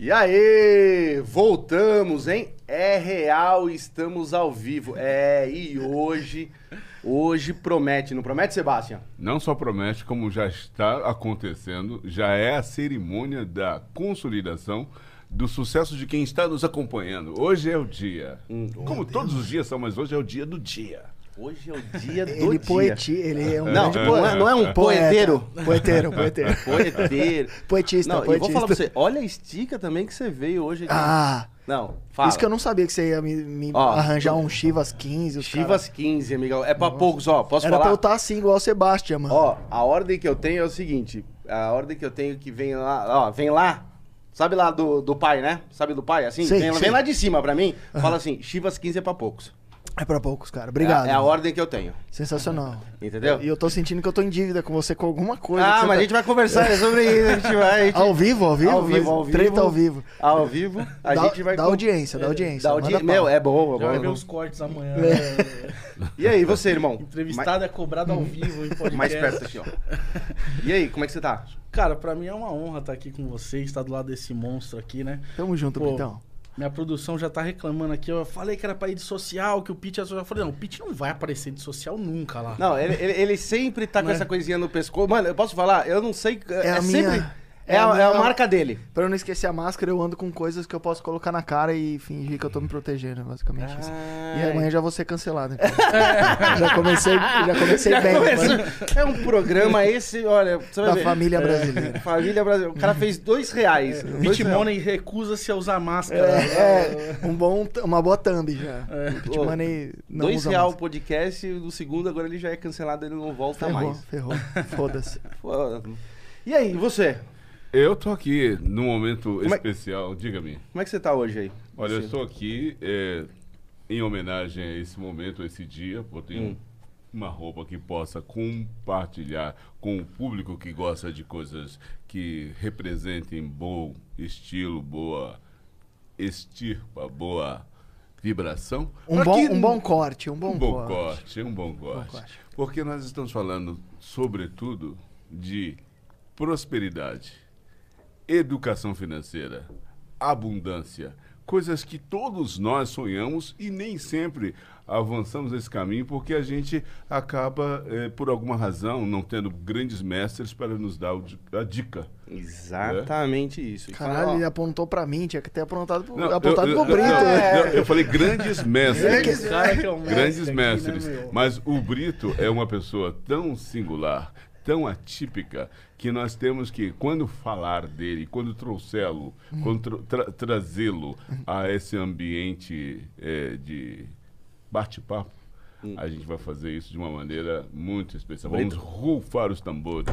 E aí, voltamos, hein? É real, estamos ao vivo. É, e hoje, hoje promete, não promete, Sebastião? Não só promete, como já está acontecendo, já é a cerimônia da consolidação do sucesso de quem está nos acompanhando. Hoje é o dia. Hum, como todos os dias são, mas hoje é o dia do dia. Hoje é o dia do Ele dia. poeti, ele é um Não, grande é, não é um poeta. poeteiro. Poeteiro, poeteiro. Poeteiro. Poetista, Não, poetista. vou falar pra você, olha a estica também que você veio hoje aqui. Ah, Não, fala. isso que eu não sabia que você ia me, me Ó, arranjar um Chivas 15. os Chivas 15, amigão. É pra poucos, ó. Posso cara- Era pra falar? eu estar assim, igual o Sebastião, mano. Ó, a ordem que eu tenho é o seguinte. A ordem que eu tenho que vem lá, ó, vem lá. Sabe lá do, do pai, né? Sabe do pai, assim? Sei, vem, sei. vem lá de cima pra mim. Fala assim, Chivas 15 é pra poucos. É pra poucos, cara. Obrigado. É, é a ordem que eu tenho. Sensacional. Entendeu? E eu tô sentindo que eu tô em dívida com você com alguma coisa. Ah, você mas tá- a gente vai conversar sobre isso. A gente vai. a gente- Ao vivo, ao vivo? Ao vivo, Mas ao vivo. Treta ao vivo. Ao vivo, a Dá- gente vai. dá audiência, dá audiência. Dá manda audiência. Meu, é bom, é Já vai bom. ver os cortes amanhã. E aí, você, irmão? Entrevistado é cobrado ao vivo em podcast. Mais perto aqui, ó. E aí, como é que você tá? Cara, pra mim é uma honra estar aqui com vocês, estar do lado desse monstro aqui, né? Tamo junto, Pô, Pitão. Minha produção já tá reclamando aqui. Eu falei que era pra ir de social, que o Pete ia social. Eu falei, não, o Pete não vai aparecer de social nunca lá. Não, ele, ele, ele sempre tá com Né? essa coisinha no pescoço. Mano, eu posso falar? Eu não sei. É, a minha- sempre. É, é a, é a marca dele. Pra eu não esquecer a máscara, eu ando com coisas que eu posso colocar na cara e fingir que eu tô me protegendo, basicamente. isso. E amanhã já vou ser cancelado. então. já comecei, já comecei Já bem. É um programa esse, olha, você vai Da ver. família brasileira. Família brasileira. O cara fez dois reais. Dois Pete reais. Money recusa-se a usar máscara. É, é, um bom, uma boa thumb já. O Pit Ô, Money não dois usa real o máscara. podcast, do segundo agora ele já é cancelado, ele não volta Ferrou, mais. ferrou. Foda-se. Pô, E aí, você? Eu tô aqui num momento Como é- especial, diga-me. Como é que você tá hoje aí? Olha, eu estou aqui é, em homenagem a esse momento, a esse dia. Um- Hum. uma roupa que possa compartilhar com o público que gosta de coisas que representem bom estilo, boa estirpa, boa vibração. Um bom, que- um bom corte, um bom, um bom corte. corte, um bom corte. corte. Porque nós estamos falando, sobretudo, de prosperidade, educação financeira, abundância, coisas que todos nós sonhamos e nem sempre avançamos nesse caminho porque a gente acaba, eh, por alguma razão, não tendo grandes mestres para nos dar o a dica. Exatamente isso. E Caralho, ele apontou pra mim, tinha que ter apontado pro, Não, apontado eu, pro eu- Brito. eu- né? eu- eu falei grandes mestres. Esse cara que é o mestre grandes aqui, mestres. né, meu? Mas o Brito é uma pessoa tão singular, tão atípica, que nós temos que, quando falar dele, quando trouxê-lo, quando tra- tra- trazê-lo a esse ambiente eh, de bate-papo, a gente vai fazer isso de uma maneira muito especial. Vamos rufar os tambores.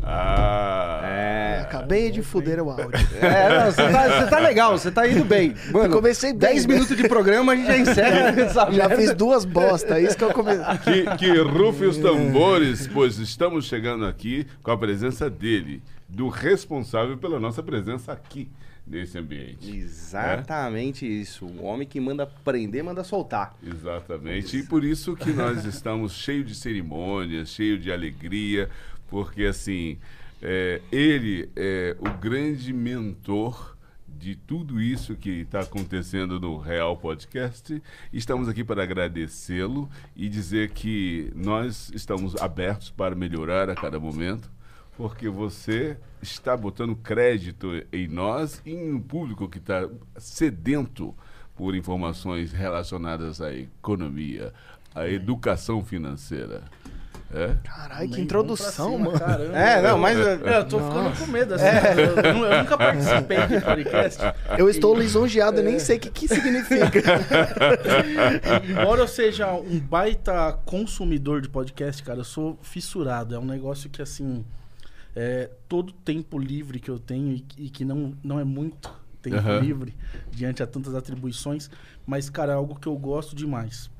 Ah! É. Acabei de fuder o áudio. É, não, você tá, você tá legal, você tá indo bem. Mano, Eu comecei bem, 10 né? minutos de programa, a gente já encerra essa Já merda. fiz duas bosta, é isso que eu comecei. Que, que rufe os tambores, pois estamos chegando aqui com a presença dele, do responsável pela nossa presença aqui nesse ambiente. Exatamente isso. O homem que manda prender, manda soltar. Exatamente. E por isso que nós estamos cheios de cerimônias, cheios de alegria, porque assim, é, ele é o grande mentor de tudo isso que está acontecendo no Real Podcast. Estamos aqui para agradecê-lo e dizer que nós estamos abertos para melhorar a cada momento, porque você está botando crédito em nós e no público que está sedento por informações relacionadas à economia, à educação financeira. É? Caralho, que introdução, vamos mano. cima, Caramba. É, não, mas. É, eu tô ficando com medo, assim. Eu, nu- eu nunca participei de podcast. Eu estou lisonjeado e nem sei o que, que significa. Embora eu seja um baita consumidor de podcast, cara, eu sou fissurado. É um negócio que, assim, é, todo tempo livre que eu tenho e, e que não, não é muito tempo Aham. livre diante a tantas atribuições, mas, cara, é algo que eu gosto demais.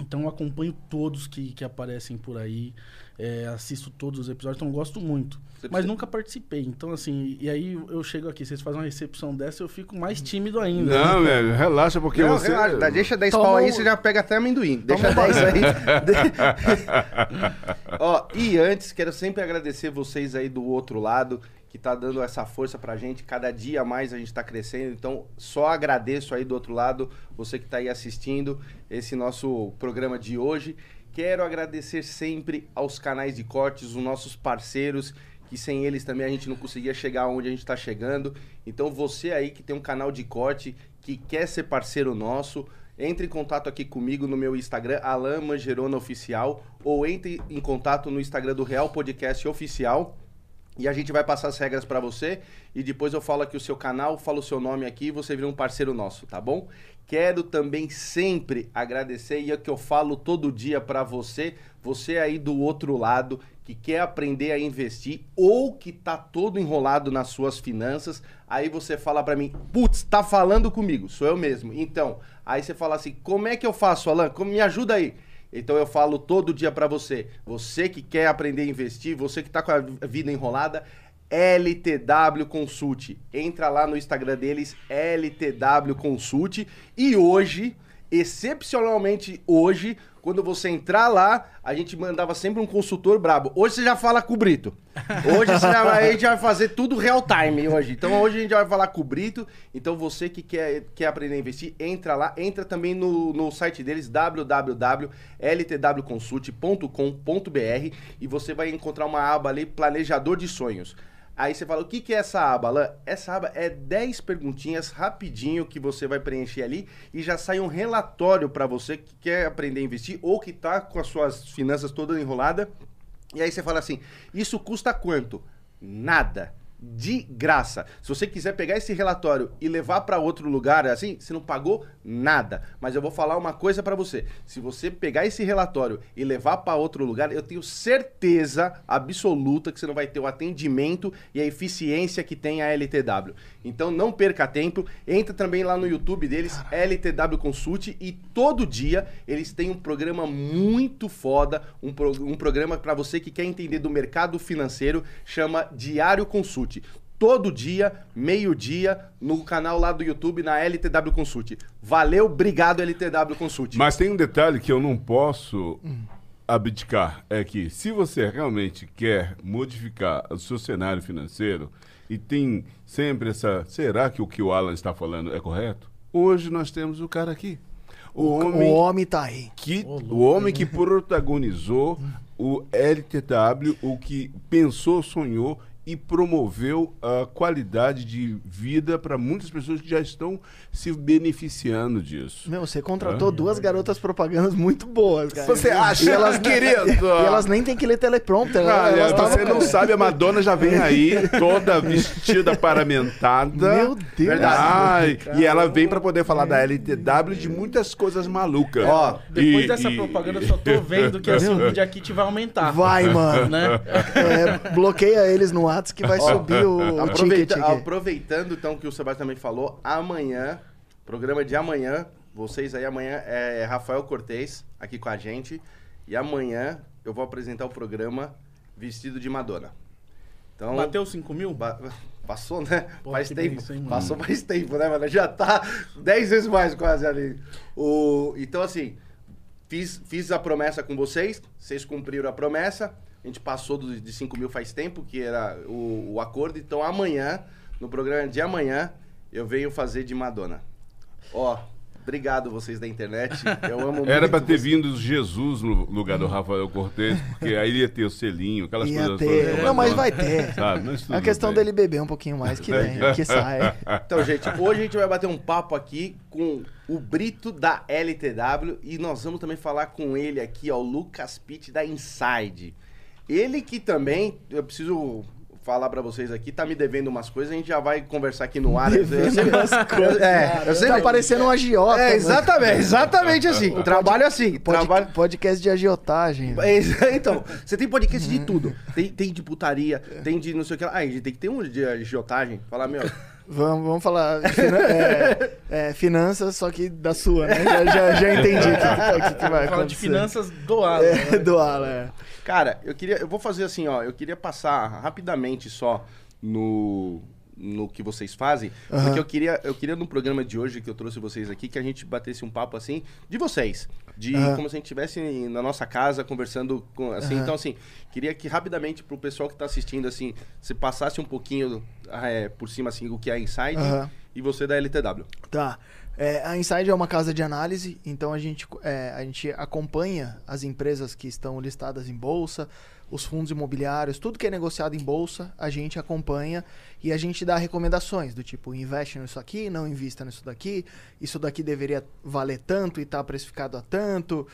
Então eu acompanho todos que, que aparecem por aí, é, assisto todos os episódios, então eu gosto muito. Você Mas precisa- nunca participei. Então, assim, e aí eu chego aqui, vocês fazem uma recepção dessa, eu fico mais tímido ainda. Não, velho, relaxa, porque Não, você. relaxa, deixa 10 Toma pau aí, você já pega até amendoim. Deixa Toma 10 aí. Ó, e antes, quero sempre agradecer vocês aí do outro lado, que que tá dando essa força pra gente. Cada dia mais a gente tá crescendo. Então, só agradeço aí do outro lado, você que tá aí assistindo esse nosso programa de hoje. Quero agradecer sempre aos canais de cortes, os nossos parceiros, que sem eles também a gente não conseguia chegar onde a gente está chegando. Então você aí que tem um canal de corte, que quer ser parceiro nosso, entre em contato aqui comigo no meu Instagram, Alan Mangerona Oficial, ou entre em contato no Instagram do Real Podcast Oficial. E a gente vai passar as regras para você e depois eu falo aqui o seu canal, falo o seu nome aqui e você vira um parceiro nosso, tá bom? Quero também sempre agradecer e é que eu falo todo dia para você, você aí do outro lado que quer aprender a investir ou que tá todo enrolado nas suas finanças, aí você fala para mim, putz, tá falando comigo, sou eu mesmo. Então, aí você fala assim, como é que eu faço, Alan? Como me ajuda aí? Então eu falo todo dia para você, você que quer aprender a investir, você que tá com a vida enrolada, LTW Consult. Entra lá no Instagram deles, LTW Consult. E hoje, excepcionalmente hoje, quando você entrar lá, a gente mandava sempre um consultor brabo. Hoje você já fala com o Brito. Hoje já, a gente vai fazer tudo real time hoje. Então hoje a gente vai falar com o Brito. Então você que quer, quer aprender a investir, entra lá. Entra também no, no site deles, www.ltwconsult.com.br e você vai encontrar uma aba ali, Planejador de Sonhos. Aí você fala, o que, que é essa aba, Alan? Essa aba é 10 perguntinhas rapidinho que você vai preencher ali e já sai um relatório para você que quer aprender a investir ou que tá com as suas finanças todas enroladas. E aí você fala assim, isso custa quanto? Nada de graça. Se você quiser pegar esse relatório e levar para outro lugar, assim, você não pagou nada. Mas eu vou falar uma coisa para você. Se você pegar esse relatório e levar para outro lugar, eu tenho certeza absoluta que você não vai ter o atendimento e a eficiência que tem a LTW. Então não perca tempo, entra também lá no YouTube deles, LTW Consult e todo dia eles têm um programa muito foda, um, pro, um programa para você que quer entender do mercado financeiro, chama Diário Consult. Todo dia, meio-dia, no canal lá do YouTube, na LTW Consult. Valeu, obrigado, LTW Consult. Mas tem um detalhe que eu não posso abdicar. É que se você realmente quer modificar o seu cenário financeiro e tem sempre essa... Será que o que o Alan está falando é correto? Hoje nós temos o cara aqui. O O homem homem tá aí. que o homem que protagonizou o LTW, o que pensou, sonhou e promoveu a qualidade de vida para muitas pessoas que já estão se beneficiando disso. Meu, você contratou duas garotas propagandas muito boas, cara. Você acha, E elas, querido? E elas nem têm que ler teleprompter. né? Olha, elas tavam- você não sabe, a Madonna já vem aí, toda vestida paramentada. Meu Deus. Ai, e ela vem para poder falar da LTW e de muitas coisas malucas. Ó, Depois E- dessa e- propaganda, eu só tô vendo que esse Media Kit vai aumentar. Vai, mano. Né? É, bloqueia eles no Que vai subir o, o Aproveita- ticket. aqui. aproveitando então que o Sebastião também falou, amanhã, programa de amanhã, vocês aí amanhã é Rafael Cortez aqui com a gente e amanhã eu vou apresentar o programa vestido de Madonna. Então, Bateu 5 mil? ba- passou, né? Pô, faz tempo. passou mais tempo, né, mano? Já tá 10 vezes mais quase ali. O, então assim, fiz, fiz a promessa com vocês, vocês cumpriram a promessa. A gente passou do- de 5 mil faz tempo, que era o, o acordo. Então amanhã, no programa de amanhã, eu venho fazer de Madonna. Ó, obrigado vocês da internet. Eu amo muito. Era para ter vocês. vindo Jesus no lugar do Rafael Cortez, porque aí ele ia ter o selinho, aquelas Ia coisas ter. Não, mas vai ter. Sabe? Mas É a questão dele beber um pouquinho mais que vem, que sai. Então, gente, hoje a gente vai bater um papo aqui com o Brito da LTW e nós vamos também falar com ele aqui, ó, o Lucas Pitt da Inside. Ele que também, eu preciso falar pra vocês aqui, tá me devendo umas coisas, a gente já vai conversar aqui no ar. Devendo Eu umas coisas. É, eu sempre- Tá parecendo um agiota. É, mano. exatamente, exatamente assim. Trabalho assim, Pod- trabalho... Podcast de agiotagem. É, Então, você tem podcast de tudo. Tem, tem de putaria, tem de não sei o que lá. Ah, a gente tem que ter um de agiotagem. Falar, meu, Vamos, vamos falar de finan- é, é, finanças, só que da sua, né? Já, já, já entendi o que, que, que, vai Fala de acontecer. finanças doadas. É, né? do Alan. é. Cara, eu queria. Eu vou fazer assim, ó. Eu queria passar rapidamente só no, no que vocês fazem, porque eu queria, eu queria no programa de hoje que eu trouxe vocês aqui, que a gente batesse um papo assim, de vocês. De como se a gente estivesse na nossa casa conversando com, assim. Então, assim, queria que rapidamente pro pessoal que tá assistindo, assim, você passasse um pouquinho é, por cima, assim, o que é Insight e você da LTW. Tá. É, a Inside é uma casa de análise, então a gente, é, a gente acompanha as empresas que estão listadas em bolsa, os fundos imobiliários, tudo que é negociado em bolsa, a gente acompanha e a gente dá recomendações do tipo, investe nisso aqui, não invista nisso daqui, isso daqui deveria valer tanto e tá precificado a tanto.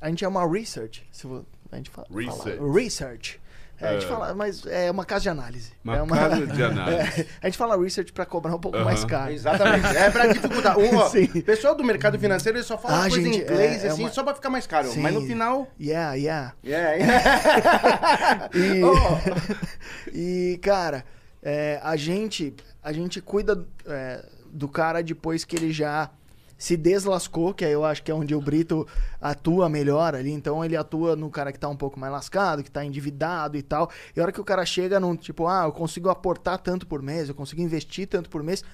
A gente é uma research, se a gente fala, Research. fala- research. É, a gente É. fala, mas é uma casa de análise. Uma é casa de análise. É, a gente fala research para cobrar um pouco mais Aham. caro. Exatamente. É pra dificultar. O pessoal do mercado financeiro ele só fala Ah, coisa gente, em inglês, é- é assim, uma- só pra ficar mais caro. Sim. Mas no final. Yeah, yeah. É, E, Oh. e cara, é, a gente a gente cuida é, do cara depois que ele já se deslascou, que aí eu acho que é onde o Brito atua melhor ali. Então ele atua no cara que tá um pouco mais lascado, que tá endividado e tal. E a hora que o cara chega num tipo, ah, eu consigo aportar tanto por mês, eu consigo investir tanto por mês.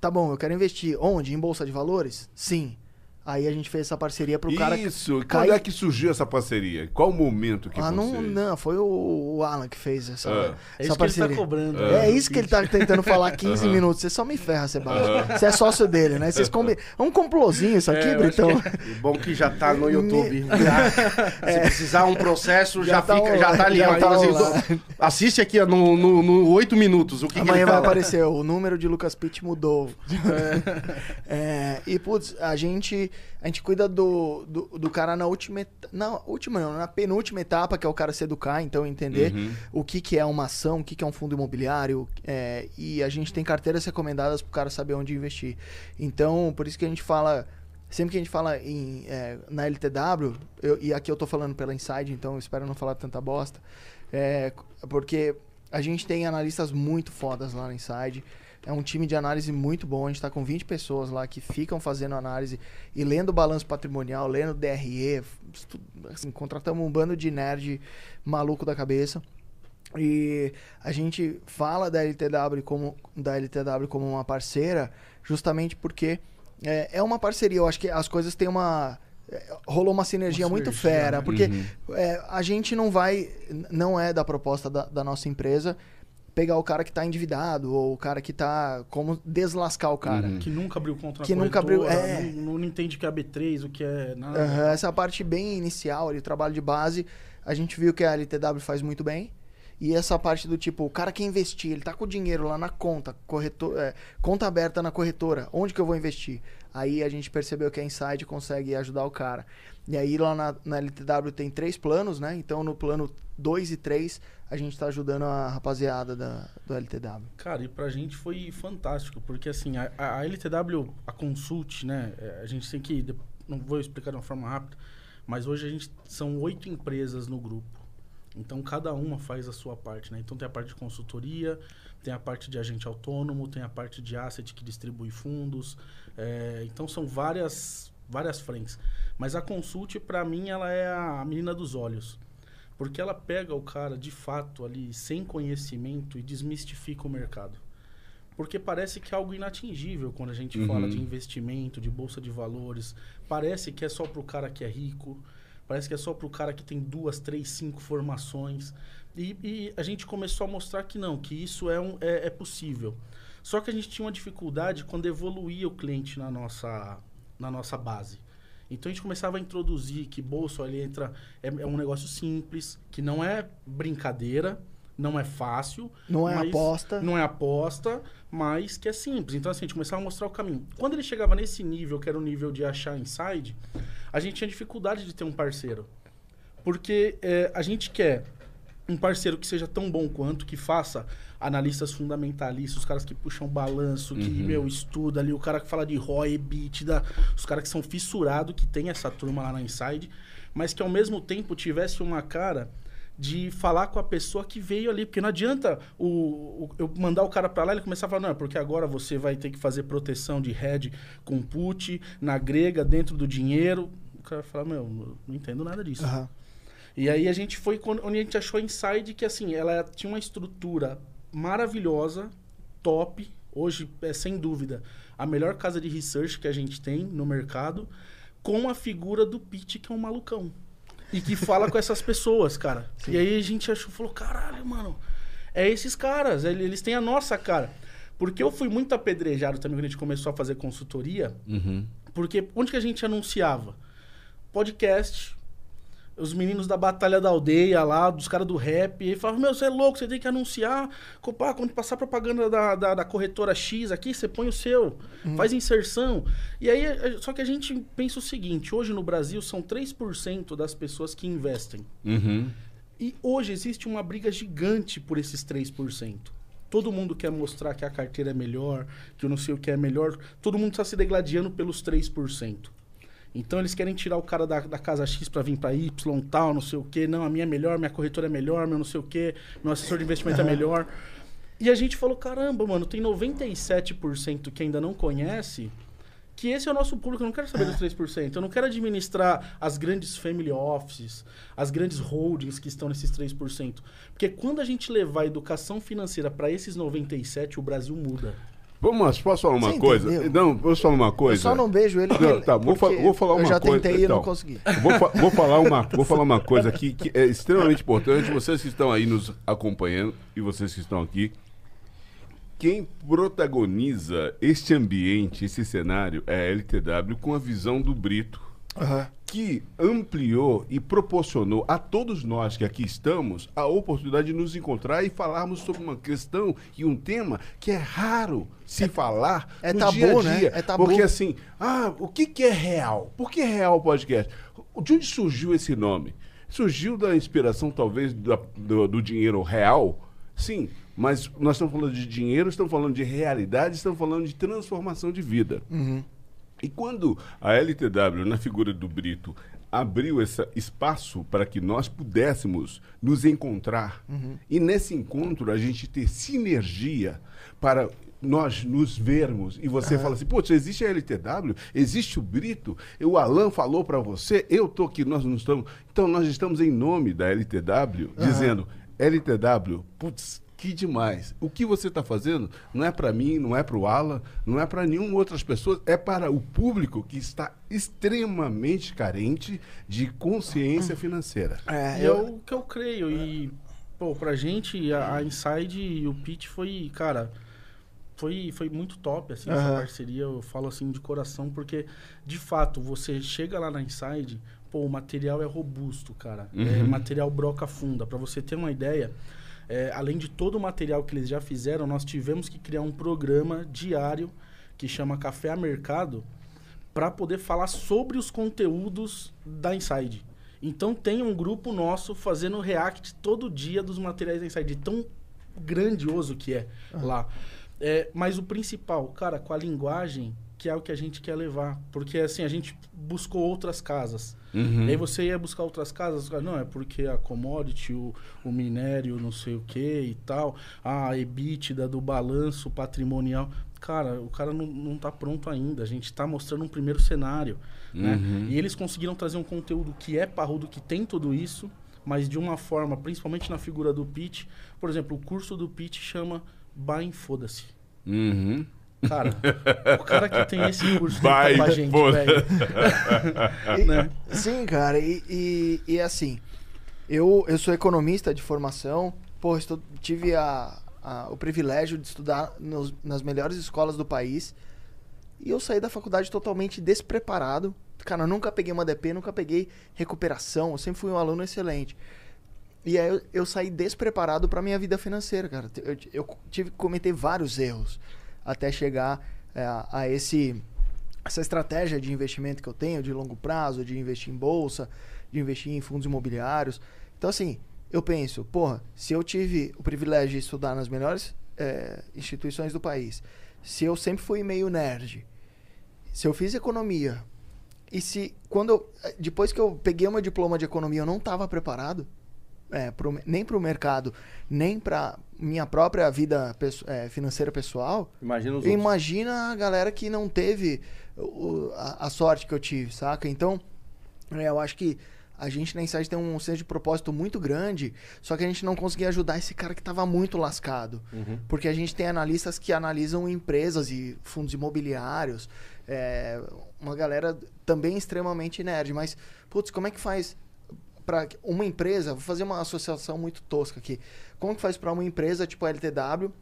Tá bom, eu quero investir. Onde? Em Bolsa de Valores? Sim. Aí a gente fez essa parceria pro cara. Isso. E cai- Quando é que surgiu essa parceria? Qual o momento que ah, não, não, foi o, Alan que fez essa, Ah. É essa isso que ele parceria. tá cobrando. É, né, isso que ele tá tentando falar 15 minutos. Você só me ferra, Sebastião. Você é sócio dele, né? Vocês combi... É um complozinho isso aqui, É, Britão. E bom que já tá no YouTube. Já, Se precisar um processo, já, Já tá fica, já tá ali. já tá então, assim, do- assiste aqui ó, no, no, no 8 minutos. O que, que Amanhã ele vai fala. aparecer, o número de Lucas Pitt mudou. É, e, putz, a gente, a gente cuida do, do, do cara na última etapa. Na última não, na penúltima etapa, que é o cara se educar, então entender Uhum. o que, que é uma ação, o que, que é um fundo imobiliário. é, e a gente tem carteiras recomendadas pro cara saber onde investir. Então, por isso que a gente fala. Sempre que a gente fala em, é, na LTW, eu- e aqui eu tô falando pela Inside, então espero não falar tanta bosta. é, porque a gente tem analistas muito fodas lá na Inside. É um time de análise muito bom. A gente tá com 20 pessoas lá que ficam fazendo análise e lendo o balanço patrimonial, lendo DRE. Assim, contratamos um bando de nerd maluco da cabeça. E a gente fala da LTW como, da LTW como uma parceira justamente porque é, é uma parceria. Eu acho que as coisas têm uma. é, Rolou uma sinergia Uma muito fera, né? porque Uhum. é, a gente não vai. Não é da proposta da, da nossa empresa pegar o cara que tá endividado ou o cara que tá. Como deslascar o cara. Uhum. Que nunca abriu contra a Que nunca abriu- é. não, não entende o que é B3, o que é nada. Aham, essa parte bem inicial, ali, trabalho de base, a gente viu que a LTW faz muito bem. E essa parte do tipo, o cara quer investir, ele tá com o dinheiro lá na conta, corretor, é, conta aberta na corretora, onde que eu vou investir? Aí a gente percebeu que a Inside consegue ajudar o cara. E aí lá na, na LTW tem três planos, né? Então no plano 2 e 3 a gente tá ajudando a rapaziada da, do LTW. Cara, e pra gente foi fantástico, porque assim, a, a- LTW, a Consult, né, é, a gente tem que, não vou explicar de uma forma rápida, mas hoje a gente, são oito empresas no grupo. Então, cada uma faz a sua parte, né? Então, tem a parte de consultoria, tem a parte de agente autônomo, tem a parte de asset que distribui fundos. é, então, são várias, várias frentes. Mas a Consult, pra mim, ela é a menina dos olhos. Porque ela pega o cara, de fato, ali, sem conhecimento e desmistifica o mercado. Porque parece que é algo inatingível quando a gente Uhum. fala de investimento, de bolsa de valores. Parece que é só pro cara que é rico. Parece que é só pro cara que tem duas, três, cinco formações. E, e a gente começou a mostrar que não, que isso é, um, é, é possível. Só que a gente tinha uma dificuldade quando evoluía o cliente na nossa, na nossa base. Então a gente começava a introduzir que bolsa ali entra. É, é um negócio simples, que não é brincadeira, não é fácil. Não é aposta. Não é aposta, mas que é simples. Então, assim, a gente começava a mostrar o caminho. Quando ele chegava nesse nível, que era o nível de achar inside, a gente tinha dificuldade de ter um parceiro. Porque é, a gente quer um parceiro que seja tão bom quanto, que faça analistas fundamentalistas, os caras que puxam balanço, que, Uhum. meu, estuda ali, o cara que fala de ROI, EBITDA, os caras que são fissurados, que tem essa turma lá na Inside, mas que ao mesmo tempo tivesse uma cara de falar com a pessoa que veio ali, porque não adianta o, o- eu mandar o cara pra lá e ele começar a falar, não, é porque agora você vai ter que fazer proteção de head com put, na grega, dentro do dinheiro. O cara vai falar, meu, não entendo nada disso. Aham. E aí a gente foi quando- onde a gente achou a Inside que assim, ela tinha uma estrutura maravilhosa, top. Hoje, é sem dúvida, a melhor casa de research que a gente tem no mercado, com a figura do Pete, que é um malucão. E que fala com essas pessoas, cara. E aí a gente achou, falou, caralho, mano, é esses caras, ele- eles têm a nossa cara. Porque eu fui muito apedrejado também quando a gente começou a fazer consultoria. Uhum. Porque onde que a gente anunciava? Podcast. Os meninos da Batalha da Aldeia lá, dos caras do rap. E falavam, meu, você é louco, você tem que anunciar. Pá, quando passar propaganda da, da, da corretora X aqui, você põe o seu. Faz inserção. E aí, eh, só que a gente pensa o seguinte: hoje no Brasil são 3% das pessoas que investem. Uhum. E hoje existe uma briga gigante por esses 3%. Todo mundo quer mostrar que a carteira é melhor, que eu não sei o que é melhor. Todo mundo está se degladiando pelos 3%. Então eles querem tirar o cara da, da casa X para vir para Y, tal, não sei o que. Não, a minha é melhor, minha corretora é melhor, meu não sei o que, meu assessor de investimento é melhor. E a gente falou, caramba, mano, tem 97% que ainda não conhece, que esse é o nosso público, eu não quero saber dos 3%. Eu não quero administrar as grandes family offices, as grandes holdings que estão nesses 3%. Porque quando a gente levar a educação financeira para esses 97%, o Brasil muda. Vamos, posso falar uma Você coisa? entendeu? Não, posso falar uma coisa? Eu só não beijo ele. Não, tá, vou, fa- vou falar uma Eu já coisa. tentei e então, não consegui. Vou, fa- vou falar uma, vou falar uma coisa aqui que é extremamente importante. Vocês que estão aí nos acompanhando e vocês que estão aqui. Quem protagoniza este ambiente, esse cenário, é a LTW com a visão do Brito, Aham. que ampliou e proporcionou a todos nós que aqui estamos a oportunidade de nos encontrar e falarmos sobre uma questão e um tema que é raro se falar é no tabu, dia a né? dia. É tabu. Porque assim, ah, o que, que é real? Por que real podcast? De onde surgiu esse nome? Surgiu da inspiração, talvez, da- do, do dinheiro real? Sim, mas nós estamos falando de dinheiro, estamos falando de realidade, estamos falando de transformação de vida. E quando a LTW, na figura do Brito, abriu esse espaço para que nós pudéssemos nos encontrar, e nesse encontro a gente ter sinergia para nós nos vermos, e você fala assim, pô, existe a LTW, existe o Brito, o Alan falou para você, eu tô aqui, nós não estamos. Então nós estamos em nome da LTW, dizendo, LTW, putz, que demais. O que você está fazendo não é para mim, não é para o Alan, não é para nenhuma outras pessoas, é para o público que está extremamente carente de consciência financeira. É, E é eu, o que eu creio. E, pô, pra gente, a, a Inside e o Pitch foi, cara, foi, foi muito top, assim, essa Aham. parceria. Eu falo assim de coração, porque, de fato, você chega lá na Inside, pô, o material é robusto, cara. É Uhum. material broca funda. Pra você ter uma ideia, é, além de todo o material que eles já fizeram, nós tivemos que criar um programa diário que chama Café a Mercado para poder falar sobre os conteúdos da Inside. Então tem um grupo nosso fazendo react todo dia dos materiais da Inside, de tão grandioso que é lá. É, mas o principal, cara, com a linguagem, que é o que a gente quer levar. Porque assim, a gente buscou outras casas. Uhum. E aí você ia buscar outras casas, não, é porque a commodity, o, o minério, não sei o que e tal, a EBITDA do balanço patrimonial. Cara, o cara não, não tá pronto ainda. A gente tá mostrando um primeiro cenário. Né? Uhum. E eles conseguiram trazer um conteúdo que é parrudo, que tem tudo isso, mas de uma forma, principalmente na figura do pitch. Por exemplo, o curso do pitch chama Buy Foda-se. Uhum. Cara, o cara que tem esse curso tem que tá com a gente, velho. Né? Sim, cara, e, e, e assim, eu, eu sou economista de formação, pô, estu- tive a, a- o privilégio de estudar nos- nas melhores escolas do país, e eu saí da faculdade totalmente despreparado. Cara, eu nunca peguei uma DP, nunca peguei recuperação, eu sempre fui um aluno excelente. E aí eu, eu saí despreparado para minha vida financeira, cara. Eu, eu tive que cometer vários erros até chegar é, a, esse essa estratégia de investimento que eu tenho de longo prazo, de investir em bolsa, de investir em fundos imobiliários. Então assim, eu penso, porra, se eu tive o privilégio de estudar nas melhores é, instituições do país, se eu sempre fui meio nerd, se eu fiz economia e se quando eu, depois que eu peguei uma diploma de economia eu não estava preparado é, pro- nem para o mercado, nem para minha própria vida pesso- é, financeira pessoal, Imagina imagina a galera que não teve o- a, a sorte que eu tive, saca? Então, é, eu acho que a gente na Insight tem um senso de propósito muito grande, só que a gente não conseguia ajudar esse cara que estava muito lascado. Uhum. Porque a gente tem analistas que analisam empresas e fundos imobiliários, é, uma galera também extremamente nerd, mas, putz, como é que faz para uma empresa, vou fazer uma associação muito tosca aqui, como que faz para uma empresa tipo a LTW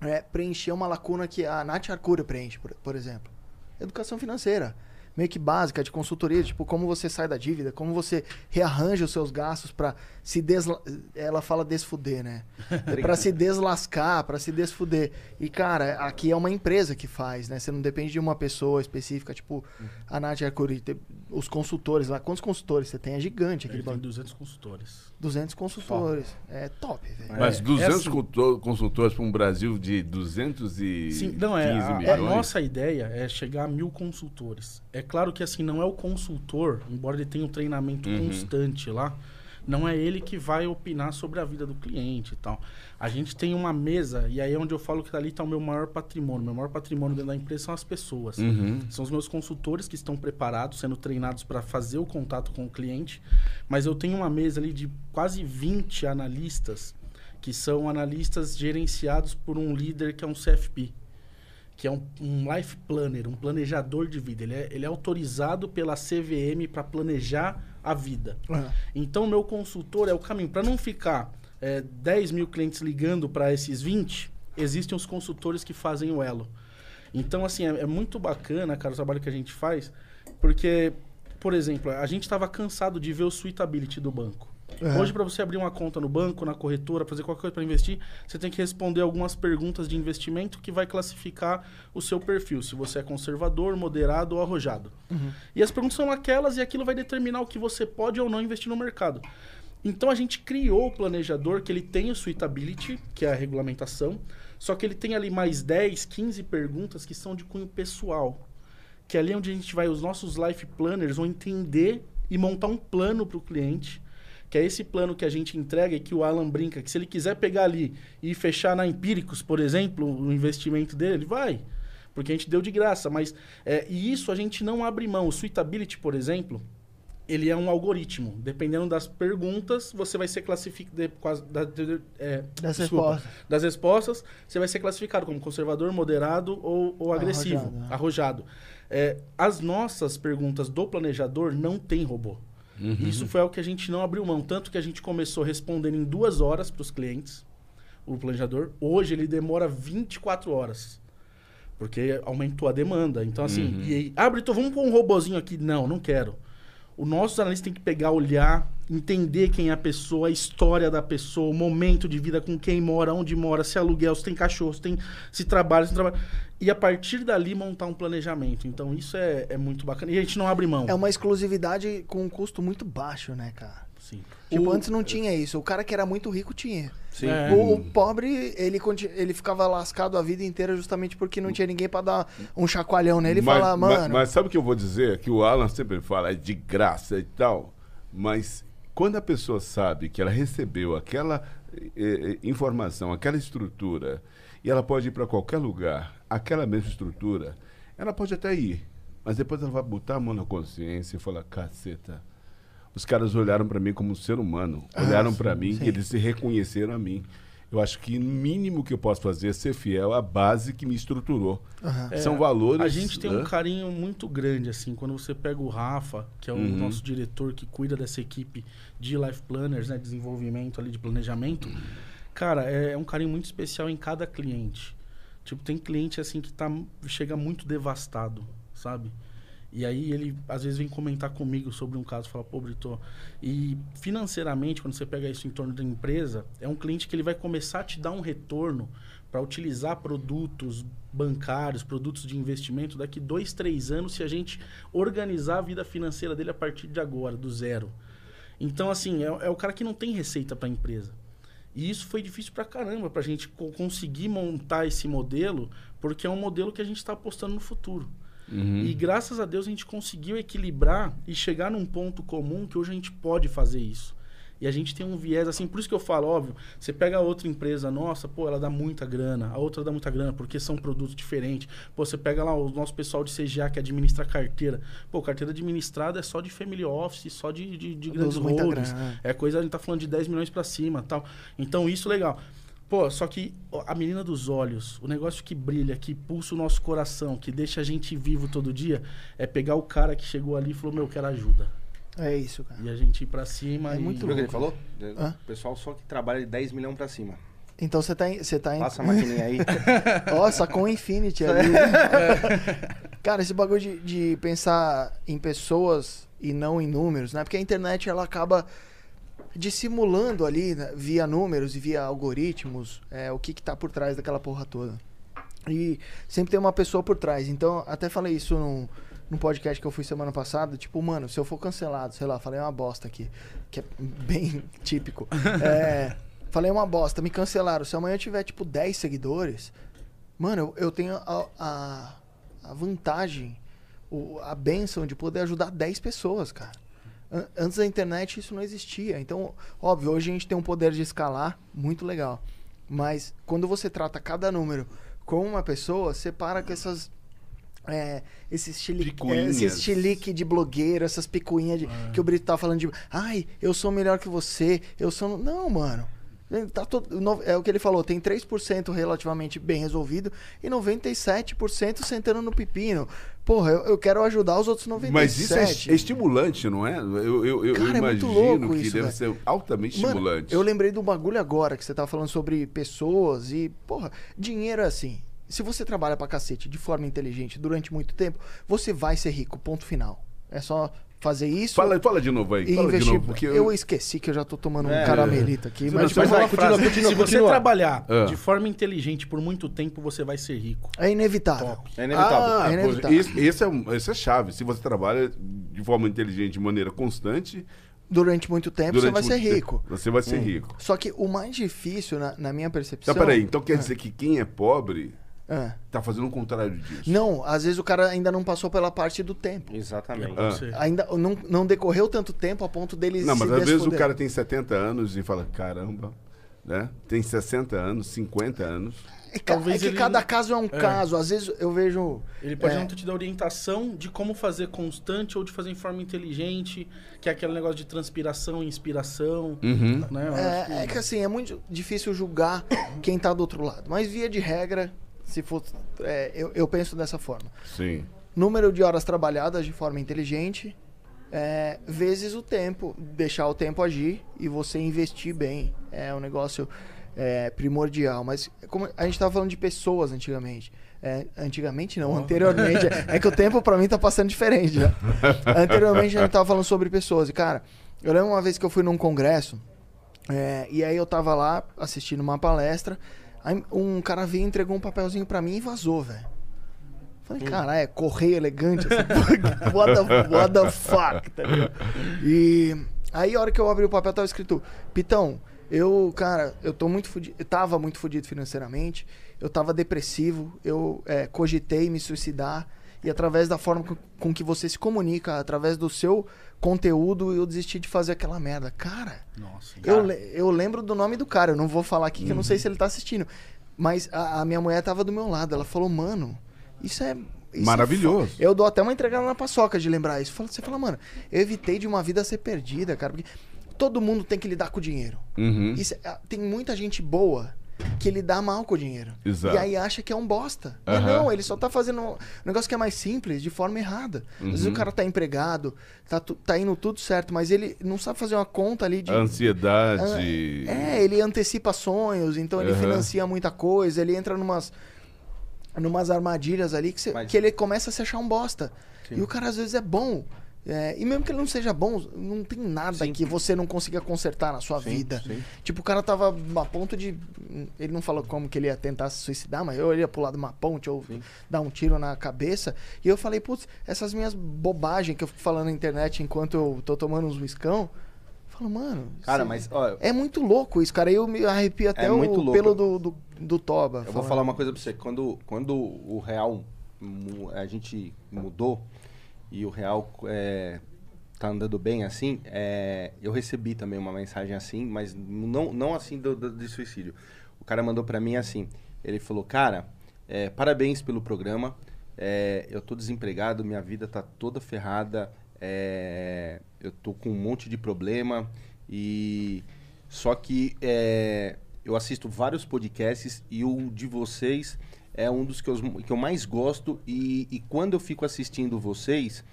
é, preencher uma lacuna que a Nath Arcuri preenche, por, por exemplo? Educação financeira meio que básica de consultoria, tipo como você sai da dívida, como você rearranja os seus gastos para se desla... ela fala desfuder, né? para se deslascar, para se desfuder. E cara, aqui é uma empresa que faz, né? Você não depende de uma pessoa específica, tipo a Nath Arcuri, os consultores lá. Quantos consultores você tem? É gigante aquele Tem 200 consultores. 200 consultores. É top, velho. Mas É, 200 é assim- consultor- consultores para um Brasil de 215 Sim, não, é, a, a milhões. nossa ideia é chegar a mil consultores. É claro que assim, não é o consultor, embora ele tenha um treinamento Uhum. constante lá, não é ele que vai opinar sobre a vida do cliente e tal. A gente tem uma mesa, e aí é onde eu falo que ali está o meu maior patrimônio. Meu maior patrimônio dentro da empresa são as pessoas. Uhum. São os meus consultores que estão preparados, sendo treinados para fazer o contato com o cliente. Mas eu tenho uma mesa ali de quase 20 analistas, que são analistas gerenciados por um líder que é um CFP, que é um, um life planner, um planejador de vida. Ele é, ele é autorizado pela CVM para planejar a vida. Uhum. Então, meu consultor é o caminho. Para não ficar é, 10 mil clientes ligando para esses 20, existem os consultores que fazem o elo. Então, assim, é, é muito bacana, cara, o trabalho que a gente faz, porque, por exemplo, a gente estava cansado de ver o suitability do banco. Uhum. Hoje, para você abrir uma conta no banco, na corretora, fazer qualquer coisa para investir, você tem que responder algumas perguntas de investimento que vai classificar o seu perfil, se você é conservador, moderado ou arrojado. E as perguntas são aquelas e aquilo vai determinar o que você pode ou não investir no mercado. Então a gente criou o planejador que ele tem o suitability, que é a regulamentação, só que ele tem ali mais 10, 15 perguntas que são de cunho pessoal. Que é ali onde a gente vai, os nossos life planners vão entender e montar um plano para o cliente, que é esse plano que a gente entrega e que o Alan brinca, que se ele quiser pegar ali e fechar na Empíricos, por exemplo, o investimento dele, ele vai. Porque a gente deu de graça, mas... é, e isso a gente não abre mão. O Suitability, por exemplo, ele é um algoritmo. Dependendo das perguntas, você vai ser classificado... De, da- de- é, Das desculpa. respostas. Das respostas, você vai ser classificado como conservador, moderado ou, ou agressivo, Arrojado, né? arrojado. É, as nossas perguntas do planejador não tem robô. Isso foi algo que a gente não abriu mão. Tanto que a gente começou respondendo em duas horas para os clientes, o planejador. Hoje ele demora 24 horas. Porque aumentou a demanda. Então, assim, e aí, abre, então vamos pôr um robozinho aqui. Não, não quero. O nosso analista tem que pegar, olhar, entender quem é a pessoa, a história da pessoa, o momento de vida, com quem mora, onde mora, se é aluguel, se tem cachorro, se, tem, se trabalha, se trabalha. E a partir dali montar um planejamento. Então isso é, é muito bacana. E a gente não abre mão. É uma exclusividade com um custo muito baixo, né, cara? Sim. Tipo, O- antes não tinha isso. O cara que era muito rico tinha. Sim. É. O, o pobre, ele, ele ficava lascado a vida inteira justamente porque não tinha ninguém pra dar um chacoalhão nele e mas, falar, mas- mano. Mas, sabe o que eu vou dizer? Que o Alan sempre fala, é de graça e tal. Mas quando a pessoa sabe que ela recebeu aquela eh, eh, informação, aquela estrutura, e ela pode ir para qualquer lugar, aquela mesma estrutura, ela pode até ir. Mas depois ela vai botar a mão na consciência e falar, caceta. Os caras olharam para mim como um ser humano, olharam para mim sim. e eles se reconheceram a mim. Eu acho que o mínimo que eu posso fazer é ser fiel à base que me estruturou. Aham. São valores. A gente tem um carinho muito grande, assim, quando você pega o Rafa, que é o Uhum. nosso diretor que cuida dessa equipe de life planners, né? Desenvolvimento ali de planejamento. Cara, é, é um carinho muito especial em cada cliente. Tipo, tem cliente assim que tá, chega muito devastado, sabe? E aí ele às vezes vem comentar comigo sobre um caso, fala, pô, Brito, e financeiramente, quando você pega isso em torno da empresa, é um cliente que ele vai começar a te dar um retorno para utilizar produtos bancários, produtos de investimento daqui dois, três anos, se a gente organizar a vida financeira dele a partir de agora, do zero. Então, assim, é, é o cara que não tem receita para a empresa. E isso foi difícil pra caramba pra gente co- conseguir montar esse modelo, porque é um modelo que a gente está apostando no futuro. Uhum. E graças a Deus a gente conseguiu equilibrar e chegar num ponto comum que hoje a gente pode fazer isso. E a gente tem um viés assim, por isso que eu falo, óbvio, você pega outra empresa nossa, pô, ela dá muita grana, a outra dá muita grana, porque são produtos diferentes. Pô, você pega lá o nosso pessoal de CGA que administra carteira. Pô, carteira administrada é só de family office, só de, de, de grandes muita holdings. grana. É coisa, a gente tá falando de 10 milhões pra cima tal. Então, isso legal. Pô, só que a menina dos olhos, o negócio que brilha, que pulsa o nosso coração, que deixa a gente vivo todo dia, é pegar o cara que chegou ali e falou, meu, eu quero ajuda. É isso, cara. E a gente ir pra cima É e... muito Viu o que ele louco. falou? Hã? O pessoal só que trabalha de 10 milhões pra cima. Então você tá em. Você tá em... Passa a maquininha aí. Sacou um Infinity ali. Cara, esse bagulho de, de pensar em pessoas e não em números, né? Porque a internet ela acaba dissimulando ali, né, via números e via algoritmos, é, o que que tá por trás daquela porra toda. E sempre tem uma pessoa por trás. Então, até falei isso num, num podcast que eu fui semana passada. Tipo, mano, se eu for cancelado, sei lá, falei uma bosta aqui, que é bem típico. É, falei uma bosta, me cancelaram. Se amanhã eu tiver, tipo, 10 seguidores, mano, eu, eu tenho a, a, a vantagem, o, a benção de poder ajudar 10 pessoas, cara. An- Antes da internet isso não existia. Então, óbvio, hoje a gente tem um poder de escalar muito legal. Mas quando você trata cada número com uma pessoa, você para com essas. É, esses chilique, esses chilique de blogueiro, essas picuinhas de, que o Brito tá falando de. Ai, eu sou melhor que você, eu sou. Não, mano. Tá todo, é o que ele falou, tem 3% relativamente bem resolvido e 97% sentando no pepino. Porra, eu, eu quero ajudar os outros 97%. Mas isso é é estimulante, não é? Eu, eu, eu- Cara, é muito imagino louco que isso, deve velho. ser altamente Mano, estimulante. eu lembrei do bagulho agora que você tava falando sobre pessoas e, porra, dinheiro é assim. Se você trabalha pra cacete de forma inteligente durante muito tempo, você vai ser rico, ponto final. É só fazer isso Fala, fala de novo aí. e Fala de investir. novo, porque eu... esqueci que eu já tô tomando um É. caramelito aqui, Você mas vai, continua, continua, Se você trabalhar Ah. de forma inteligente por muito tempo, você vai ser rico. é inevitável. Top. É inevitável. Ah, É inevitável. esse, esse é, esse é chave. Se você trabalha de forma inteligente, de maneira constante, Durante muito tempo durante você vai ser muito tempo, rico. Você vai ser rico. Só que o mais difícil, na, na minha percepção. Então, peraí. Então quer dizer que quem é pobre Ah. tá fazendo o contrário disso. Não, às vezes o cara ainda não passou pela parte do tempo. Exatamente. Você- Ainda não, não decorreu tanto tempo a ponto dele Não, se mas às vezes o cara tem 70 anos e fala, caramba, né? Tem 60 anos, 50 anos. É, Talvez é que ele- cada caso é um É. caso. Às vezes eu vejo. Ele pode É. não te dar orientação de como fazer constante ou de fazer em forma inteligente, que é aquele negócio de transpiração e inspiração. Uhum. Né? Eu acho É, é que assim, é muito difícil julgar quem tá do outro lado. Mas via de regra, se for. é, eu, eu penso dessa forma. Sim. Número de horas trabalhadas de forma inteligente, é, vezes o tempo. Deixar o tempo agir e você investir bem. É um negócio é, primordial. Mas como a gente tava falando de pessoas antigamente. É, antigamente não, anteriormente. É que o tempo pra mim tá passando diferente já. Anteriormente a gente tava falando sobre pessoas. E, cara, eu lembro uma vez que eu fui num congresso. é, e aí eu tava lá assistindo uma palestra. Aí um cara veio, entregou um papelzinho pra mim e vazou, velho. Falei, cara, é correio elegante. Assim, what, the, what the fuck, tá ligado? E aí a hora que eu abri o papel tava escrito, Pitão, eu, cara, eu tô muito fudido, eu tava muito fudido financeiramente, eu tava depressivo, eu é, cogitei me suicidar e através da forma com, que você se comunica, através do seu conteúdo, eu desisti de fazer aquela merda. Cara, Nossa. eu, le- eu lembro do nome do cara, eu não vou falar aqui que eu não sei se ele tá assistindo. Mas a, a minha mulher tava do meu lado, ela falou, mano, isso é. isso é Maravilhoso. fo- eu dou até uma entregada na paçoca de lembrar isso. Você fala, mano, eu evitei de uma vida ser perdida, cara, porque todo mundo tem que lidar com o dinheiro. Uhum. Isso é- tem muita gente boa que lida mal com o dinheiro. Exato. E aí acha que é um bosta. Mas Aham. não, ele só tá fazendo um negócio que é mais simples, de forma errada. Às vezes Uhum. o cara tá empregado, tá, tu- tá indo tudo certo, mas ele não sabe fazer uma conta ali de. Ansiedade. É, ele antecipa sonhos, então ele Aham. financia muita coisa, ele entra numas numas armadilhas ali que, cê- Mas- que ele começa a se achar um bosta. Sim. E o cara às vezes é bom. É, e mesmo que ele não seja bom, não tem nada Sim. que você não consiga consertar na sua Sim, vida. sim. Tipo, o cara tava a ponto de. Ele não falou como que ele ia tentar se suicidar, mas eu ia pular de uma ponte ou dar um tiro na cabeça. E eu falei, putz, essas minhas bobagens que eu fico falando na internet enquanto eu tô tomando uns whiskão. Eu falo, mano. Cara, mas, ó, é muito louco isso, cara. Eu me arrepio até É o pelo do, do, do Toba. Eu vou falando. falar uma coisa pra você. Quando, quando o real a gente mudou e o real é, tá andando bem assim, é, eu recebi também uma mensagem assim, mas não, não assim do, do, de suicídio. O cara mandou para mim assim, ele falou, cara, é, parabéns pelo programa, é, eu tô desempregado, minha vida tá toda ferrada, é, eu tô com um monte de problema e só que é, eu assisto vários podcasts e o de vocês é um dos que eu, que eu mais gosto e, e quando eu fico assistindo vocês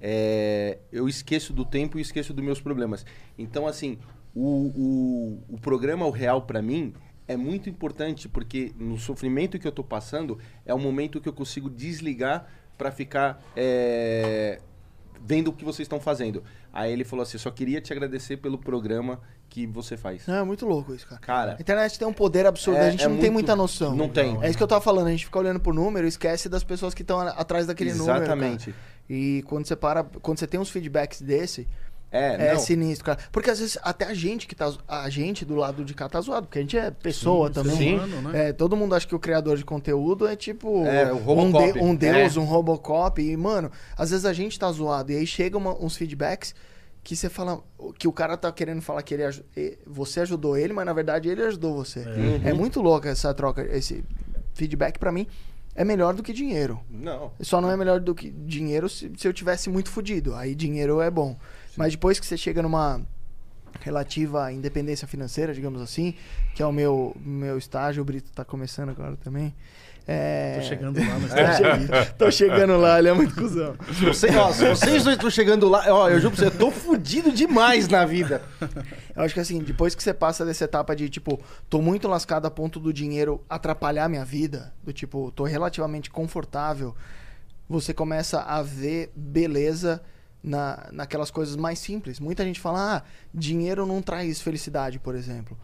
é, eu esqueço do tempo e esqueço dos meus problemas. Então, assim, o, o, o programa O Real para mim é muito importante porque no sofrimento que eu tô passando é o momento que eu consigo desligar para ficar é, vendo o que vocês estão fazendo. Aí ele falou assim: só queria te agradecer pelo programa que você faz. Não, é muito louco isso, cara. Cara, A internet tem um poder absurdo, É- a gente é não tem muito- muita noção. não tem. É isso que eu tava falando, a gente fica olhando pro número e esquece das pessoas que estão atrás daquele número. cara. exatamente. E quando você para, quando você tem uns feedbacks desse, É, é, não. sinistro, cara. Porque às vezes até a gente que tá. A gente do lado de cá tá zoado, porque a gente é pessoa Sim, também. humano, né? É, todo mundo acha que o criador de conteúdo é tipo É, o um, de- um deus, É. um Robocop. E, mano, às vezes a gente tá zoado. E aí chegam uns feedbacks que você fala. Que o cara tá querendo falar que ele você ajudou ele, mas na verdade ele ajudou você. Uhum. É, muito louca essa troca. Esse feedback pra mim é melhor do que dinheiro. Não. Só não é melhor do que dinheiro se, se eu tivesse muito fudido. Aí dinheiro é bom. Mas depois que você chega numa relativa independência financeira, digamos assim, que é o meu, meu estágio, o Brito tá começando agora também. É... Tô chegando lá, mas Tô, che- tô chegando lá, ele é muito cuzão. Você, ó, se vocês dois estão chegando lá, ó, eu juro pra você, eu tô fudido demais na vida. Eu acho que assim, depois que você passa dessa etapa de, tipo, tô muito lascado a ponto do dinheiro atrapalhar minha vida, do tipo, tô relativamente confortável, você começa a ver beleza na, naquelas coisas mais simples. Muita gente fala, ah, dinheiro não traz felicidade, por exemplo.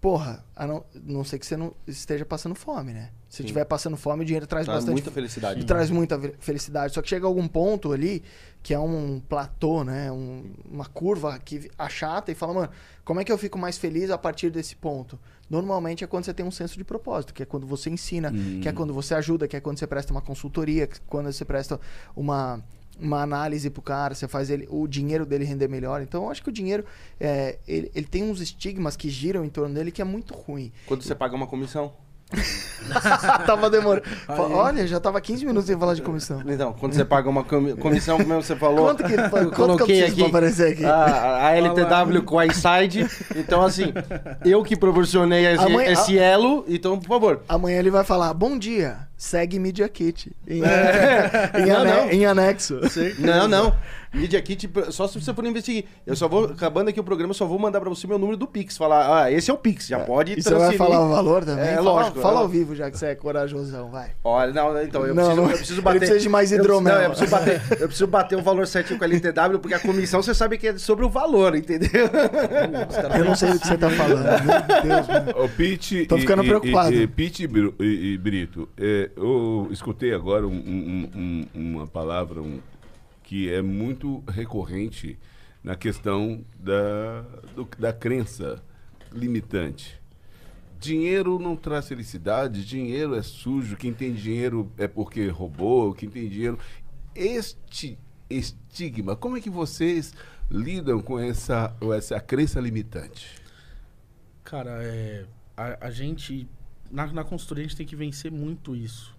Porra, a não, não sei que você não esteja passando fome, né? Se estiver passando fome, o dinheiro traz Traz bastante muita felicidade. e traz muita felicidade. Só que chega algum ponto ali que é um platô, né? Um- uma curva que achata e fala, mano, como é que eu fico mais feliz a partir desse ponto? Normalmente é quando você tem um senso de propósito, que é quando você ensina, que é quando você ajuda, que é quando você presta uma consultoria, que- quando você presta uma, uma análise pro cara, você faz ele, o dinheiro dele render melhor. Então eu acho que o dinheiro, é, ele, ele tem uns estigmas que giram em torno dele que é muito ruim. Quando você paga uma comissão. tava demorando. Olha, já tava 15 minutos sem falar de comissão. Então, quando você paga uma comi- comissão, como você falou. Quanto que, quanto eu que eu coloquei preciso aqui pra aparecer aqui? A, a LTW com a iSide. Então, assim, eu que proporcionei esse, Amanhã- esse elo. Então, por favor. Amanhã ele vai falar, bom dia, segue Media Kit. Em, É. em, Não, ane- não. em anexo. Não, não. Media Kit, só se você for investigar. Eu só vou, acabando aqui o programa, eu só vou mandar pra você meu número do Pix. Falar, ah, esse é o Pix, já pode E você vai falar o valor também? É, Fala- lógico, Fala é. ao vivo, já que você é corajosão, vai. Olha, não, então, eu, Não, preciso, não. eu preciso Ele bater. precisa de mais eu preciso- hidromel. não, eu preciso bater. Eu preciso bater o valor certinho com a LTW, porque a comissão você sabe que é sobre o valor, entendeu? Eu não sei do que você tá falando. Meu Deus, mano. O Pete Tô e- ficando e- preocupado. E, e, Pete e- e Brito, é, eu escutei agora um- um- um- uma palavra um, que é muito recorrente na questão da, do- da crença limitante. Dinheiro não traz felicidade, dinheiro é sujo, quem tem dinheiro é porque roubou, quem tem dinheiro. Este estigma, como é que vocês lidam com essa, com essa crença limitante? Cara, é, a, a gente, na, na consultoria, a gente tem que vencer muito isso.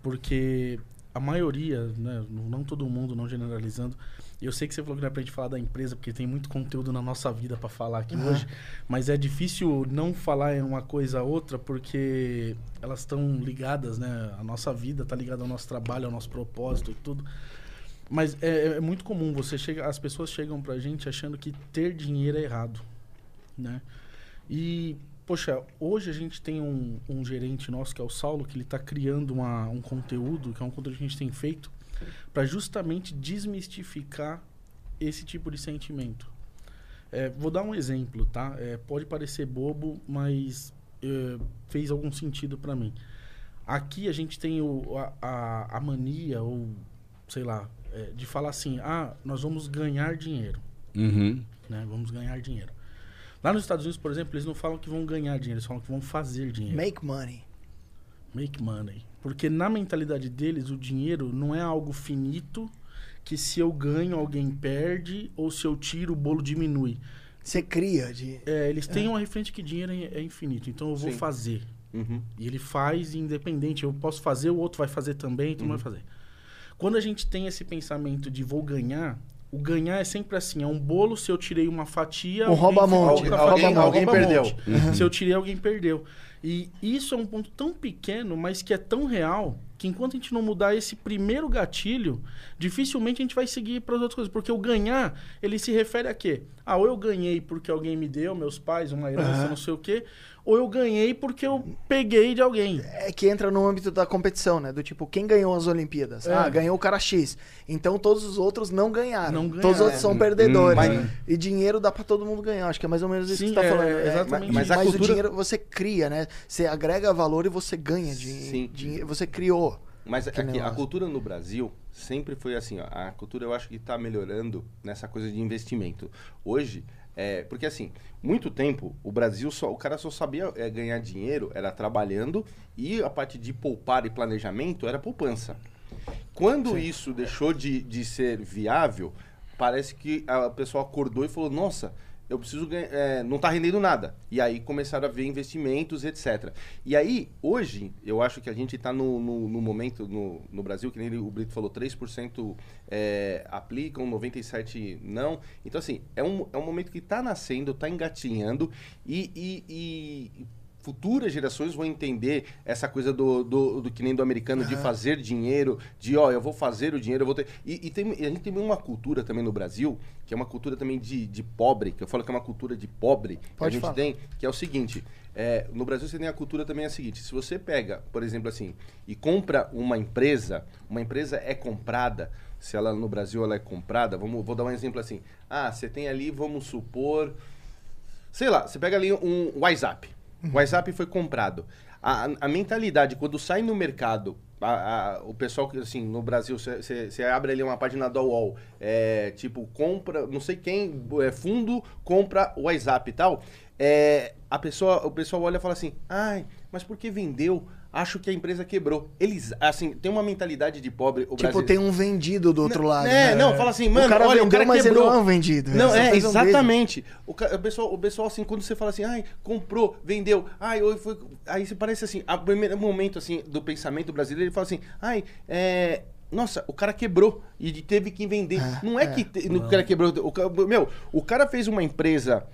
Porque a maioria, né, não todo mundo, não generalizando, eu sei que você falou que não é pra gente falar da empresa, porque tem muito conteúdo na nossa vida para falar aqui Aham. hoje, mas é difícil não falar em uma coisa ou outra, porque elas estão ligadas, né? A nossa vida tá ligada ao nosso trabalho, ao nosso propósito e tudo. Mas é, é muito comum, você chega, as pessoas chegam pra gente achando que ter dinheiro é errado, né? E, poxa, hoje a gente tem um, um gerente nosso, que é o Saulo, que ele está criando uma, um conteúdo, que é um conteúdo que a gente tem feito, para justamente desmistificar esse tipo de sentimento. É, vou dar um exemplo, tá? É, pode parecer bobo, mas é, fez algum sentido para mim. Aqui a gente tem o, a, a, a mania, ou sei lá, é, de falar assim: ah, nós vamos ganhar dinheiro Uhum. né? Vamos ganhar dinheiro. Lá nos Estados Unidos, por exemplo, eles não falam que vão ganhar dinheiro, eles falam que vão fazer dinheiro. Make money. Make money. Porque na mentalidade deles, o dinheiro não é algo finito que se eu ganho, alguém perde, ou se eu tiro, o bolo diminui. Você cria de. É, eles têm uma referência que dinheiro é é infinito, então eu vou Sim. fazer. Uhum. E ele faz independente. Eu posso fazer, o outro vai fazer também, todo mundo vai fazer. Quando a gente tem esse pensamento de vou ganhar, o ganhar é sempre assim: é um bolo, se eu tirei uma fatia. Um alguém rouba-monte. Alguém- fatia, alguém rouba-monte. perdeu. Se eu tirei, alguém perdeu. E isso é um ponto tão pequeno, mas que é tão real, que enquanto a gente não mudar esse primeiro gatilho, dificilmente a gente vai seguir para as outras coisas. Porque o ganhar, ele se refere a quê? Ah, ou eu ganhei porque alguém me deu, meus pais, uma herança, não sei o quê, ou eu ganhei porque eu peguei de alguém. É que entra no âmbito da competição, né? Do tipo, quem ganhou as Olimpíadas? É. Ah, ganhou o cara X. Então todos os outros não ganharam. Não ganharam. Todos os outros são perdedores. Mas- E dinheiro dá pra todo mundo ganhar. Acho que é mais ou menos isso Sim, que você tá é, falando. é exatamente Mas mas a o cultura- dinheiro você cria, né? Você agrega valor e você ganha dinheiro. dinheiro você criou. Mas Que aqui, a negócio. cultura no Brasil sempre foi assim, ó. A cultura eu acho que está melhorando nessa coisa de investimento. Hoje, é, porque assim, muito tempo o Brasil só, o cara só sabia é, ganhar dinheiro, era trabalhando, e a parte de poupar e planejamento era poupança. Quando isso deixou de, de ser viável, parece que a pessoa acordou e falou, nossa, eu preciso ganhar, é, não está rendendo nada. E aí começaram a ver investimentos, etc. E aí, hoje, eu acho que a gente está no, no, no momento no, no Brasil, que nem o Brito falou, 3% é, aplicam, 97% não. Então, assim, é um, é um momento que está nascendo, está engatinhando e, e- e futuras gerações vão entender essa coisa do, do, do que nem do americano de fazer dinheiro, de ó, eu vou fazer o dinheiro, eu vou ter. E, e tem, a gente tem uma cultura também no Brasil, que é uma cultura também de, de pobre, que eu falo que é uma cultura de pobre, que a Pode gente falar. tem, que é o seguinte. é, no Brasil você tem a cultura também é a seguinte: se você pega, por exemplo, assim, e compra uma empresa, uma empresa é comprada, se ela no Brasil ela é comprada, vamos, vou dar um exemplo assim. Ah, você tem ali, vamos supor, sei lá, você pega ali um WhatsApp. O WhatsApp foi comprado. A, a- a mentalidade, quando sai no mercado, a- a- o pessoal que, assim, no Brasil, você abre ali uma página da UOL, é, tipo, compra, não sei quem, é, fundo, compra o WhatsApp e tal, é, a pessoa, o pessoal olha e fala assim, ai, mas por que vendeu? Acho que a empresa quebrou. Eles, assim, tem uma mentalidade de pobre. O tipo, Brasil- tem um vendido do outro lado. É, né? não, fala assim, mano, o cara olha, vendeu, o cara mas quebrou. ele não é um vendido. Não, é, um exatamente. O, ca- o pessoal, o pessoal, assim, quando você fala assim, ai, comprou, vendeu, ai, hoje foi. Aí você parece assim, a primeiro momento, assim, do pensamento brasileiro, ele fala assim, ai, é. Nossa, o cara quebrou e teve que vender. É, não é, é. que te- o cara quebrou. O, meu, o cara fez uma empresa.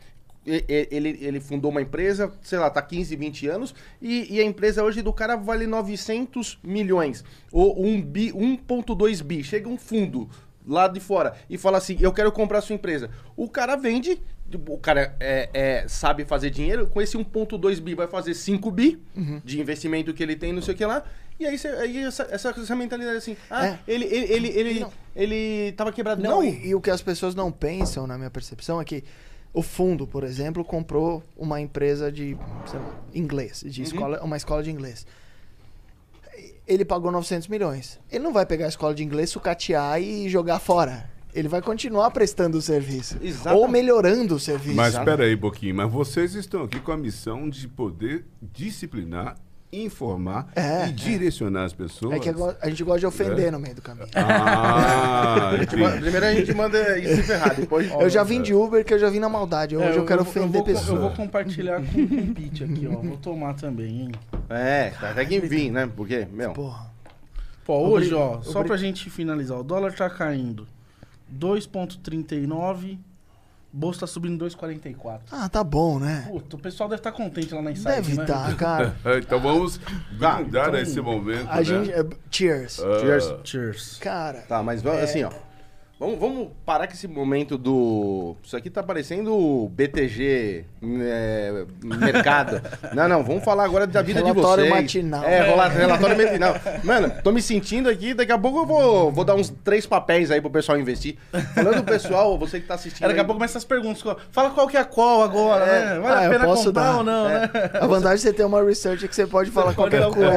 Ele, ele fundou uma empresa, sei lá, tá 15, 20 anos, e, e a empresa hoje do cara vale 900 milhões. Ou 1 bi, 1,2 bi. Chega um fundo lá de fora e fala assim: Eu quero comprar a sua empresa. O cara vende, o cara é, é, sabe fazer dinheiro, com esse 1,2 bi vai fazer 5 bi Uhum. de investimento que ele tem, não sei o que lá. E aí, cê- aí essa, essa, essa mentalidade assim: Ah, É. ele, ele, ele, ele, Não. ele tava quebrado. Não, Não, E, e o que as pessoas não pensam, na minha percepção, é que o fundo, por exemplo, comprou uma empresa de sei lá, inglês, de Uhum. escola, uma escola de inglês. Ele pagou 900 milhões. Ele não vai pegar a escola de inglês, sucatear e jogar fora. Ele vai continuar prestando o serviço. Exatamente. Ou melhorando o serviço. Mas espera aí, Boquinho, mas vocês estão aqui com a missão de poder disciplinar, informar É, e direcionar as pessoas. É que agora a gente gosta de ofender É. no meio do caminho. Ah, A primeiro a gente manda isso se ferrar, depois. Eu já vim de Uber que eu já vim na maldade. Hoje É, eu, quero vou- ofender vou, pessoas. Eu vou compartilhar com o Pete aqui, ó. Vou tomar também, hein? É, tá até que vir, né? Porque, meu. Porra. Pô, hoje, ó, só pra gente finalizar, o dólar tá caindo 2,39, bolsa tá subindo 2,44. Ah, tá bom, né? Puta, o pessoal deve estar contente lá na Inside, Deve né? estar, cara. Então vamos Tá, brindar então, esse momento. A né? gente. é, Cheers. Ah, Cheers. Cheers. Cara. Tá, mas vamos, assim, ó. Vamos, vamos parar com esse momento do. Isso aqui tá parecendo o BTG é, Mercado. não, não, vamos falar agora da vida Relatório de vocês. matinal. É, rola- relatório matinal. Mano, tô me sentindo aqui, daqui a pouco eu vou, vou dar uns três papéis aí pro pessoal investir. Falando do pessoal, você que tá assistindo. Aí daqui a aí- pouco começa as perguntas. Fala qual que é a qual agora, né? Vale Ah, a eu pena posso comprar dar. ou não, né? A vantagem de você ter uma research é que você pode falar pode qualquer o coisa.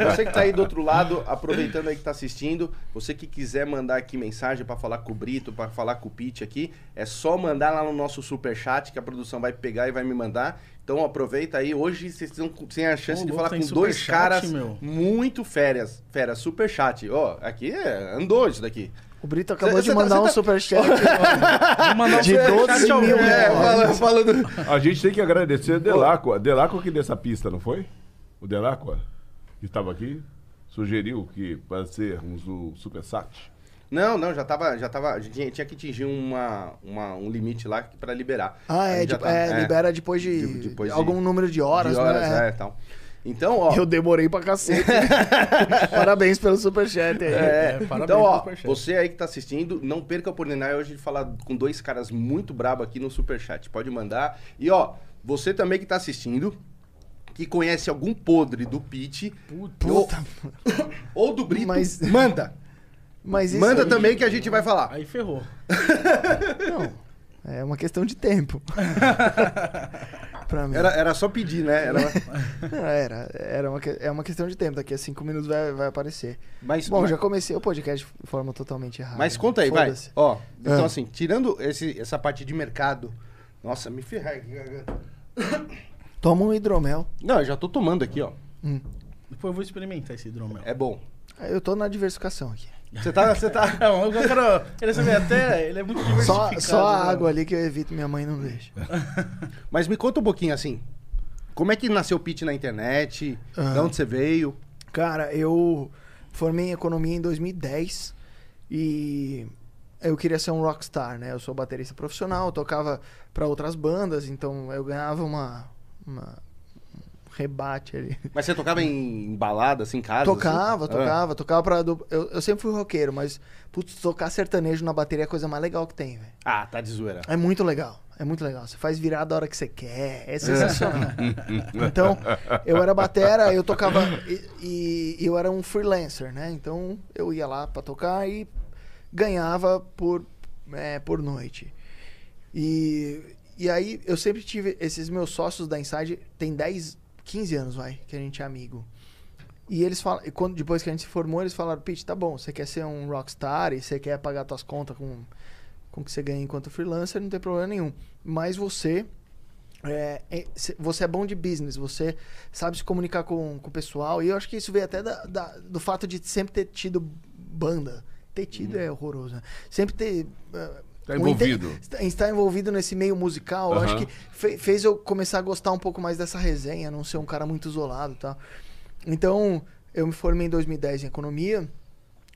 Você que tá aí do outro lado, aproveitando aí que tá assistindo, você que quiser mandar aqui mensagem pra falar com o Brito, pra falar com o Pete aqui, é só mandar lá no nosso superchat que a produção vai pegar e vai me mandar. Então aproveita aí, hoje vocês têm têm a chance Ô, de louco, falar com dois superchat, caras meu. muito férias, fera, superchat. Ó, aqui é, andou isso daqui. O Brito acabou Cê- de cê tá- mandar cê um tá- superchat mandar um de superchat 12 ao mil vivo. É, reais. fala- falando. A gente tem que agradecer a Delacqua. Delacqua que deu essa pista, não foi? O Delacqua, que estava aqui, sugeriu que para sermos o Supersat. Não, não, já tava. Já tava a gente tinha, tinha que atingir uma, uma- um limite lá pra liberar. Ah, é, tipo, tá- é, libera depois de, De- depois de- algum número de horas, de horas, né? é, tal. Então, ó. Eu demorei pra cacete. Parabéns pelo superchat aí. É, É, parabéns então, ó, pelo superchat. você aí que tá assistindo, não perca a oportunidade hoje de falar com dois caras muito brabo aqui no Superchat. Pode mandar. E, ó, você também que tá assistindo, que conhece algum podre do Pete Puta, ou do Brito, Mas- manda. Mas isso Manda aí- também que a gente vai falar. Aí ferrou. Não, é uma questão de tempo. pra mim. Era, era só pedir, né? Era... Não, era, era uma, é uma questão de tempo. Daqui a cinco minutos vai, vai aparecer. Mas, Bom, mas, já comecei o podcast de forma totalmente errada. mas conta aí, vai. Ó, então Ah. assim, tirando esse, essa parte de mercado... Nossa, me ferrar aqui, garganta. Toma um hidromel. Não, eu já tô tomando aqui, ó. Hum. Depois eu vou experimentar esse hidromel. É bom. Eu tô na diversificação aqui. Você tá... Você tá... Não, eu quero, quero saber até, ele é muito Só, diversificado. só a né? água ali que eu evito, minha mãe não deixa. Mas me conta um pouquinho assim. Como é que nasceu o Pete na internet? Ah. De onde você veio? Cara, eu formei em economia em 2010 e eu queria ser um rockstar, né? Eu sou baterista profissional, tocava pra outras bandas, então eu ganhava uma, uma- um rebate ali. Mas você tocava em balada, assim, em casa? Tocava, assim? Ah. tocava, tocava pra. Eu, eu sempre fui roqueiro, mas putz, tocar sertanejo na bateria é a coisa mais legal que tem, velho. Ah, tá de zoeira. É muito legal. É muito legal. Você faz virada a hora que você quer. É sensacional. então, eu era batera, eu tocava. E, e eu era um freelancer, né? Então, eu ia lá pra tocar e ganhava por, é, por noite. E, e aí, eu sempre tive. Esses meus sócios da Inside, tem 10, 15 anos, vai, que a gente é amigo. E eles falam, e quando, depois que a gente se formou, eles falaram, Pete, tá bom, você quer ser um rockstar e você quer pagar suas contas com com o que você ganha enquanto freelancer, não tem problema nenhum. Mas você é, é- cê- você é bom de business, você sabe se comunicar com, com o pessoal. E eu acho que isso veio até da- da- do fato de sempre ter tido banda. Ter tido é horroroso, né? Sempre ter. eh, Tá um envolvido. inte- estar envolvido nesse meio musical, eu acho que fe- fez eu começar a gostar um pouco mais dessa resenha, não ser um cara muito isolado tal. Então, eu me formei em 2010 em economia.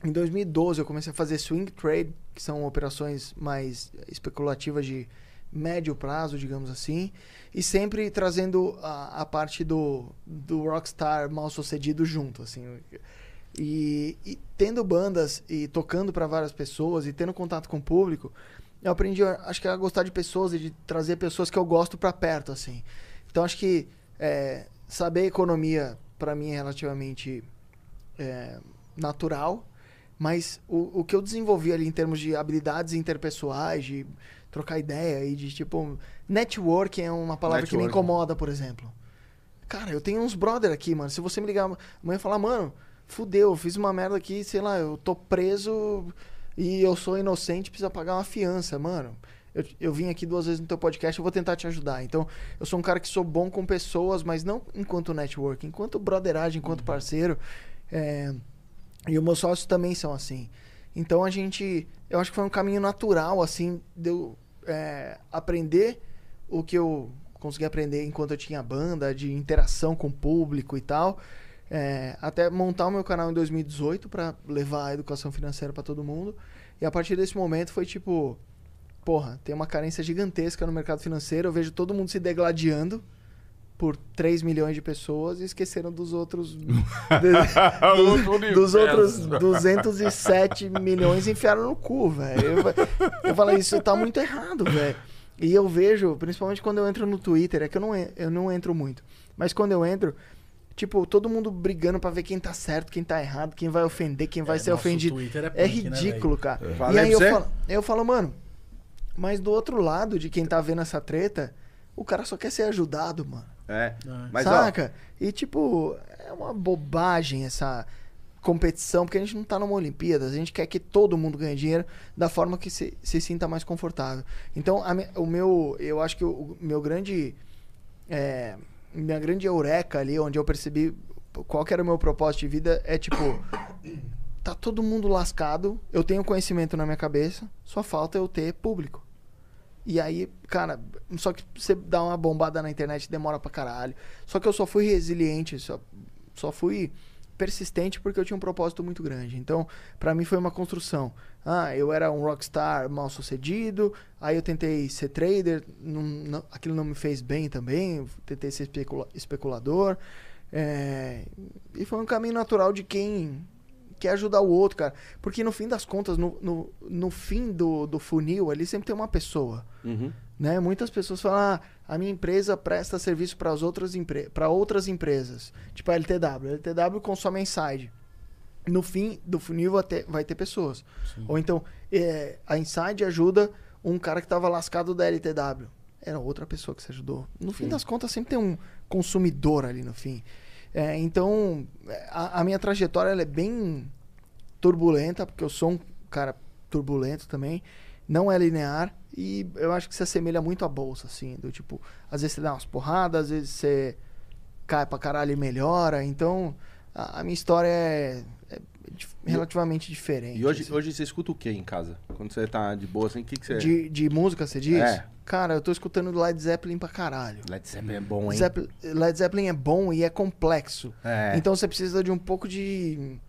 Em 2012 eu comecei a fazer swing trade, que são operações mais especulativas de médio prazo, digamos assim, e sempre trazendo a, a parte do, do rockstar mal sucedido junto, assim. E, e tendo bandas e tocando para várias pessoas e tendo contato com o público, eu aprendi, acho que a gostar de pessoas e de trazer pessoas que eu gosto para perto, assim. Então acho que é, saber economia para mim é relativamente é, natural, mas o, o que eu desenvolvi ali em termos de habilidades interpessoais, de trocar ideia e de tipo. Networking é uma palavra que me incomoda, por exemplo. Cara, eu tenho uns brother aqui, mano. Se você me ligar amanhã e falar, mano, fudeu, eu fiz uma merda aqui, sei lá, eu tô preso e eu sou inocente, precisa pagar uma fiança, mano. Eu, eu vim aqui duas vezes no teu podcast, eu vou tentar te ajudar. Então, eu sou um cara que sou bom com pessoas, mas não enquanto network, enquanto brotheragem, enquanto parceiro. É, e os meus sócios também são assim. Então a gente. Eu acho que foi um caminho natural, assim, de eu é, aprender o que eu consegui aprender enquanto eu tinha banda, de interação com o público e tal. É, até montar o meu canal em 2018 para levar a educação financeira para todo mundo. E a partir desse momento foi tipo. Porra, tem uma carência gigantesca no mercado financeiro. Eu vejo todo mundo se degladiando por 3 milhões de pessoas e esqueceram dos outros. Outro dos universo. outros 207 milhões e enfiaram no cu, velho. Eu, eu falei, isso tá muito errado, velho. E eu vejo, principalmente quando eu entro no Twitter, é que eu não, eu não entro muito. Mas quando eu entro, tipo, todo mundo brigando pra ver quem tá certo, quem tá errado, quem vai ofender, quem vai É, ser ofendido. Twitter é É punk, né, ridículo, cara. Falei E aí eu falo, eu falo, mano, mas do outro lado de quem tá vendo essa treta, o cara só quer ser ajudado, mano. É. Ah. Mas, ó, Saca? E tipo, é uma bobagem essa competição, porque a gente não tá numa Olimpíada, a gente quer que todo mundo ganhe dinheiro da forma que se, se sinta mais confortável. Então, a me- o meu, eu acho que o, o meu grande, é, minha grande eureka ali, onde eu percebi qual que era o meu propósito de vida, é tipo, tá todo mundo lascado, eu tenho conhecimento na minha cabeça, só falta eu ter público. E aí, cara, só que você dá uma bombada na internet demora pra caralho. Só que eu só fui resiliente, só, só fui persistente porque eu tinha um propósito muito grande. Então, pra mim foi uma construção. Ah, eu era um rockstar mal sucedido, aí eu tentei ser trader, não, não- aquilo não me fez bem também, tentei ser especula- especulador. É, e foi um caminho natural de quem quer ajudar o outro, cara. Porque no fim das contas, no, no, no fim do, do funil ali sempre tem uma pessoa. Uhum. Né? Muitas pessoas falam, ah, a minha empresa presta serviço para outras, empre pra outras empresas. Tipo a LTW. A LTW consome a Inside. No fim do funil vai ter, vai ter pessoas. Sim. Ou então, é, a Inside ajuda um cara que estava lascado da LTW. Era outra pessoa que se ajudou. No fim Sim. das contas, sempre tem um consumidor ali no fim. É, então, a, a minha trajetória é bem turbulenta, porque eu sou um cara turbulento também. Não é linear. E eu acho que se assemelha muito à bolsa, assim. Do tipo, às vezes você dá umas porradas, às vezes você cai pra caralho e melhora. Então, a, a minha história é, é relativamente diferente. E hoje, assim. hoje você escuta o que em casa? Quando você tá de boa assim, o que, que você. De, de música, você diz? É. Cara, eu tô escutando Led Zeppelin pra caralho. Led Zeppelin é bom, hein? Zeppelin, Led Zeppelin é bom e é complexo. É. Então você precisa de um pouco de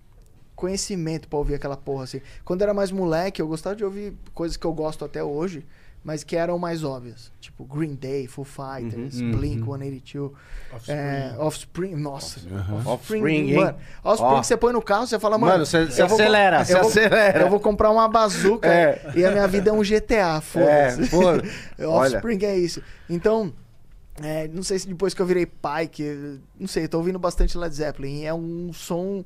conhecimento pra ouvir aquela porra assim. Quando eu era mais moleque, eu gostava de ouvir coisas que eu gosto até hoje, mas que eram mais óbvias. Tipo Green Day, Foo Fighters, Uhum. Blink Uhum. 182, Offspring. é, Offspring. Nossa, Aham. Offspring, hein? mano. Offspring Ó. você põe no carro, você fala, mano. Mano, você você eu vou- acelera, você eu vou- acelera. Eu vou comprar uma bazuca É. e a minha vida é um GTA, foda-se. É, pô. Olha. Offspring é isso. Então, é, não sei se depois que eu virei pai, que. Não sei, eu tô ouvindo bastante Led Zeppelin. e É um som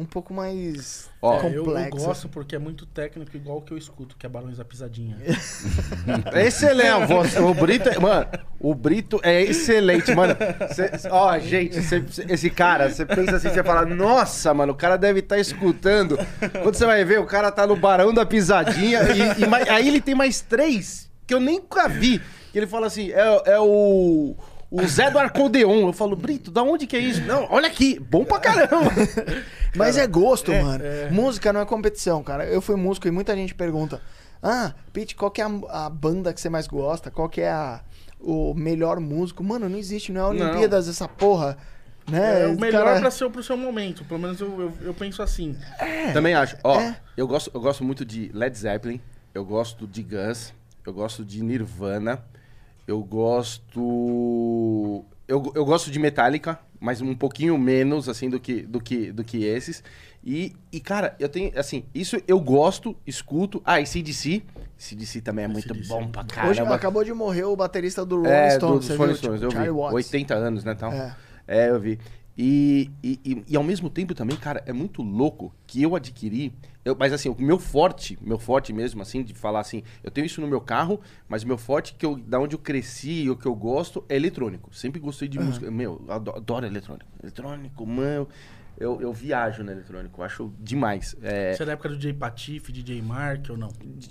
um pouco mais Ó. É, eu, eu complexo. gosto porque é muito técnico, igual o que eu escuto, que é Barões da Pisadinha. Excelente, você- o Brito, é- mano, o Brito é excelente, mano. Cê- ó, gente, cê- cê- esse cara, você pensa assim, você fala, nossa, mano, o cara deve estar escutando. Quando você vai ver, o cara tá no Barão da Pisadinha e, e aí ele tem mais três que eu nunca vi. Que ele fala assim, é, é o o Zé do Arcodeon. Eu falo, Brito, da onde que é isso? Não, olha aqui, bom pra caramba. Mas é gosto, mano. Música não é competição, cara. Eu fui músico e muita gente pergunta: Ah, Pete, qual que é a, a banda que você mais gosta? Qual que é a, o melhor músico? Mano, não existe, não é Não. Olimpíadas essa porra. Né? É o melhor Cara, pra ser pro seu momento. Pelo menos eu, eu, eu penso assim. Também acho. Ó, É. eu, gosto, eu gosto muito de Led Zeppelin, eu gosto de Guns, eu gosto de Nirvana, eu gosto. Eu, eu gosto de Metallica, mas um pouquinho menos, assim, do que, do que, do que esses. E, e, cara, eu tenho, assim, isso eu gosto, escuto. Ah, e CDC. CDC também é muito AC/DC. bom pra Hoje caramba. acabou de morrer o baterista do Rolling É, Stones. dos você Rolling? Stones, Tipo, eu vi. Charlie Watts. 80 anos, né, tal. É. É, eu vi. E, e, e, ao mesmo tempo também, cara, é muito louco que eu adquiri. Eu, mas assim, o meu forte, meu forte mesmo, assim, de falar assim, eu tenho isso no meu carro, mas o meu forte, que eu, da onde eu cresci e o que eu gosto, é eletrônico. Sempre gostei de música. Meu, eu adoro, adoro eletrônico. Eletrônico, mano. Eu, eu viajo no eletrônico, eu acho demais. É, Você é da época do DJ Patife, DJ Mark ou não?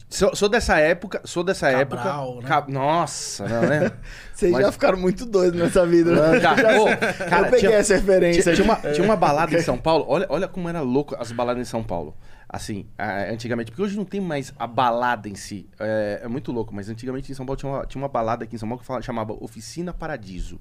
sou, sou dessa época, sou dessa Cabral, época. né? Ca- Nossa, não, né? Vocês Mas- já ficaram muito doidos nessa vida, né? Cara, ô, cara, eu peguei tinha- essa referência. Tinha, tinha uma, tinha uma balada em São Paulo, olha, olha como era louco as baladas em São Paulo. Assim, antigamente, porque hoje não tem mais a balada em si. É, é muito louco, mas antigamente em São Paulo tinha uma, tinha uma balada aqui em São Paulo que fala- chamava Oficina Paradiso,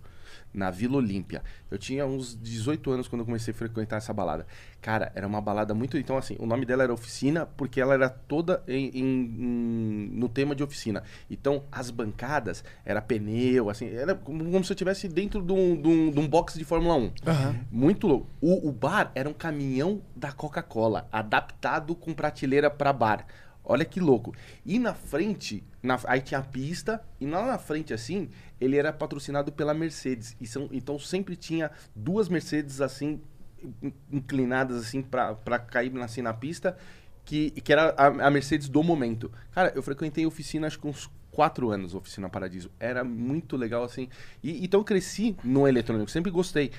na Vila Olímpia. Eu tinha uns 18 anos quando eu comecei a frequentar essa balada. Cara, era uma balada muito. Então, assim, o nome dela era Oficina porque ela era toda em, em- no tema de oficina. Então, as bancadas era pneu, assim, era como, se eu estivesse dentro de um, de, um, de um box de Fórmula 1. Aham. Muito louco. O, o bar era um caminhão da Coca-Cola, adaptado com prateleira para bar. Olha que louco. E na frente, na- aí tinha a pista, e lá na frente, assim, ele era patrocinado pela Mercedes. E são, então sempre tinha duas Mercedes, assim, in- inclinadas, assim, pra, pra cair assim, na pista, que, que era a, a Mercedes do momento. Cara, eu frequentei oficina, acho que uns quatro anos, Oficina Paradiso. Era muito legal, assim. E, então eu cresci no eletrônico, sempre gostei.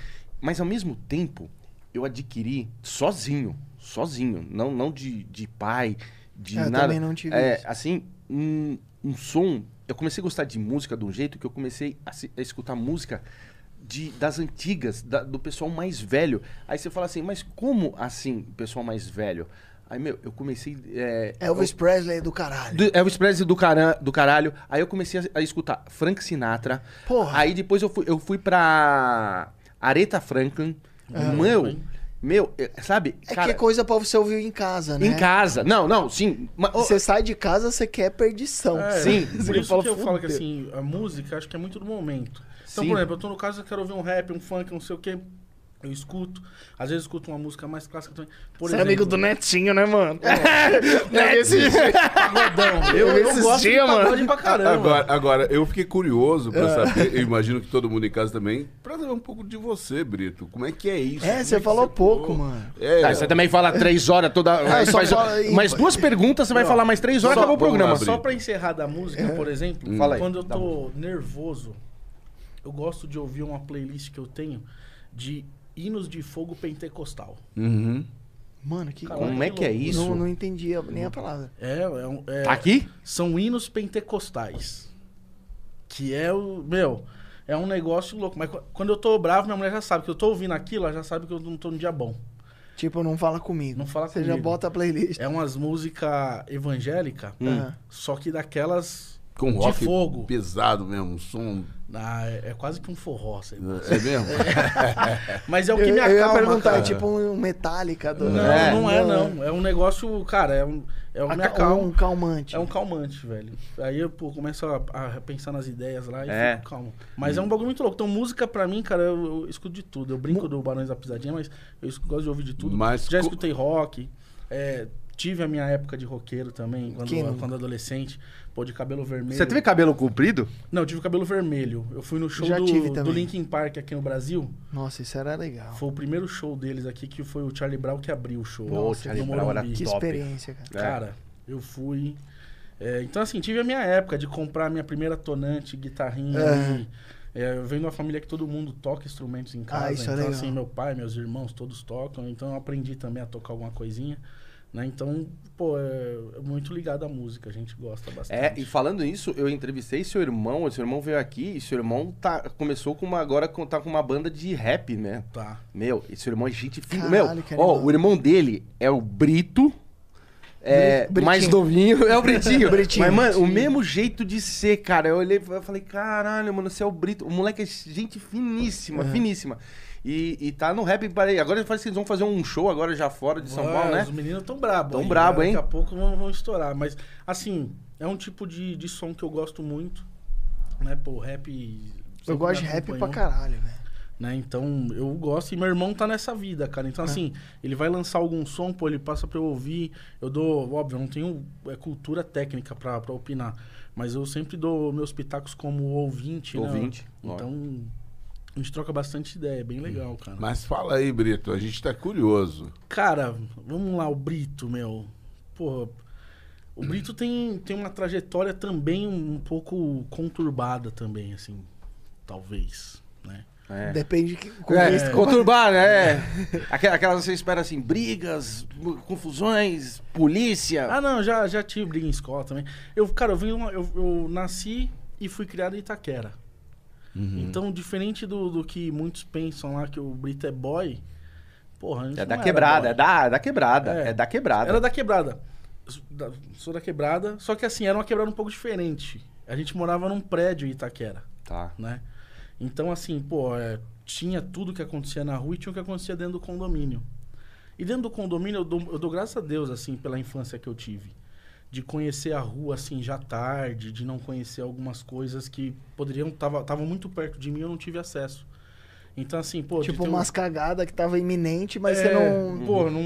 Mas ao mesmo tempo, eu adquiri sozinho, sozinho, não, não de, de pai, de É, eu nada. também não tive é, isso. assim, um, um som. Eu comecei a gostar de música de um jeito que eu comecei a, se- a escutar música de, das antigas, da- do pessoal mais velho. Aí você fala assim, mas como assim, pessoal mais velho? Aí, meu, eu comecei. É, Elvis eu- Presley do caralho. do Elvis Presley do, cara, do caralho. Aí eu comecei a, a escutar Frank Sinatra. Porra. Aí depois eu fui, eu fui pra Aretha Franklin. meu, foi. Meu, é, sabe? É cara, que é coisa pra você ouvir em casa, né? em casa. Não, não, sim. mas- Você sai de casa, você quer perdição. É, Sim. Por isso fala, que eu falo que assim, a música acho que é muito do momento. Então, Sim. por exemplo, eu tô no caso, eu quero ouvir um rap, um funk, não sei o quê. Eu escuto. Às vezes eu escuto uma música mais clássica também. Por Você é exemplo, amigo do Netinho, né, mano? Eu esse Pagodão. Eu, eu Esses gosto de mano. pagode pra caramba. Agora, agora, eu fiquei curioso É. pra saber, eu imagino que todo mundo em casa também, pra saber um pouco de você, Brito. Como é que é isso? É, Como você que falou pouco, mano. É, Tá, você também fala três horas toda. Ah, só faz- falo aí, mais duas perguntas, você vai falar mais três horas, Só- acabou o programa. lá, Só pra encerrar da música, por exemplo, Fala aí, quando eu tá tô nervoso, eu gosto de ouvir uma playlist que eu tenho de hinos de fogo pentecostal. Uhum. Mano, que Caralho, Como é que é isso? Não, não entendi nem a palavra. É, é, um- é- Tá aqui? são hinos pentecostais. Que é o. Meu, é um negócio louco. Mas qu- quando eu tô bravo, minha mulher já sabe que eu tô ouvindo aquilo, ela já sabe que eu não tô no dia bom. Tipo, não fala comigo. Não fala Você já comigo. bota a playlist. É umas músicas evangélicas, Aham. só que daquelas Com de rock fogo. pesado mesmo, um som. Ah, é, é quase que um forró, sei lá. É mesmo? Mas é o Eu, que me eu ia acalma, perguntar, cara. é tipo um Metallica do... Não, É, não é, não, não. É um negócio, cara, é um, é o que me Aca- acalma. um calmante. É um calmante, velho. Aí eu pô, começo a, a pensar nas ideias lá e É. fico calmo. Mas é um bagulho muito louco. Então, música pra mim, cara, eu, eu escuto de tudo. Eu brinco do Barões da Pisadinha, mas eu gosto de ouvir de tudo. Mas Já escutei rock. é, tive a minha época de roqueiro também, quando, quando adolescente. Pô, de cabelo vermelho. Você teve cabelo comprido? Não, eu tive cabelo vermelho. Eu fui no show Já tive do, também. do Linkin Park aqui no Brasil. Nossa, isso era legal. Foi o primeiro show deles aqui, que foi o Charlie Brown que abriu o show. Pô, o Charlie Brown era. Que top. experiência, cara. É. Cara, eu fui. é, então, assim, tive a minha época de comprar a minha primeira tonante, guitarrinha. Aham. e, é, eu venho de uma família que todo mundo toca instrumentos em casa. Ah, isso é então, legal. assim, meu pai, meus irmãos, todos tocam. Então, eu aprendi também a tocar alguma coisinha. Né? Então, pô, é, é muito ligado à música. A gente gosta bastante. É, e falando isso, eu entrevistei seu irmão, seu irmão veio aqui e seu irmão tá, começou com uma, agora com- tá com uma banda de rap, né? Tá. Meu, esse seu irmão é gente fina. Meu, ó, o irmão dele é o Brito. É, Bri- mais Britinho. novinho, é o Britinho. Britinho. Mas, mano, o Britinho. mesmo jeito de ser, cara. Eu olhei e falei, caralho, mano, você é o Brito. O moleque é gente finíssima, Uhum. finíssima. E, e tá no rap, parei. Agora parece que eles vão fazer um show agora já fora de São Ah, Paulo, né? Os meninos tão brabo. Tão aí, brabo, né? hein? Daqui a pouco vão, vão estourar. Mas, assim, é um tipo de, de som que eu gosto muito. Né, pô, rap. Eu gosto de rap pra caralho, velho. né? Então, eu gosto e meu irmão tá nessa vida, cara. Então, assim, ele vai lançar algum som, pô, ele passa pra eu ouvir. Eu dou, óbvio, eu não tenho é, cultura técnica pra, pra opinar. Mas eu sempre dou meus pitacos como ouvinte, né? Ouvinte, Então, a gente troca bastante ideia, é bem legal, cara. Mas fala aí, Brito, a gente tá curioso. Cara, vamos lá, o Brito, meu. Porra, o Brito tem, tem uma trajetória também um pouco conturbada também, assim, talvez, né? É. Depende de que É, conturbar, né? É. Aquela, aquelas você espera assim, brigas, confusões, polícia. Ah, não, já, já tive briga em escola também. Eu, cara, eu, vim, uma- eu, eu nasci e fui criado em Itaquera. Uhum. Então, diferente do, do que muitos pensam lá que o Brito é boy, porra, a gente É da quebrada, é da, é da quebrada, É. é, da quebrada. Era da quebrada. Da- sou da quebrada, só que assim, era uma quebrada um pouco diferente. A gente morava num prédio em Itaquera, Tá. né? Então, assim, pô, é, tinha tudo que acontecia na rua e tinha o que acontecia dentro do condomínio. E dentro do condomínio, eu dou, eu dou graças a Deus, assim, pela infância que eu tive. De conhecer a rua, assim, já tarde, de não conhecer algumas coisas que poderiam... Tava, tava muito perto de mim e eu não tive acesso. Então, assim, pô... Tipo, ter um- umas cagadas que tava iminente, mas É, você não. Pô, não...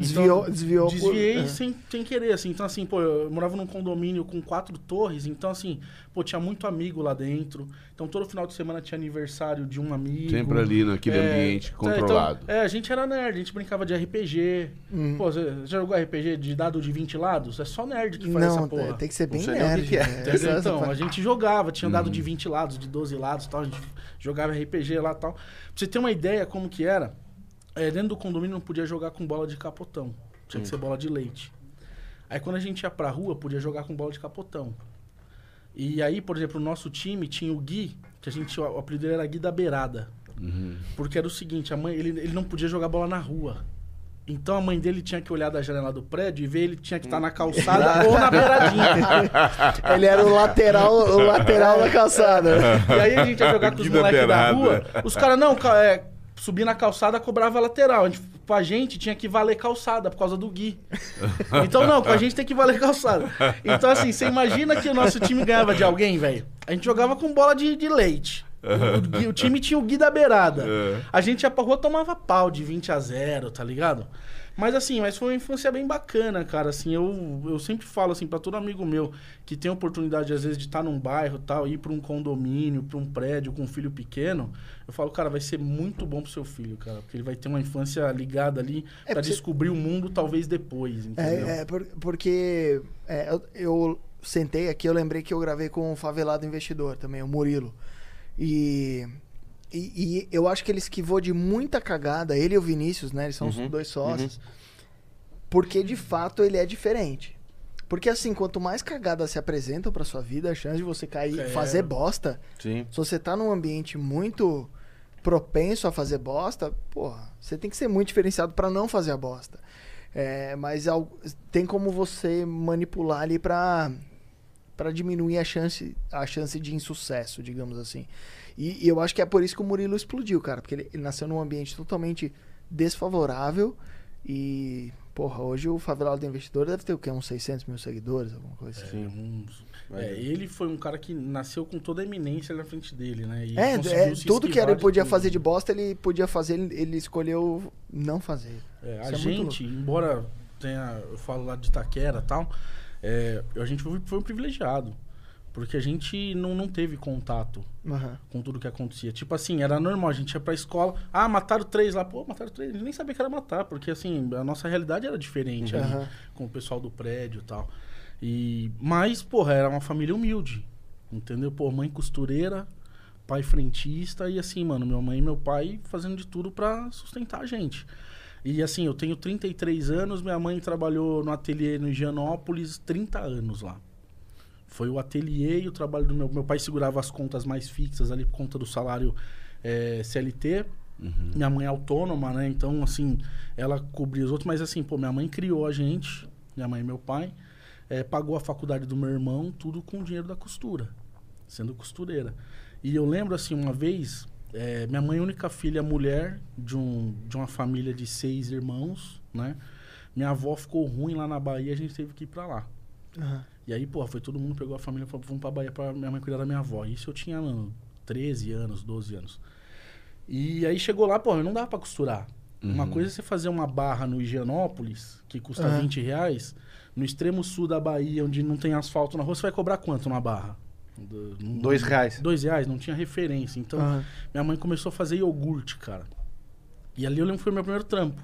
Aham. Então, Desviou, desviou por- Desviei Aham. sem, sem querer, assim. Então, assim, pô, eu morava num condomínio com quatro torres, então, assim, pô, tinha muito amigo lá dentro. Então, todo final de semana tinha aniversário de um amigo. Sempre ali naquele É, ambiente então, controlado. é, a gente era nerd, a gente brincava de RPG. Hum. Pô, você já jogou RPG de dado de 20 lados? É só nerd que faz essa Não, porra. tem que ser bem nerd. que é. Essa- essa Então, a gente jogava, tinha dado Uhum. de 20 lados, de 12 lados e tal, a gente jogava RPG lá e tal. Pra você ter uma ideia como que era, é, dentro do condomínio não podia jogar com bola de capotão. Tinha que ser bola de leite. Aí quando a gente ia pra rua, podia jogar com bola de capotão. E aí, por exemplo, o nosso time tinha o Gui, que a gente, o apelido dele era Gui da Beirada. Uhum. Porque era o seguinte, a mãe, ele, ele não podia jogar bola na rua. Então a mãe dele tinha que olhar da janela do prédio e ver ele tinha que estar na calçada ou na beiradinha. Ele era o lateral, o lateral da calçada. E aí a gente ia jogar com os moleques da rua. Os caras, não, é, subir na calçada cobrava lateral. A gente, pra gente tinha que valer calçada por causa do Gui. Então, não, com a gente tem que valer calçada. Então, assim, você imagina que o nosso time ganhava de alguém, velho? A gente jogava com bola de, de leite. O, o o time tinha o Gui da beirada. É. A gente ia pra rua tomava pau de 20 a 0, tá ligado? Mas assim, mas foi uma infância bem bacana, cara. Assim, eu, eu sempre falo assim pra todo amigo meu que tem oportunidade às vezes de estar num bairro, tal, ir pra um condomínio, pra um prédio com um filho pequeno, eu falo, cara, vai ser muito bom pro seu filho, cara, porque ele vai ter uma infância ligada ali É, pra porque- descobrir o mundo talvez depois, entendeu? É, é, por- porque é, eu, eu sentei aqui, eu lembrei que eu gravei com o Favelado Investidor também, o Murilo. E, e, e eu acho que ele esquivou de muita cagada, ele e o Vinícius, né? Eles são os Uhum, dois sócios. Porque de fato ele é diferente. Porque assim, quanto mais cagadas se apresentam pra sua vida, a chance de você cair e É. fazer bosta Sim. se você tá num ambiente muito propenso a fazer bosta, porra, você tem que ser muito diferenciado pra não fazer a bosta. É, mas tem como você manipular ali pra para diminuir a chance a chance de insucesso, digamos assim. E, e eu acho que é por isso que o Murilo explodiu, cara, porque ele, ele nasceu num ambiente totalmente desfavorável e porra, hoje o favelado do investidor deve ter o quê? Uns 600 mil seguidores, alguma coisa assim. É, uns- é, ele foi um cara que nasceu com toda a eminência na frente dele, né? E É, é, tudo que ele podia tudo. fazer de bosta, ele podia fazer, ele, ele escolheu não fazer. É, a é gente, embora tenha, eu falo lá de Itaquera e tal, é, a gente foi, foi um privilegiado. Porque a gente não, não teve contato Aham. com tudo que acontecia. Tipo assim, era normal, a gente ia pra escola, ah, mataram três lá, pô, mataram três, a gente nem sabia que era matar, porque assim, a nossa realidade era diferente ali, Aham. com o pessoal do prédio e tal. E, mas, porra, era uma família humilde, entendeu? Pô, mãe costureira, pai frentista e assim, mano, minha mãe e meu pai fazendo de tudo pra sustentar a gente. E assim, eu tenho 33 anos, minha mãe trabalhou no ateliê no Higienópolis 30 anos lá. Foi o ateliê e o trabalho do meu... Meu pai segurava as contas mais fixas ali por conta do salário eh, CLT. Minha mãe é autônoma, né? Então, assim, ela cobria os outros. Mas assim, pô, minha mãe criou a gente, minha mãe e meu pai. eh, pagou a faculdade do meu irmão, tudo com o dinheiro da costura. Sendo costureira. E eu lembro, assim, uma vez... eh, minha mãe é a única filha mulher de, um, de uma família de seis irmãos, né? Minha avó ficou ruim lá na Bahia, a gente teve que ir pra lá. Aham. E aí, porra, foi todo mundo, pegou a família e falou, vamos pra Bahia pra minha mãe cuidar da minha avó. Isso eu tinha mano, 13 anos, 12 anos. E aí chegou lá, porra, não dava pra costurar. Uma coisa é você fazer uma barra no Higienópolis, que custa Aham. 20 reais. No extremo sul da Bahia, onde não tem asfalto na rua, você vai cobrar quanto uma barra? Do- não- Dois reais. Dois reais, não tinha referência. Então, Aham. minha mãe começou a fazer iogurte, cara. E ali eu lembro que foi meu primeiro trampo.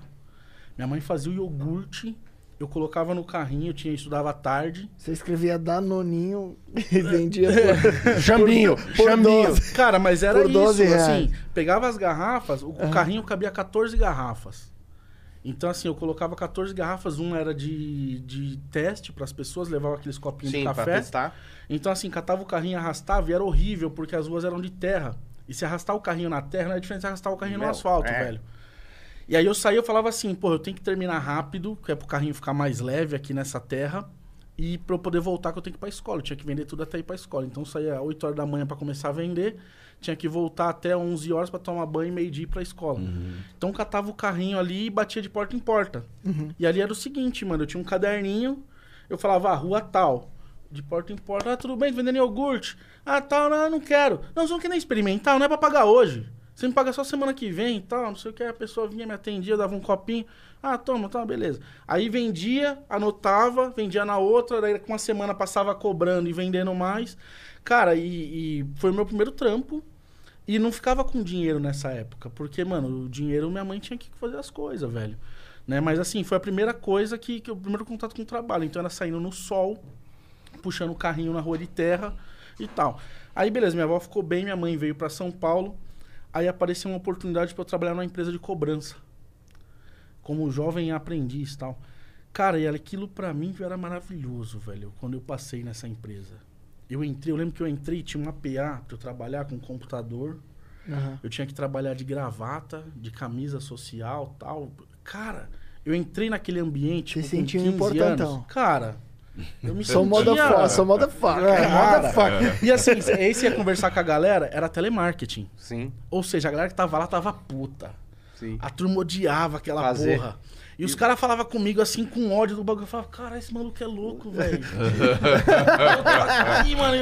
Minha mãe fazia o iogurte, eu colocava no carrinho, eu tinha, estudava à tarde. Você escrevia Danoninho e vendia por, Chambinho, por chambinho. 12. Cara, mas era Por 12 isso, reais. assim, pegava as garrafas, o, o carrinho cabia 14 garrafas. Então, assim, eu colocava 14 garrafas, uma era de, de teste para as pessoas, levava aqueles copinhos Sim, de pra café. testar. Então, assim, catava o carrinho e arrastava, e era horrível, porque as ruas eram de terra. E se arrastar o carrinho na terra, não é diferente de arrastar o carrinho Meu, no asfalto, é. velho. E aí eu saía, eu falava assim, pô, eu tenho que terminar rápido, que é pro carrinho ficar mais leve aqui nessa terra. E pra eu poder voltar, que eu tenho que ir pra escola. Eu tinha que vender tudo até ir pra escola. Então eu saía 8 horas da manhã pra começar a vender. Tinha que voltar até 11 horas pra tomar banho e meio-dia ir pra escola. Então catava o carrinho ali e batia de porta em porta. E ali era o seguinte, mano, eu tinha um caderninho, eu falava, ah, rua tal. De porta em porta, ah, tudo bem, vendendo iogurte. Ah, tal, não, eu não quero. Não, você não quer nem experimentar, não é pra pagar hoje. Você me paga só semana que vem e tal, não sei o que. A pessoa vinha, me atendia, dava um copinho. Ah, toma, toma, beleza. Aí vendia, anotava, vendia na outra, daí com uma semana passava cobrando e vendendo mais. Cara, e, e foi meu primeiro trampo. E não ficava com dinheiro nessa época, porque, mano, o dinheiro minha mãe tinha que fazer as coisas, velho. Né? Mas assim, foi a primeira coisa que, que o primeiro contato com o trabalho. Então era saindo no sol, puxando o carrinho na rua de terra e tal. Aí beleza, minha avó ficou bem, minha mãe veio pra São Paulo. Aí apareceu uma oportunidade pra eu trabalhar numa empresa de cobrança. Como jovem aprendiz e tal. Cara, e aquilo pra mim era maravilhoso, velho, quando eu passei nessa empresa. Eu entrei, eu lembro que eu entrei, tinha uma PA pra eu trabalhar com computador. Aham. Eu tinha que trabalhar de gravata, de camisa social tal. Cara, eu entrei naquele ambiente Se tipo, sentiu com 15 importantão. anos. Cara, eu me Sou sentia... motherfucker, sou motherfucker. É, Cara. motherfucker. E assim, esse ia conversar com a galera, era telemarketing. Sim, Ou seja, a galera que tava lá tava puta. sim. A turma odiava aquela Fazer. porra. E os caras falavam comigo assim, com ódio do bagulho. Eu falava, cara, esse maluco é louco, velho.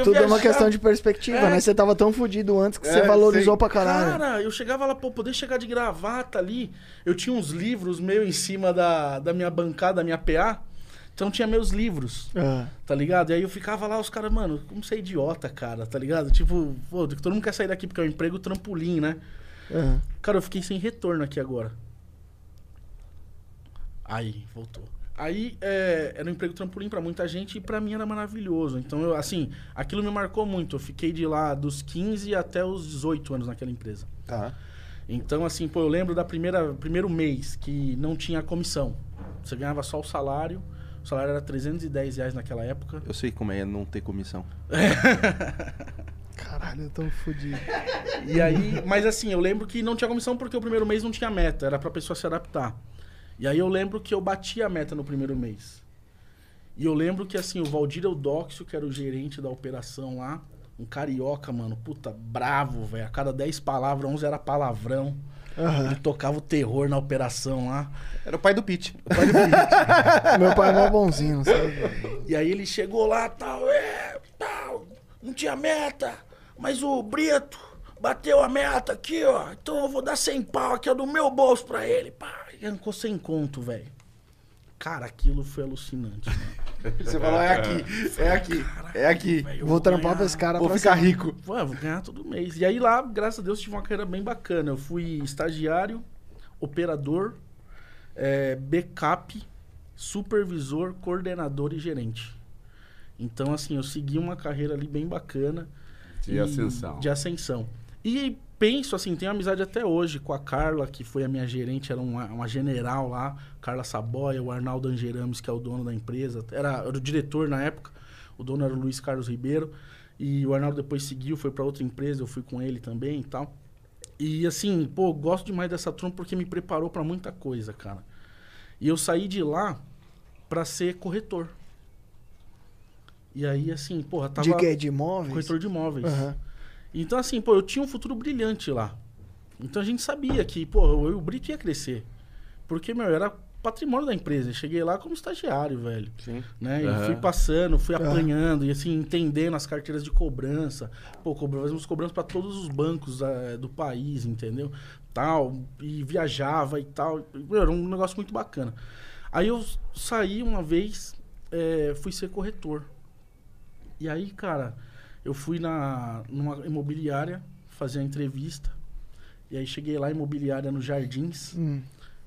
Tudo é uma questão de perspectiva, É. né? Você tava tão fudido antes que É, você valorizou sei. pra caralho. Cara, eu chegava lá, pô, poder chegar de gravata ali. Eu tinha uns livros meio em cima da, da minha bancada, da minha PA. Então tinha meus livros, Ah, tá ligado? E aí eu ficava lá, os caras, mano, como você é idiota, cara, tá ligado? Tipo, pô, todo mundo quer sair daqui porque é um emprego trampolim, né? Cara, eu fiquei sem retorno aqui agora. Aí, voltou. Aí, é, era um emprego trampolim pra muita gente e pra mim era maravilhoso. Então, eu, assim, aquilo me marcou muito. Eu fiquei de lá dos 15 até os 18 anos naquela empresa. Tá. Então, assim, pô, eu lembro da primeira primeiro mês que não tinha comissão. Você ganhava só o salário. O salário era 310 reais naquela época. Eu sei como é não ter comissão. Caralho, eu tô fudido. E aí, mas assim, eu lembro que não tinha comissão porque o primeiro mês não tinha meta, era pra pessoa se adaptar. E aí eu lembro que eu bati a meta no primeiro mês. E eu lembro que assim, o Valdir Eudóxio, que era o gerente da operação lá, um carioca, mano, puta, bravo, velho. A cada 10 palavras, 11 era palavrão. Aham. Ele tocava o terror na operação lá. Era o pai do Pete. Meu pai é mó bonzinho, sei. E aí ele chegou lá, tal, é, tal, não tinha meta, mas o Brito bateu a meta aqui, ó, então eu vou dar 100 pau aqui, ó, do meu bolso pra ele, pá, e arrancou sem conto, velho. Cara, aquilo foi alucinante, mano. Você falou, é aqui, é aqui, é aqui. Velho, eu Vou trampar ganhar- pra esse cara Vou pra ficar sempre. rico. Eu vou ganhar todo mês. E aí lá, graças a Deus, tive uma carreira bem bacana. Eu fui estagiário, operador, é, backup, supervisor, coordenador e gerente. Então, assim, eu segui uma carreira ali bem bacana. De E- ascensão. De ascensão. E penso, assim, tenho amizade até hoje com a Carla, que foi a minha gerente, era uma, uma general lá. Carla Saboia, o Arnaldo Angerames, que é o dono da empresa. Era, era o diretor na época. O dono era o Luiz Carlos Ribeiro. E o Arnaldo depois seguiu, foi para outra empresa, eu fui com ele também e tal. E assim, pô, gosto demais dessa turma porque me preparou para muita coisa, cara. E eu saí de lá para ser corretor. E aí, assim, porra, tava De quê? De imóveis? corretor de imóveis. Aham. Então, assim, pô, eu tinha um futuro brilhante lá. Então a gente sabia que, pô, eu e o Brito ia crescer. Porque, meu, era patrimônio da empresa. Eu cheguei lá como estagiário, velho. Sim. Né? E Aham. fui passando, fui apanhando e assim, entendendo as carteiras de cobrança. Pô, cobra- fazíamos cobrança para todos os bancos eh, do país, entendeu? Tal, e viajava e tal. Meu, Era um negócio muito bacana. Aí eu saí uma vez, eh, fui ser corretor. E aí, cara, eu fui na, numa imobiliária fazer a entrevista. E aí cheguei lá, imobiliária nos Jardins, Hum.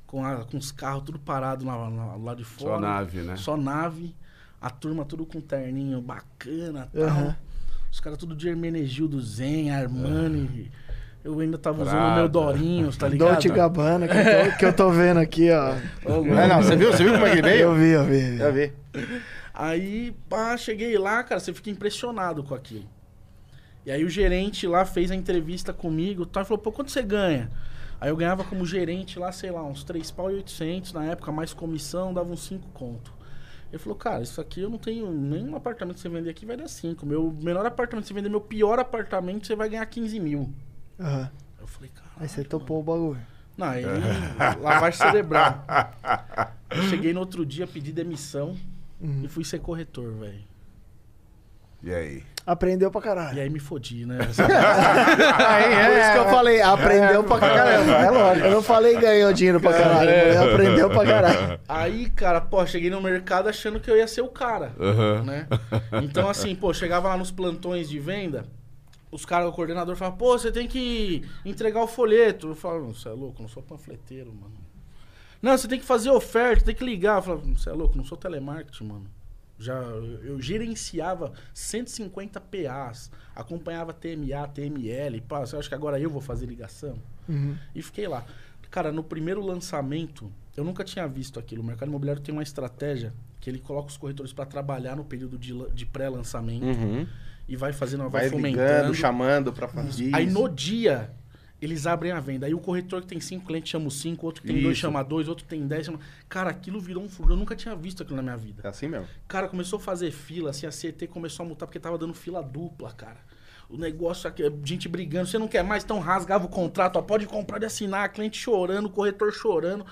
com, a- com os carros tudo parado lá, lá, lá de fora. Só nave, né? Só nave. A turma tudo com terninho bacana tal. Aham. Os caras tudo de Hermenegildo Zen, Armani. Eu ainda tava usando o Prada. meu Dorinhos, tá ligado? Dolce Gabbana, que, eu tô, que eu tô vendo aqui, ó. Ô, louco. Não, não, você viu? Você viu como é que ele Eu veio? vi, eu vi. Já vi. Aí, pá, cheguei lá, cara, você fica impressionado com aquilo. E aí o gerente lá fez a entrevista comigo tal, e falou, pô, quanto você ganha? Aí eu ganhava como gerente lá, sei lá, uns 3 pau e 800 na época, mais comissão, dava uns 5 conto. Ele falou, cara, isso aqui eu não tenho nenhum apartamento que você vender aqui vai dar 5. Meu menor apartamento que você vender, meu pior apartamento, você vai ganhar 15 mil. Aham. Eu falei, cara. Aí você topou o bagulho. Não, aí lavagem cerebral. Eu cheguei no outro dia, pedi demissão Uhum. e fui ser corretor, velho. E aí? Aprendeu pra caralho. E aí me fodi, né? Aí, Por isso que eu falei, aprendeu pra caralho. É lógico. Eu não falei ganhou dinheiro pra caralho. eu falei, aprendeu pra caralho. Aí, cara, pô, cheguei no mercado achando que eu ia ser o cara, Aham. né? Então, assim, pô, chegava lá nos plantões de venda, os caras, o coordenador falava, pô, você tem que entregar o folheto. Eu falava, você é louco, eu não sou panfleteiro, mano. Não, você tem que fazer oferta, tem que ligar. Eu falava, você é louco, não sou telemarketing, mano. Já, eu, gerenciava 150 PAs, acompanhava TMA, TML, pá, você acha que agora eu vou fazer ligação? Uhum. E fiquei lá. Cara, no primeiro lançamento, eu nunca tinha visto aquilo. O mercado imobiliário tem uma estratégia que ele coloca os corretores para trabalhar no período de, de pré-lançamento Uhum. e vai fazendo, vai, Vai fomentando. ligando, chamando pra fazer. Aí no dia, Eles abrem a venda. Aí o corretor que tem cinco clientes chama os cinco, outro que tem dois Isso. chama dois, outro tem dez chama... Cara, aquilo virou um furo. Eu nunca tinha visto aquilo na minha vida. É assim mesmo. Cara, começou a fazer fila, assim, a CT começou a multar porque tava dando fila dupla, cara. O negócio aqui, gente brigando, você não quer mais, então rasgava o contrato, ó, pode comprar de assinar, cliente chorando, o corretor chorando.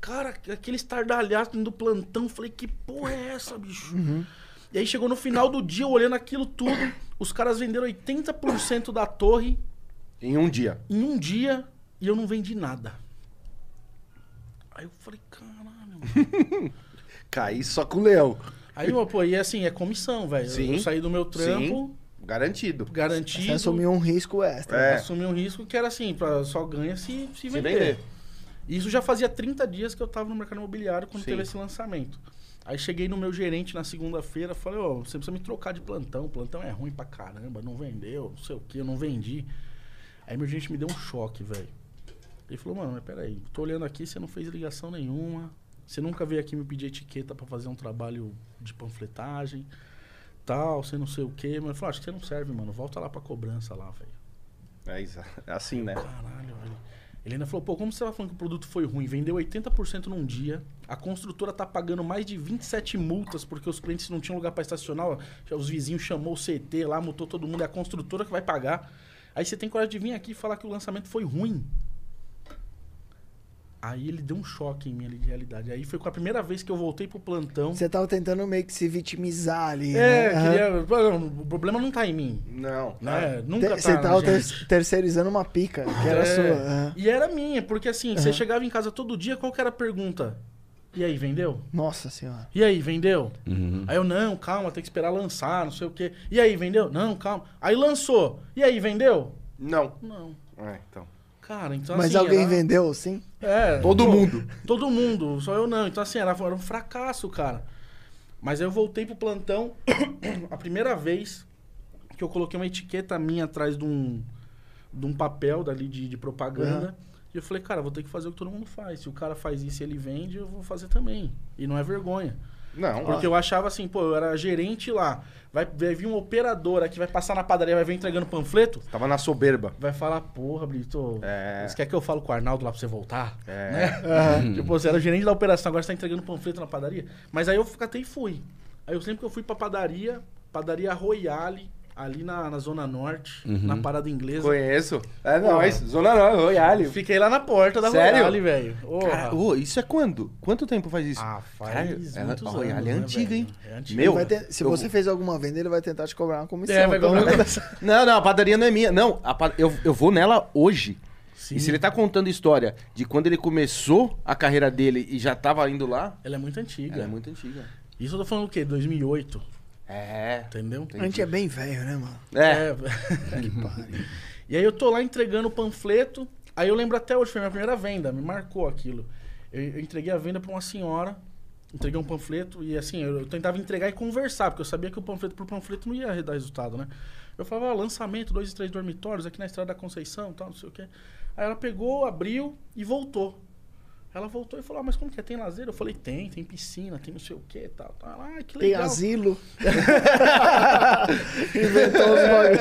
Cara, aquele estardalhaço do plantão, falei, que porra é essa, bicho? E aí chegou no final do dia, olhando aquilo tudo, os caras venderam 80% da torre Em um dia. em um dia e eu não vendi nada. Aí eu falei, caralho, mano. Caí só com o leão. Aí, meu, pô, e assim, é comissão, velho. Sim. Eu saí do meu trampo, Garantido. garantido. Você assumiu um risco extra. É. Assumi um risco que era assim, pra só ganha se, se Se vender. vender. Isso já fazia 30 dias que eu tava no mercado imobiliário quando Sim. teve esse lançamento. Aí cheguei no meu gerente na segunda-feira, falei, ó, você precisa me trocar de plantão, o plantão é ruim pra caramba, não vendeu, não sei o que, eu não vendi. Aí meu gerente me deu um choque, velho. Ele falou, mano, mas peraí, tô olhando aqui, você não fez ligação nenhuma, você nunca veio aqui me pedir etiqueta pra fazer um trabalho de panfletagem, tal, você não sei o que, mas eu falei, acho que você não serve, mano, volta lá pra cobrança lá, velho. É é assim, né? Caralho, velho. Ele ainda falou, pô, como você tava falando que o produto foi ruim? Vendeu 80% num dia. A construtora tá pagando mais de 27 multas porque os clientes não tinham lugar pra estacionar. ó. Os vizinhos chamou o CT lá, multou todo mundo. É a construtora que vai pagar. Aí você tem coragem de vir aqui e falar que o lançamento foi ruim. Aí ele deu um choque em mim ali de realidade. Aí foi com a primeira vez que eu voltei pro plantão. Você tava tentando meio que se vitimizar ali. É, né? Queria. O problema não tá em mim. Não. Né? Nunca Te- tá Você na tava ter- terceirizando uma pica, que era É. sua. aham. E era minha, porque assim, você Aham. chegava em casa todo dia, qual que era a pergunta? E aí, vendeu? Nossa senhora. E aí, vendeu? Uhum. Aí eu, não, calma, tem que esperar lançar, não sei o quê. E aí, vendeu? Não, calma. Aí lançou. E aí, vendeu? Não. Não. É, então. Cara, então Mas assim. alguém era- vendeu, sim? É. Todo pô, mundo. Todo mundo, só eu não. Então assim, era, era um fracasso, cara. Mas aí eu voltei pro plantão a primeira vez que eu coloquei uma etiqueta minha atrás de um, de um papel dali de, de propaganda. E eu falei, cara, vou ter que fazer o que todo mundo faz. Se o cara faz isso e ele vende, eu vou fazer também. E não é vergonha. Não. Porque eu achava assim, pô, eu era gerente lá. Vai, vai vir um operador aqui, vai passar na padaria, vai vir entregando panfleto. Tava na soberba. Vai falar, porra, Brito, É. você quer que eu fale com o Arnaldo lá pra você voltar? É. Né? Tipo, você era gerente da operação, agora você tá entregando panfleto na padaria. Mas aí eu e fui. Aí eu sempre que eu fui pra padaria, padaria Royale, ali na, na Zona Norte, Uhum. na parada inglesa. Conheço. É nóis. Zona Norte, Royale. Fiquei lá na porta da Sério? Royale, velho. Ô, isso é quando? Quanto tempo faz isso? Ah, faz Cara, muitos ela- anos. é né, antiga, velho? hein? É antiga. Meu, Vai ter- se eu- você fez alguma venda, ele vai tentar te cobrar uma comissão. É, vai Então, cobrar uma comissão. Não, não, a padaria não é minha. Não, a pa- eu, eu vou nela hoje. Sim. E se ele tá contando história de quando ele começou a carreira dele e já tava indo lá, Ela é muito antiga. ela é muito antiga. Isso eu tô falando o quê? 2008, É. entendeu? A gente é bem velho, né, mano? É. Que pariu. E aí eu tô lá entregando o panfleto. Aí eu lembro até hoje, foi minha primeira venda, me marcou aquilo. Eu, eu entreguei a venda pra uma senhora, entreguei um panfleto e assim, eu, eu tentava entregar e conversar, porque eu sabia que o panfleto por panfleto não ia dar resultado, né? Eu falava, ó, lançamento, dois e três dormitórios aqui na Estrada da Conceição, tal, não sei o quê. Aí ela pegou, abriu e voltou. Ela voltou e falou, ah, mas como que é? Tem lazer? Eu falei, tem, tem piscina, tem não sei o quê, tal, tal. Ela, Ah, que Tem legal. asilo. Inventou os bagulho.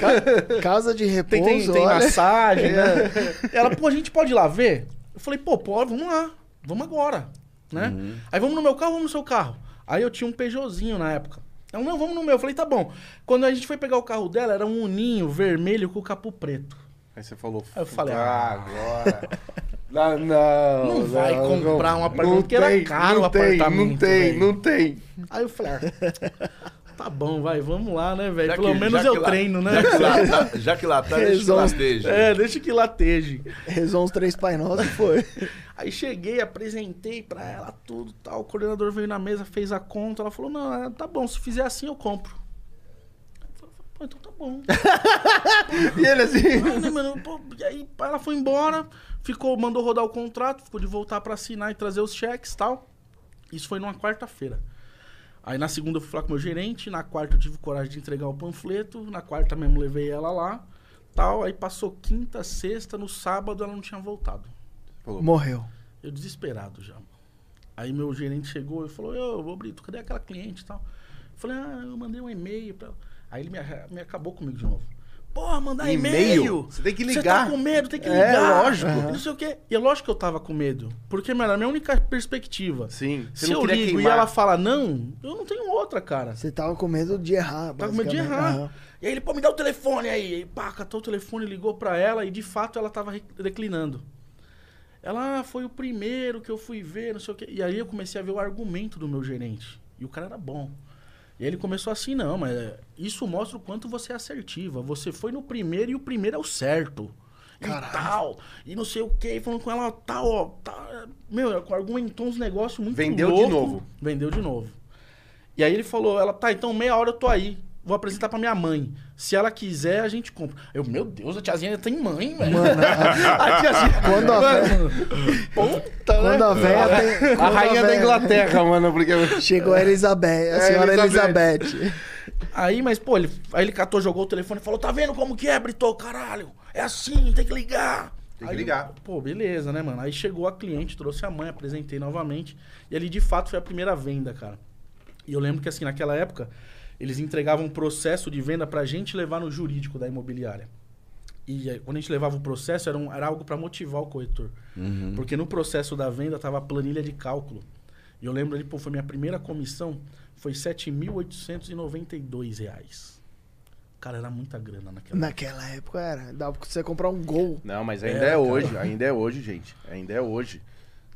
Ca- Casa de repouso, Tem, tem, tem massagem, né? Ela, pô, a gente pode ir lá ver? Eu falei, pô, pode, vamos lá. Vamos agora, né? Aí vamos no meu carro, vamos no seu carro. Aí eu tinha um Peugeotzinho na época. Ela, não, vamos no meu. Eu falei, tá bom. Quando a gente foi pegar o carro dela, era um uninho vermelho com o capô preto. Aí você falou. Eu falei, ah, agora. Não, não. Não vai comprar um apartamento, não porque era tem, caro não o apartamento, Não tem, velho. não tem. Aí eu falei, ah, tá bom, vai, vamos lá, né, velho? Pelo que- menos eu lá- treino, né? Já que lá tá, já que lá tá deixa que lateja. É, deixa que lateje. Rezou uns três Pai Nosso e foi. Aí cheguei, apresentei pra ela tudo tal. O coordenador veio na mesa, fez a conta. Ela falou: Não, é, tá bom, se fizer assim eu compro. Pô, então tá bom. E ele assim. Mano, pô, e aí ela foi embora, ficou, mandou rodar o contrato, ficou de voltar pra assinar e trazer os cheques e tal. Isso foi numa quarta-feira. Aí na segunda eu fui falar com o meu gerente, na quarta eu tive coragem de entregar o panfleto, na quarta mesmo levei ela lá, tal. Aí passou quinta, sexta, no sábado ela não tinha voltado. Morreu. Eu desesperado já. Aí meu gerente chegou e falou, ô, ô Brito, cadê aquela cliente e tal? Eu falei, ah, eu mandei um e-mail pra ela. Aí ele me, me acabou comigo de novo. Porra, mandar E-mail? Você tem que Você ligar. tá com medo, tem que É, ligar. lógico. E Não sei o quê. E é lógico que eu tava com medo. Porque, mano, era a minha única perspectiva. Sim. Você Se eu ligo queimar. e ela fala não, eu não tenho outra, cara. Você tava com medo de errar. Tava com medo de errar. Aham. E aí ele, pô, me dá o telefone aí. E pá, catou o telefone, ligou pra ela e de fato ela tava declinando. Ela ah, foi o primeiro que eu fui ver, não sei o quê. E aí eu comecei a ver o argumento do meu gerente. E o cara era bom. E ele começou assim, não, mas é, isso mostra o quanto você é assertiva. Você foi no primeiro e o primeiro é o certo. E tal. E não sei o quê. Falando com ela, tal, ó. Tá, meu, argumentou uns negócios muito Vendeu de louco. novo. Vendeu de novo. E aí ele falou, ela, tá, então meia hora eu tô aí. Vou apresentar pra minha mãe. Se ela quiser, a gente compra. Eu, meu Deus, a tiazinha tem mãe, velho. Mano, a- A tiazinha. Quando a Mano, Puta, né? quando a véia tem. A rainha da véia- Inglaterra, mano, porque... Chegou a Elizabeth, a É, senhora Elizabeth. Elizabeth. Aí, mas, pô, ele, aí ele catou, jogou o telefone e falou: Tá vendo como que é, Brito? Caralho, é assim, tem que ligar. Tem que Aí, ligar. Pô, beleza, né, mano? Aí chegou a cliente, trouxe a mãe, apresentei novamente. E ali, de fato, foi a primeira venda, cara. E eu lembro que, assim, naquela época, eles entregavam um processo de venda pra gente levar no jurídico da imobiliária. E aí, quando a gente levava o processo, era, um- era algo pra motivar o corretor. Porque no processo da venda tava a planilha de cálculo. E eu lembro ali, pô, foi minha primeira comissão, foi 7.892 reais. Cara, era muita grana naquela Naquela época era. Dava pra você comprar um gol. Não, mas ainda É, é, hoje, ainda é hoje, gente. Ainda é hoje.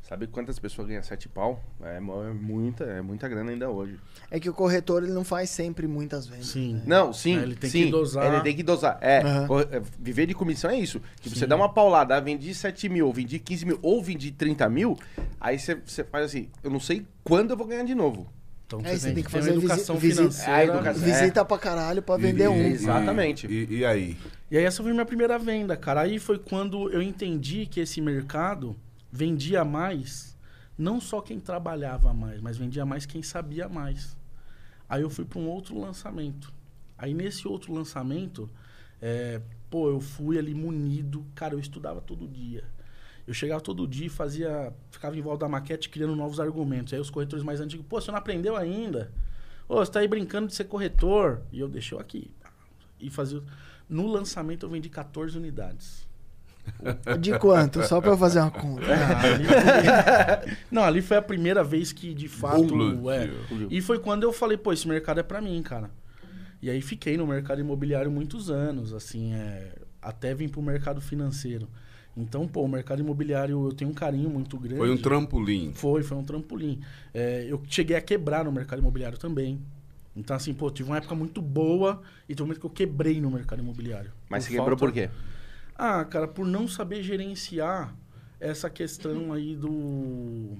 Sabe quantas pessoas ganham sete pau? É, é muita, é muita grana ainda hoje. É que o corretor ele não faz sempre muitas vendas. Sim. né? Não, sim, É, ele tem sim. que dosar. Ele tem que dosar. É, é, viver de comissão é isso. Que você dá uma paulada, ah, vendi 7 mil, ou vendi 15 mil, ou vendi 30 mil, aí você, você faz assim, eu não sei quando eu vou ganhar de novo. Então É, você tem que fazer educação visi- visi- financeira. Ah, educação. Visita pra caralho pra vender E- um. Exatamente. E, e aí? E aí essa foi minha primeira venda, cara. Aí foi quando eu entendi que esse mercado vendia mais, não só quem trabalhava mais, mas vendia mais quem sabia mais. Aí eu fui para um outro lançamento. Aí nesse outro lançamento, é, pô, eu fui ali munido, cara, eu estudava todo dia. Eu chegava todo dia e fazia, ficava em volta da maquete criando novos argumentos. Aí os corretores mais antigos, pô, você não aprendeu ainda? Ô, você tá aí brincando de ser corretor. E eu deixei aqui. E fazia. No lançamento eu vendi 14 unidades. De quanto? Só pra eu fazer uma conta. Ah, ali foi- Não, ali foi a primeira vez que de fato. Explodiu. É, e foi quando eu falei, pô, esse mercado é pra mim, cara. E aí fiquei no mercado imobiliário muitos anos, assim, é, até vim pro mercado financeiro. Então, pô, o mercado imobiliário eu tenho um carinho muito grande. Foi um trampolim. Foi, foi um trampolim. É, eu cheguei a quebrar no mercado imobiliário também. Então, assim, pô, tive uma época muito boa e teve um momento que eu quebrei no mercado imobiliário. Mas você quebrou falta- por quê? Ah, cara, por não saber gerenciar essa questão aí do.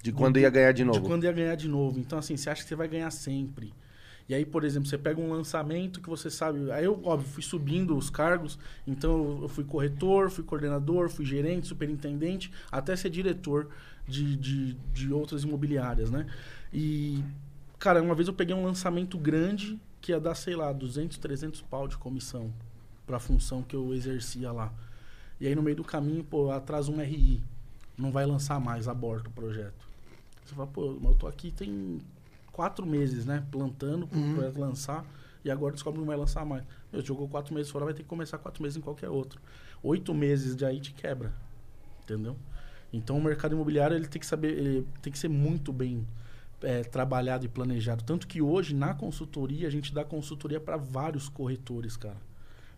De quando ia ganhar de novo. De quando ia ganhar de novo. Então, assim, você acha que você vai ganhar sempre. E aí, por exemplo, você pega um lançamento que você sabe. Aí eu, óbvio, fui subindo os cargos. Então, eu fui corretor, fui coordenador, fui gerente, superintendente, até ser diretor de, de, de outras imobiliárias, né? E, cara, uma vez eu peguei um lançamento grande que ia dar, sei lá, 200, 300 pau de comissão pra função que eu exercia lá. E aí, no meio do caminho, pô, atrasa um RI. Não vai lançar mais, aborta o projeto. Você fala, pô, mas eu tô aqui tem quatro meses, né? Plantando pro Uhum. projeto lançar. E agora descobre que não vai lançar mais. Meu, jogou quatro meses fora, vai ter que começar quatro meses em qualquer outro. Oito meses de aí te quebra. Entendeu? Então o mercado imobiliário ele tem que saber, ele tem que ser muito bem é, trabalhado e planejado. Tanto que hoje, na consultoria, a gente dá consultoria para vários corretores, cara.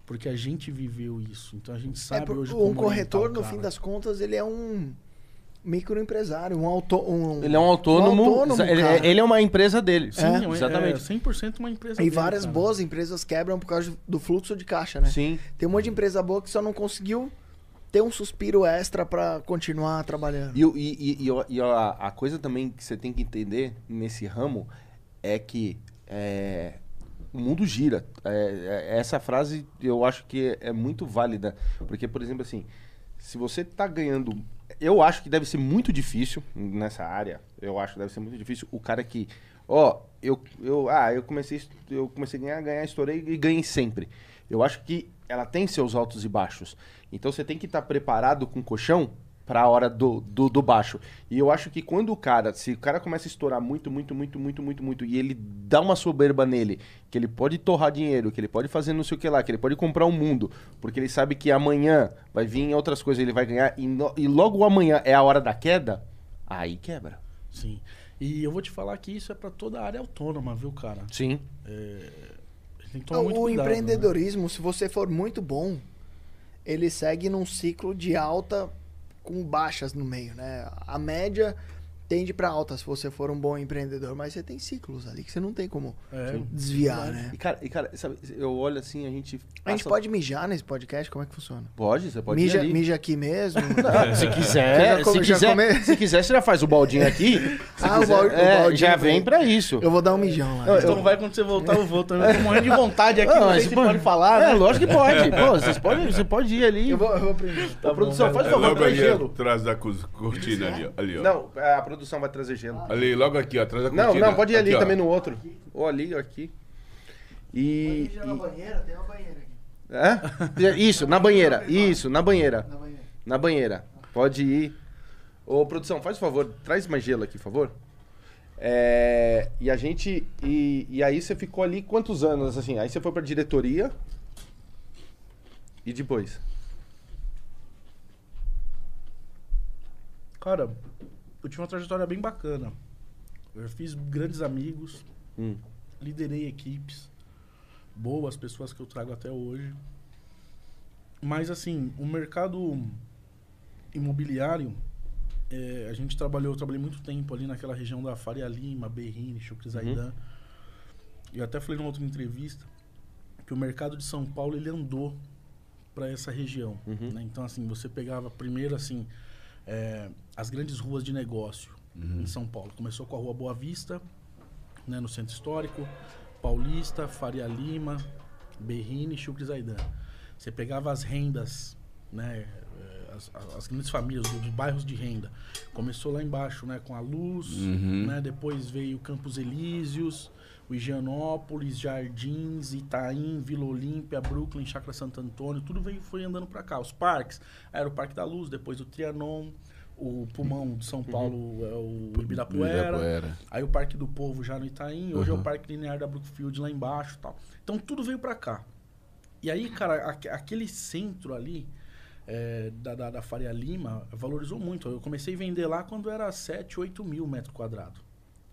Porque a gente viveu isso. Então a gente É, sabe por- hoje um como corretor, orientar o no cara. fim das contas, ele é um microempresário, um auto, um Ele é um autônomo. Um autônomo, ele, cara. ele é uma empresa dele. Sim, É, é, exatamente. É 100% uma empresa E dele, várias cara. boas empresas quebram por causa do fluxo de caixa, né? Sim. Tem um monte de empresa boa que só não conseguiu ter um suspiro extra pra continuar trabalhando. E, e, e, e e a, a coisa também que você tem que entender nesse ramo é que é, o mundo gira. É, é, essa frase eu acho que é, é muito válida. Porque, por exemplo, assim, se você tá ganhando. Eu acho que deve ser muito difícil nessa área. Eu acho que deve ser muito difícil. O cara que. Ó, eu, eu, ah, eu comecei, eu comecei a ganhar, ganhar, estourei e ganhei sempre. Eu acho que ela tem seus altos e baixos. Então você tem que estar preparado com colchão pra hora do, do, do baixo. E eu acho que quando o cara, se o cara começa a estourar muito, muito, muito, muito, muito, muito, e ele dá uma soberba nele, que ele pode torrar dinheiro, que ele pode fazer não sei o que lá, que ele pode comprar um mundo, porque ele sabe que amanhã vai vir outras coisas, ele vai ganhar, e, no- e logo amanhã é a hora da queda, aí quebra. Sim. E eu vou te falar que isso é pra toda a área autônoma, viu, cara? Sim. Tem que tomar muito o cuidado, né? empreendedorismo, se você for muito bom, ele segue num ciclo de alta com baixas no meio, né? A média tende pra alta se você for um bom empreendedor, mas você tem ciclos ali que você não tem como É, desviar, né? E cara, e cara, sabe, eu olho assim, a gente. A gente passa- pode mijar nesse podcast? Como é que funciona? Pode, você pode ir Mija, aqui mesmo? Se quiser, Já come- se, já quiser come- se quiser, você já faz o baldinho aqui. Ah, o quiser, balde- o é, baldinho já vem. vem pra isso. Eu vou dar um mijão lá. Não, Então não vai quando você voltar, eu vou também. Eu tô morrendo de vontade aqui, Não, mas se pô- pode falar, É, né? lógico que pode. Pô, vocês podem, você pode ir ali. Eu vou, eu vou primeiro. Ô, produção, faz É favor, logo traz gelo. atrás da cortina. Ali, ó. Não, a produção vai trazer gelo. Ali, logo aqui, ó, atrás da cortina. Não, não, pode ir ali Aqui, ó. também no outro. Ou ali, ou aqui. E. Mijar na banheira, tem uma banheira e- aqui. Hã? Isso, na banheira. Isso, na banheira. Na banheira. Na banheira. Pode ir. Ô, produção, faz o favor, traz mais gelo aqui, por favor. É, e a gente. E, e aí você ficou ali quantos anos, assim? Aí você foi pra diretoria. E depois? Cara, eu tive uma trajetória bem bacana. Eu fiz grandes amigos, Hum. liderei equipes, boas pessoas que eu trago até hoje. Mas assim, o mercado imobiliário, é, a gente trabalhou, eu trabalhei muito tempo ali naquela região da Faria Lima, Berrini, Chucre Zaidan. E eu até falei numa outra entrevista que o mercado de São Paulo ele andou para essa região. Uhum. né? Então assim, você pegava primeiro assim é, as grandes ruas de negócio em São Paulo. Começou com a Rua Boa Vista, né, no centro histórico, Paulista, Faria Lima, Berrini, Chucre Zaidan. Você pegava as rendas, né, eh, as, as grandes famílias, os bairros de renda. Começou lá embaixo, né, com a Luz, Uhum. né, depois veio Campos Elíseos, o Higienópolis, Jardins, Itaim, Vila Olímpia, Brooklyn, Chácara Santo Antônio, tudo veio, foi andando para cá. Os parques, aí era o Parque da Luz, depois o Trianon, o Pulmão de São Paulo é o Ibirapuera, Ibirapuera. aí o Parque do Povo já no Itaim, hoje é Uhum. o Parque Linear da Brookfield lá embaixo tal. Então tudo veio para cá. E aí, cara, aque- aquele centro ali é, da, da, da Faria Lima valorizou muito. Eu comecei a vender lá quando era 7, 8 mil metros quadrados.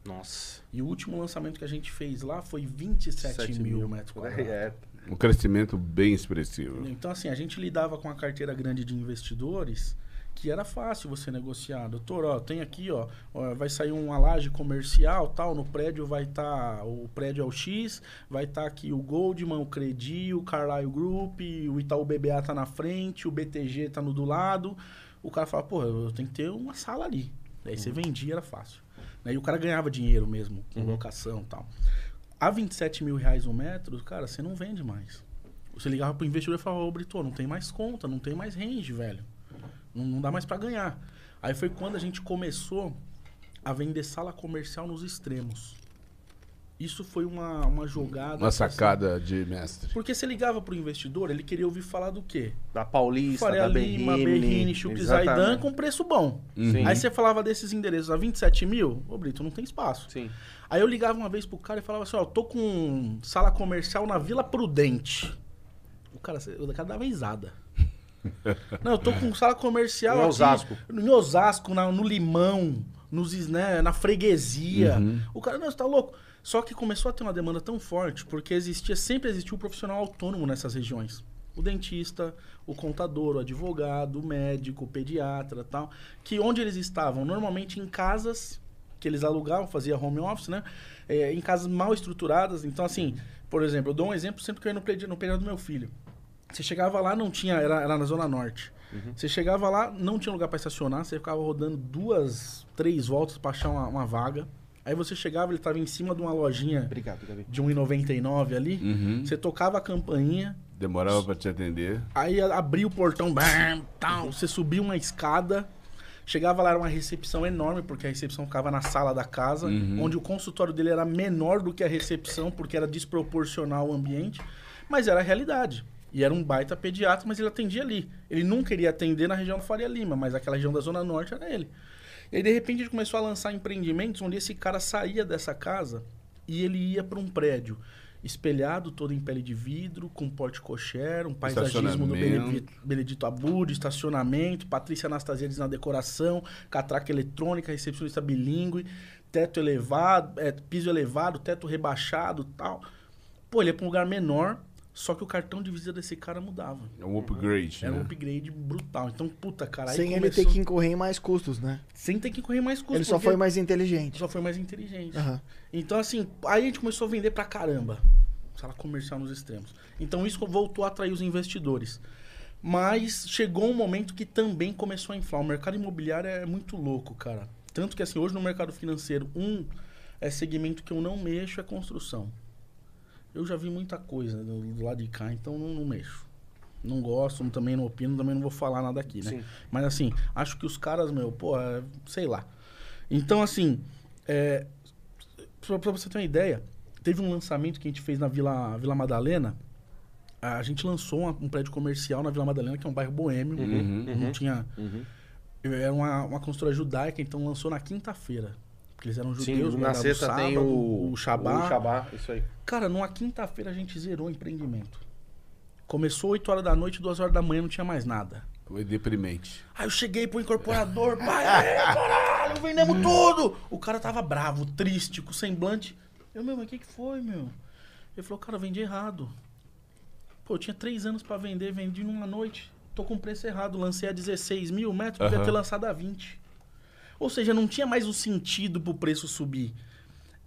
Nossa. E o último lançamento que a gente fez lá foi 27 Sete mil, metros quadrados. É. Um crescimento bem expressivo. Então, assim, a gente lidava com a carteira grande de investidores que era fácil você negociar. Doutor, ó, tem aqui, ó, ó, vai sair uma laje comercial, tal, no prédio vai estar, o prédio é o X, vai estar aqui o Goldman, o Credi, o Carlyle Group, o Itaú BBA tá na frente, o BTG tá no do lado. O cara fala, pô, eu tenho que ter uma sala ali. Daí você vendia, era fácil. Né? E o cara ganhava dinheiro mesmo, com locação e tal. A 27 mil reais um metro, cara, você não vende mais. Você ligava pro investidor e falava, ô Brito, não tem mais conta, não tem mais range, velho. Não, não dá mais para ganhar. Aí foi quando a gente começou a vender sala comercial nos extremos. Isso foi uma, uma jogada. Uma assim, sacada de mestre. porque você ligava pro investidor, ele queria ouvir falar do quê? Da Paulista, Faria da Lima, Berrini. Chucre. Zaidan com preço bom. Sim. Aí você falava desses endereços a 27 mil, ô Brito, não tem espaço. Sim. Aí eu ligava uma vez pro cara e falava assim, ó, tô com sala comercial na Vila Prudente. O cara, o cara dava risada. Não, eu tô com sala comercial Em aqui Osasco. Em Osasco, na- no Limão, nos, né, na freguesia. Uhum. O cara, não, você tá louco. Só que começou a ter uma demanda tão forte, porque existia, sempre existiu um profissional autônomo nessas regiões. O dentista, o contador, o advogado, o médico, o pediatra tal. Que onde eles estavam? Normalmente em casas que eles alugavam, fazia home office, né? É, em casas mal estruturadas. Então, assim, por exemplo, eu dou um exemplo sempre que eu ia no prédio, no prédio do meu filho. Você chegava lá, não tinha, era, era na Zona Norte. Você chegava lá, não tinha lugar para estacionar, você ficava rodando duas, três voltas para achar uma, uma vaga. Aí você chegava, ele estava em cima de uma lojinha Obrigado, Gabi. de 1,99 ali. Uhum. Você tocava a campainha, Demorava pra te atender. aí abria o portão, bam, tal, você subia uma escada. Chegava lá, era uma recepção enorme, porque a recepção ficava na sala da casa, Uhum. onde o consultório dele era menor do que a recepção, porque era desproporcional o ambiente, mas era a realidade. E era um baita pediatra, mas ele atendia ali. Ele nunca iria atender na região do Faria Lima, mas aquela região da Zona Norte era ele. E aí, de repente, a gente começou a lançar empreendimentos onde esse cara saía dessa casa e ele ia para um prédio espelhado todo em pele de vidro, com porte cocher, um paisagismo do. Benedito, Abud, estacionamento, Patrícia Anastasiades na decoração, catraca eletrônica, recepcionista bilíngue, teto elevado, é, piso elevado, teto rebaixado tal. Pô, ele ia pra um lugar menor, só que o cartão de visita desse cara mudava. É um upgrade, Era um né? upgrade brutal. Então, puta, cara, Sem ele começou- ter que incorrer em mais custos, né? Sem ter que correr mais custos. ele só foi mais inteligente. só foi mais inteligente. Aham. Então, assim, aí a gente começou a vender pra caramba. Sala comercial nos extremos. Então, isso voltou a atrair os investidores. Mas chegou um momento que também começou a inflar. O mercado imobiliário é muito louco, cara. Tanto que, assim, hoje no mercado financeiro, um é segmento que eu não mexo é construção. Eu já vi muita coisa do, do lado de cá, então não, não mexo. Não gosto, também não opino, também não vou falar nada aqui, né? Sim. Mas assim, acho que os caras, meu, pô, é, sei lá. Então, assim, é, pra, pra você ter uma ideia, teve um lançamento que a gente fez na Vila, Vila Madalena. A gente lançou uma- um prédio comercial na Vila Madalena, que é um bairro boêmio. Uhum, Não tinha. Uhum. Era uma, uma construtora judaica, então lançou na quinta-feira. Porque eles eram Sim, judeus, na guardavam sexta tem sábado, o, o Shabá. O Shabá, isso aí. Cara, numa quinta-feira a gente zerou o empreendimento. Começou 8 horas da noite, 2 horas da manhã não tinha mais nada. Foi deprimente. Aí eu cheguei pro incorporador, pai, aí, caralho, vendemos tudo! O cara tava bravo, triste, com semblante. Eu, meu, mas o que, que foi, meu? Ele falou, cara, eu vendi errado. Pô, eu tinha três anos pra vender, vendi numa noite. Tô com preço errado, lancei a 16 mil metros, podia Aham. ter lançado a 20. Ou seja, não tinha mais o sentido pro preço subir.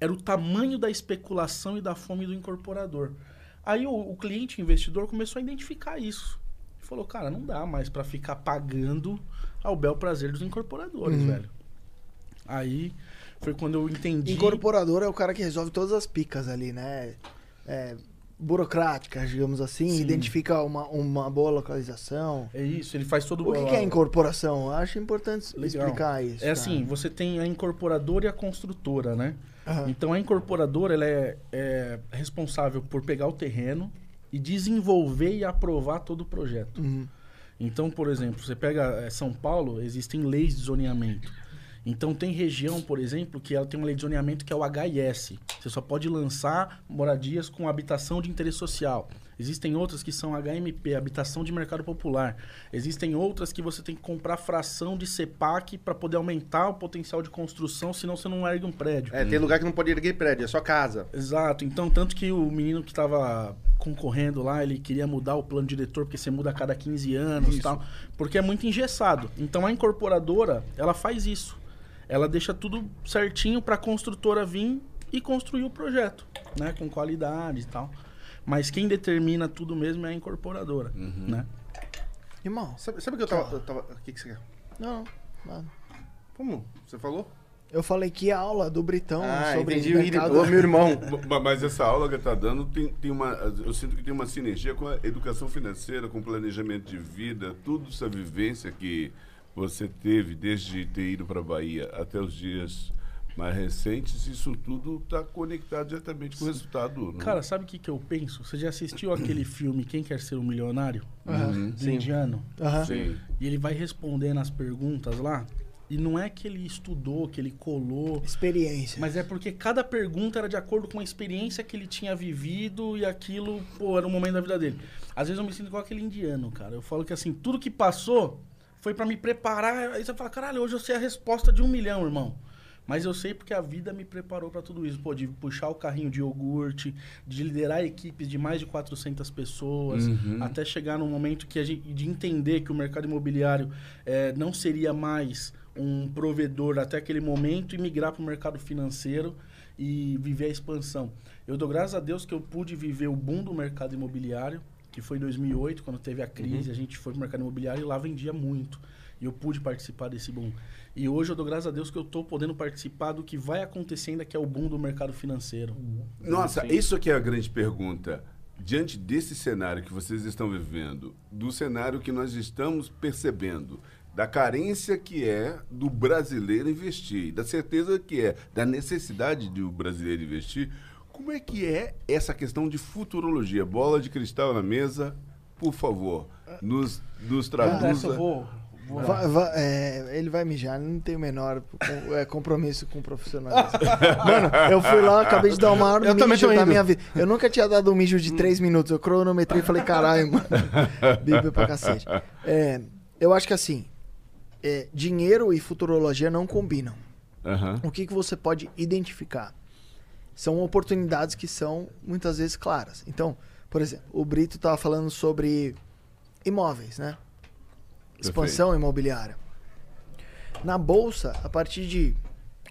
Era o tamanho da especulação e da fome do incorporador. Aí o, o cliente, o investidor, começou a identificar isso. E falou, cara, não dá mais pra ficar pagando ao bel prazer dos incorporadores, Uhum. velho. Aí foi quando eu entendi. Incorporador é o cara que resolve todas as picas ali, né? É, burocráticas, digamos assim, Sim. identifica uma, uma boa localização. É isso, ele faz todo O que, que é incorporação? Eu acho importante Legal. explicar isso. É assim, você tem a incorporadora e a construtora, né? Aham. Então a incorporadora ela é, é responsável por pegar o terreno e desenvolver e aprovar todo o projeto. Uhum. Então, por exemplo, você pega eh, São Paulo, existem leis de zoneamento. Então tem região, por exemplo, que ela tem uma lei de zoneamento que é o HIS. Você só pode lançar moradias com habitação de interesse social. Existem outras que são HMP, habitação de mercado popular. Existem outras que você tem que comprar fração de CEPAC para poder aumentar o potencial de construção, senão você não ergue um prédio. É, tem lugar que não pode erguer prédio, é só casa. Exato. Então, tanto que o menino que estava concorrendo lá, ele queria mudar o plano diretor, porque você muda a cada 15 anos e tal. Porque é muito engessado. Então, a incorporadora, ela faz isso. Ela deixa tudo certinho para a construtora vir e construir o projeto, né? Com qualidade e tal. Mas quem determina tudo mesmo é a incorporadora, né? Irmão, Sabe, sabe o que eu tava, eu tava- O que, que você quer? não, não. Como? Você falou? Eu falei que a aula do Britão ah, sobre entendi. O mercado... Meu irmão. Ma- Mas essa aula que está dando tem, tem uma. Eu sinto que tem uma sinergia com a educação financeira, com o planejamento de vida, tudo essa vivência que você teve desde ter ido para a Bahia até os dias mais recentes, isso tudo está conectado diretamente com o resultado. né? Cara, sabe o que, que eu penso? Você já assistiu aquele filme Quem Quer Ser um Milionário? Uhum. Do Sim. indiano. Aham. Sim. E ele vai respondendo as perguntas lá. E não é que ele estudou, que ele colou. Experiência. Mas é porque cada pergunta era de acordo com a experiência que ele tinha vivido e aquilo, pô, era o momento da vida dele. Às vezes eu me sinto igual aquele indiano, cara. Eu falo que assim, tudo que passou foi pra me preparar. Aí você fala, caralho, hoje eu sei a resposta de um milhão, irmão. Mas eu sei porque a vida me preparou pra tudo isso. Pô, de puxar o carrinho de iogurte, de liderar equipes de mais de 400 pessoas, Uhum. até chegar num momento que a gente, de entender que o mercado imobiliário eh, não seria mais um provedor até aquele momento e migrar para o mercado financeiro e viver a expansão. Eu dou graças a Deus que eu pude viver o boom do mercado imobiliário, que foi em 2008, quando teve a crise, a gente foi para o mercado imobiliário e lá vendia muito. E eu pude participar desse boom. E hoje eu dou graças a Deus que eu estou podendo participar do que vai acontecendo, que é o boom do mercado financeiro. Nossa, Sim. isso aqui é a grande pergunta. Diante desse cenário que vocês estão vivendo, do cenário que nós estamos percebendo, da carência que é do brasileiro investir, da certeza que é da necessidade do brasileiro investir, como é que é essa questão de futurologia? Bola de cristal na mesa, por favor, nos, nos eu traduza. vou. vou Va- va- é, ele vai mijar, não tem o menor com- é, compromisso com o profissionalismo. Mano, eu fui lá, acabei de dar o maior Eu também mijo da indo. minha vida. Eu nunca tinha dado um mijo de 3 minutos. Eu cronometrei e falei, caralho, mano. Bíblia pra cacete. É, eu acho que assim, é, dinheiro e futurologia não combinam. Aham. O que, que você pode identificar? São oportunidades que são muitas vezes claras. Então, por exemplo, o Brito estava falando sobre imóveis, né? Expansão imobiliária. Na bolsa, a partir de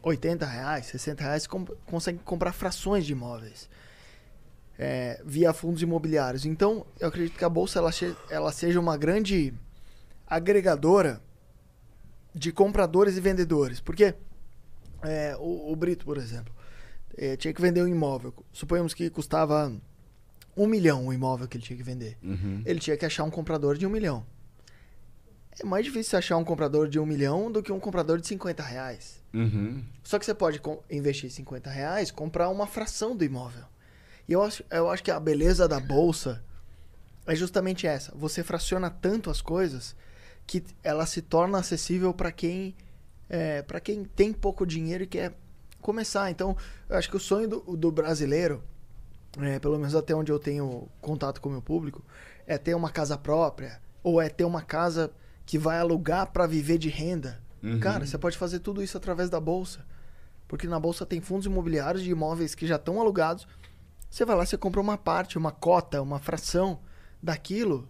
80 reais, 60 reais, comp- consegue comprar frações de imóveis é, via fundos imobiliários. Então, eu acredito que a bolsa ela, ela seja uma grande agregadora de compradores e vendedores. Porque é, o, o Brito, por exemplo, é, tinha que vender um imóvel. Suponhamos que custava um milhão o imóvel que ele tinha que vender. Uhum. Ele tinha que achar um comprador de um milhão. É mais difícil achar um comprador de um milhão do que um comprador de 50 reais. Uhum. Só que você pode investir 50 reais, comprar uma fração do imóvel. E eu acho, eu acho que a beleza da bolsa é justamente essa. Você fraciona tanto as coisas que ela se torna acessível para quem é, para quem tem pouco dinheiro e quer começar. Então, eu acho que o sonho do, do brasileiro, é, pelo menos até onde eu tenho contato com o meu público, é ter uma casa própria ou é ter uma casa que vai alugar para viver de renda. Uhum. Cara, você pode fazer tudo isso através da bolsa. Porque na bolsa tem fundos imobiliários de imóveis que já estão alugados. Você vai lá, você compra uma parte, uma cota, uma fração daquilo.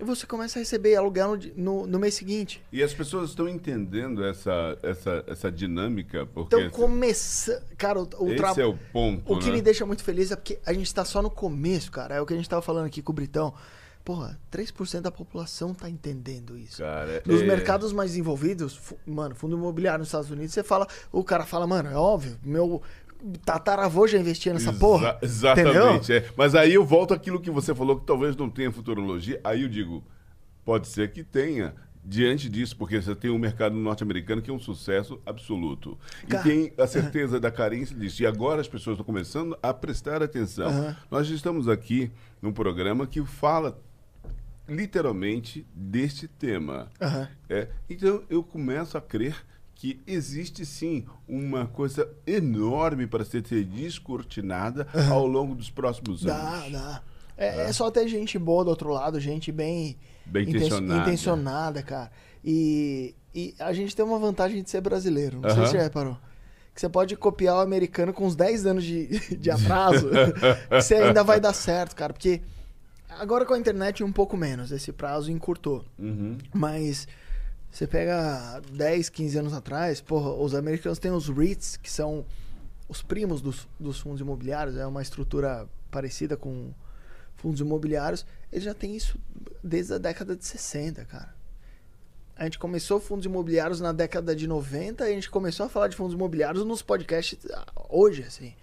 E você começa a receber aluguel no, no, no mês seguinte. E as pessoas estão entendendo essa, essa, essa dinâmica, porque Então começa. Cara, o, o esse tra- é o ponto. O que né? me deixa muito feliz é porque a gente tá só no começo, cara. É o que a gente tava falando aqui com o Britão. Porra, 3% da população tá entendendo isso. Cara, Nos é- mercados mais envolvidos, mano, fundo imobiliário nos Estados Unidos, você fala, o cara fala, mano, é óbvio, meu tataravô já investia nessa Exa- porra. Exatamente. é. Mas aí eu volto àquilo que você falou, que talvez não tenha futurologia. Aí eu digo, pode ser que tenha. Diante disso, porque você tem um mercado norte-americano que é um sucesso absoluto. Cara, E tem a certeza da carência disso. E agora as pessoas estão começando a prestar atenção. Aham. Nós estamos aqui num programa que fala literalmente deste tema. Aham. É, então eu começo a crer que existe sim uma coisa enorme para ser descortinada ao longo dos próximos Dá, anos. dá. É, é só ter gente boa do outro lado, gente bem, Bem inten- intencionada. intencionada, cara. E, e a gente tem uma vantagem de ser brasileiro. Não sei Aham. se você reparou. Que você pode copiar o americano com uns 10 anos de, de atraso. que você ainda vai dar certo, cara. Porque agora com a internet um pouco menos. Esse prazo encurtou. Uhum. Mas você pega 10, 15 anos atrás, porra, os americanos têm os REITs, que são os primos dos, dos fundos imobiliários, é uma estrutura parecida com fundos imobiliários. Eles já têm isso desde a década de 60, cara. A gente começou fundos imobiliários na década de 90 e a gente começou a falar de fundos imobiliários nos podcasts ah, hoje, assim.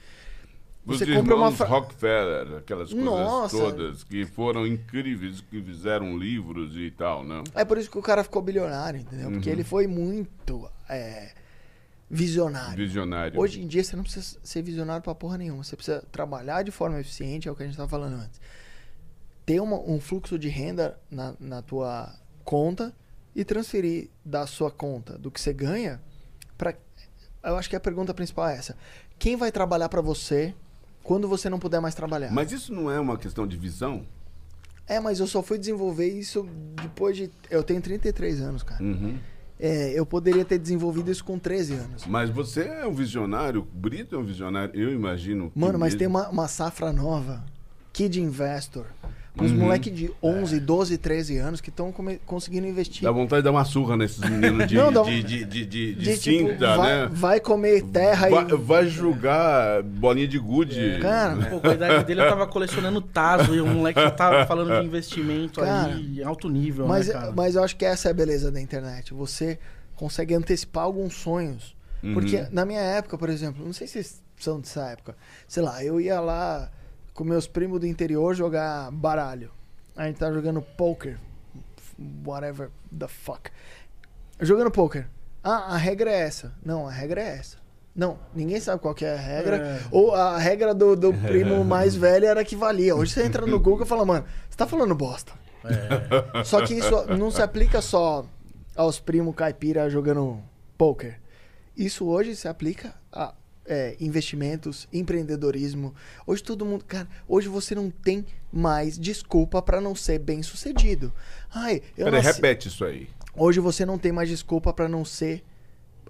Os Você compra uma fra- Rockefeller, aquelas coisas Nossa. todas que foram incríveis, que fizeram livros e tal, né? É por isso que o cara ficou bilionário, entendeu? Porque Uhum. ele foi muito é, visionário. Visionário. Hoje em dia você não precisa ser visionário pra porra nenhuma. Você precisa trabalhar de forma eficiente, é o que a gente tava falando antes. Ter uma- um fluxo de renda na, na tua conta e transferir da sua conta, do que você ganha, para Eu acho que a pergunta principal é essa. Quem vai trabalhar pra você quando você não puder mais trabalhar? Mas isso não é uma questão de visão? É, mas eu só fui desenvolver isso depois de. Eu tenho 33 anos, cara. Uhum. É, eu poderia ter desenvolvido isso com 13 anos. Mas você é um visionário, o Brito é um visionário, eu imagino. Mano, mas mesmo- tem uma, uma safra nova. Kid Investor. Uns Uhum. moleque de 11, 12, 13 anos que estão conseguindo investir. Dá vontade de dar uma surra nesses meninos de, Não, dá- de, de, de, de- de De, tipo, cinta, vai, né? vai comer terra Vai, e. vai jogar bolinha de gude. Cara, Pô, com a idade dele eu tava colecionando taso e o moleque já tava falando de investimento Cara, aí em alto nível, Mas, né, cara? mas eu acho que essa é a beleza da internet. Você consegue antecipar alguns sonhos. Uhum. Porque na minha época, por exemplo, não sei se vocês são dessa época. Sei lá, eu ia lá com meus primos do interior jogar baralho. A gente tava jogando poker. Whatever the fuck. Jogando poker. Ah, a regra é essa. Não, a regra é essa. Não, ninguém sabe qual que é a regra. É. Ou a regra do, do primo mais velho era que valia. Hoje você entra no Google e fala, mano, você tá falando bosta. É. Só que isso não se aplica só aos primos caipira jogando poker. Isso hoje se aplica é, investimentos, empreendedorismo. Hoje todo mundo, cara, hoje você não tem mais desculpa pra não ser bem sucedido. Ai, eu Peraí, nasci- repete isso aí. Hoje você não tem mais desculpa pra não ser.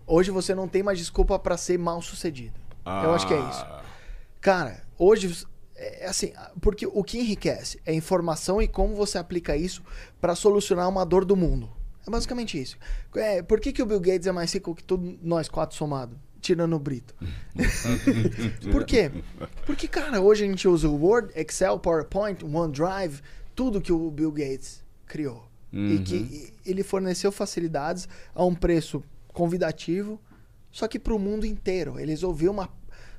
Hoje você não tem mais desculpa pra ser mal sucedido. Eu acho que é isso. Ah, Cara, hoje é assim, porque o que enriquece é informação e como você aplica isso pra solucionar uma dor do mundo. É basicamente isso. É, por que, que o Bill Gates é mais rico que todos nós quatro somados? Tirando o Brito. por quê? Porque, cara, hoje a gente usa o Word, Excel, PowerPoint, OneDrive, tudo que o Bill Gates criou. E Uhum. que ele forneceu facilidades a um preço convidativo, só que para o mundo inteiro. Ele resolveu uma,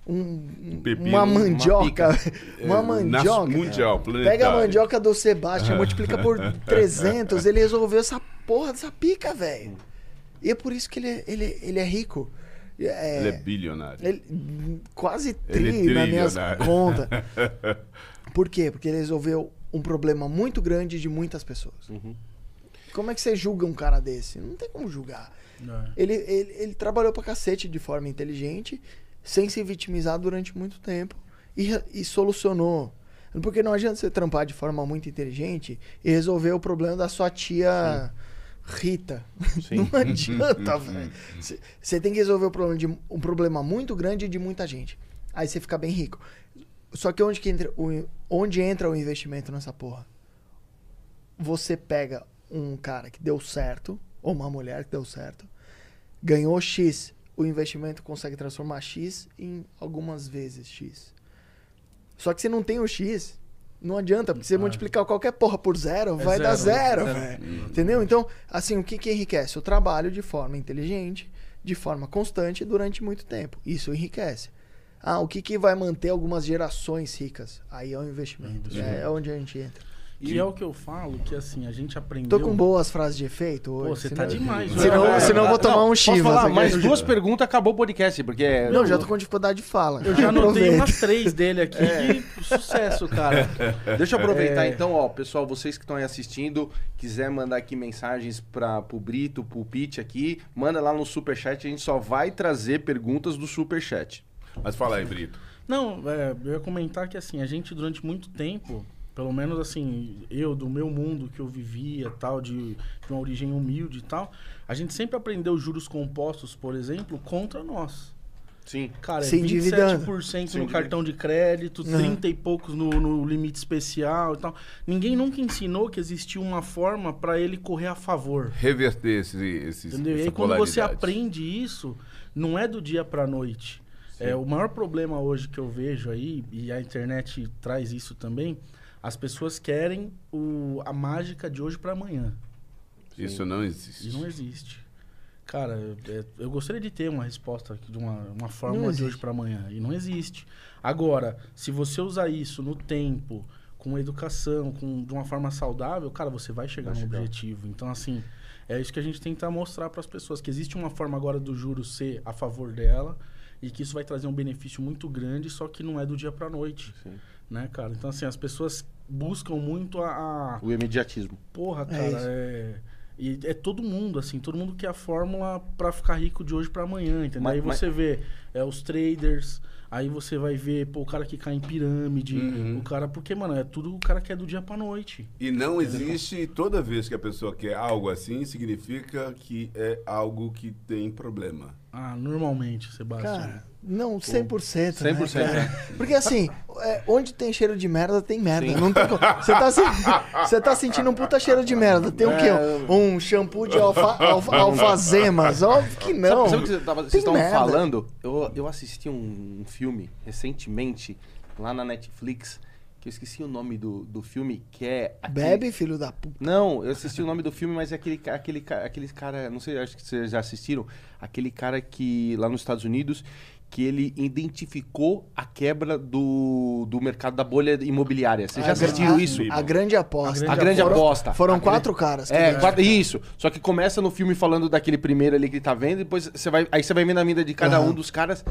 um- pepino, uma uma mandioca. Uma, É, mandioca. nas- mundial, Pega a mandioca do Sebastião, multiplica por 300, ele resolveu essa porra dessa pica, velho. E é por isso que ele, é- ele, ele é rico. É, Ele é bilionário. ele- quase Ele é tri nas minhas contas. Por quê? Porque ele resolveu um problema muito grande de muitas pessoas. Uhum. Como é que você julga um cara desse? Não tem como julgar. É. Ele, ele, ele trabalhou pra cacete de forma inteligente, sem se vitimizar durante muito tempo e, e solucionou. Porque não adianta você trampar de forma muito inteligente e resolver o problema da sua tia Rita. Sim. Não adianta, velho. Você- Você tem que resolver o problema de um problema muito grande de muita gente. Aí você fica bem rico. Só que onde, que entra, o, onde entra o investimento nessa porra? Você pega um cara que deu certo, ou uma mulher que deu certo, ganhou X, o investimento consegue transformar X em algumas vezes X. Só que se não tem o X, não adianta, porque você Ah. multiplicar qualquer porra por zero, É vai dar zero, zero, zero. velho. Entendeu? Então, assim, o que, que enriquece? O trabalho de forma inteligente, de forma constante durante muito tempo. Isso enriquece. Ah, o que, que vai manter algumas gerações ricas? Aí é o investimento. Investimento. É onde a gente entra. E é o que eu falo, que assim, a gente aprendeu. Tô com boas frases de efeito hoje. Pô, você senão- tá demais, velho. Senão, É. senão eu vou tomar Não, um posso chivas. falar? aqui. Mais duas perguntas, acabou o podcast, porque... Não, já tô com dificuldade de fala. Eu já anotei umas três dele aqui. que sucesso, cara. Deixa eu aproveitar É. então, ó, pessoal, vocês que estão aí assistindo, quiser mandar aqui mensagens para pro Brito, pro Pete aqui, manda lá no Superchat, a gente só vai trazer perguntas do Superchat. Mas fala aí, Brito. Não, é, eu ia comentar que assim, a gente durante muito tempo, pelo menos assim, eu do meu mundo que eu vivia, tal, de, de uma origem humilde e tal, a gente sempre aprendeu juros compostos, por exemplo, contra nós. Sim. Cara, é endividando. 27% Se no cartão de crédito, Uhum. 30 e poucos no, no limite especial e tal. Ninguém nunca ensinou que existia uma forma para ele correr a favor. Reverter esse, esses, Entendeu? E aí quando você aprende isso, não é do dia pra noite. É, o maior problema hoje que eu vejo aí, e a internet traz isso também, as pessoas querem o, a mágica de hoje pra amanhã. Isso não existe. E não existe. Cara, é, eu gostaria de ter uma resposta aqui de uma, uma fórmula de hoje pra amanhã. E não existe. Agora, se você usar isso no tempo, com educação, com, de uma forma saudável, cara, você vai chegar Vai no chegar. objetivo. Então, assim, é isso que a gente tenta mostrar para as pessoas. Que existe uma forma agora do juro ser a favor dela e que isso vai trazer um benefício muito grande, só que não é do dia pra noite. Sim. Né, cara? Então, assim, as pessoas buscam muito a- a, O imediatismo. Porra, É cara, é. E é todo mundo, assim, todo mundo quer a fórmula pra ficar rico de hoje pra amanhã, entendeu? Mas- aí mas- você vê é, os traders, aí você vai ver, pô, o cara que cai em pirâmide, Uhum. o cara. Porque, mano, é tudo o cara quer do dia pra noite. E não existe, toda vez que a pessoa quer algo assim, significa que é algo que tem problema. Ah, normalmente, Sebastião. Cara, não, 100%. 100%, Né, cara? Porque assim, é, onde tem cheiro de merda, tem merda. Sim. Não tem. Você tá, se- você tá sentindo um puta cheiro de merda. Tem o quê? Um shampoo de alfa, alfa, alfazemas? Óbvio que não. Sabe, sabe o que você tava- vocês estavam merda. falando? Eu, eu assisti um, um filme recentemente lá na Netflix, que eu esqueci o nome do, do filme, que é. aquele- Bebe, filho da puta. Não, eu assisti o nome do filme, mas é aquele, aquele, aquele cara, não sei, acho que vocês já assistiram, aquele cara que lá nos Estados Unidos que ele identificou a quebra do, do mercado da bolha imobiliária. Você já A assistiu gra- isso? A grande aposta. A grande Foram- aposta. Foram quatro caras. É, quatro- isso. Só que começa no filme falando daquele primeiro ali que ele tá vendo, depois você vai, aí você vai vendo a vida de cada Aham. um dos caras.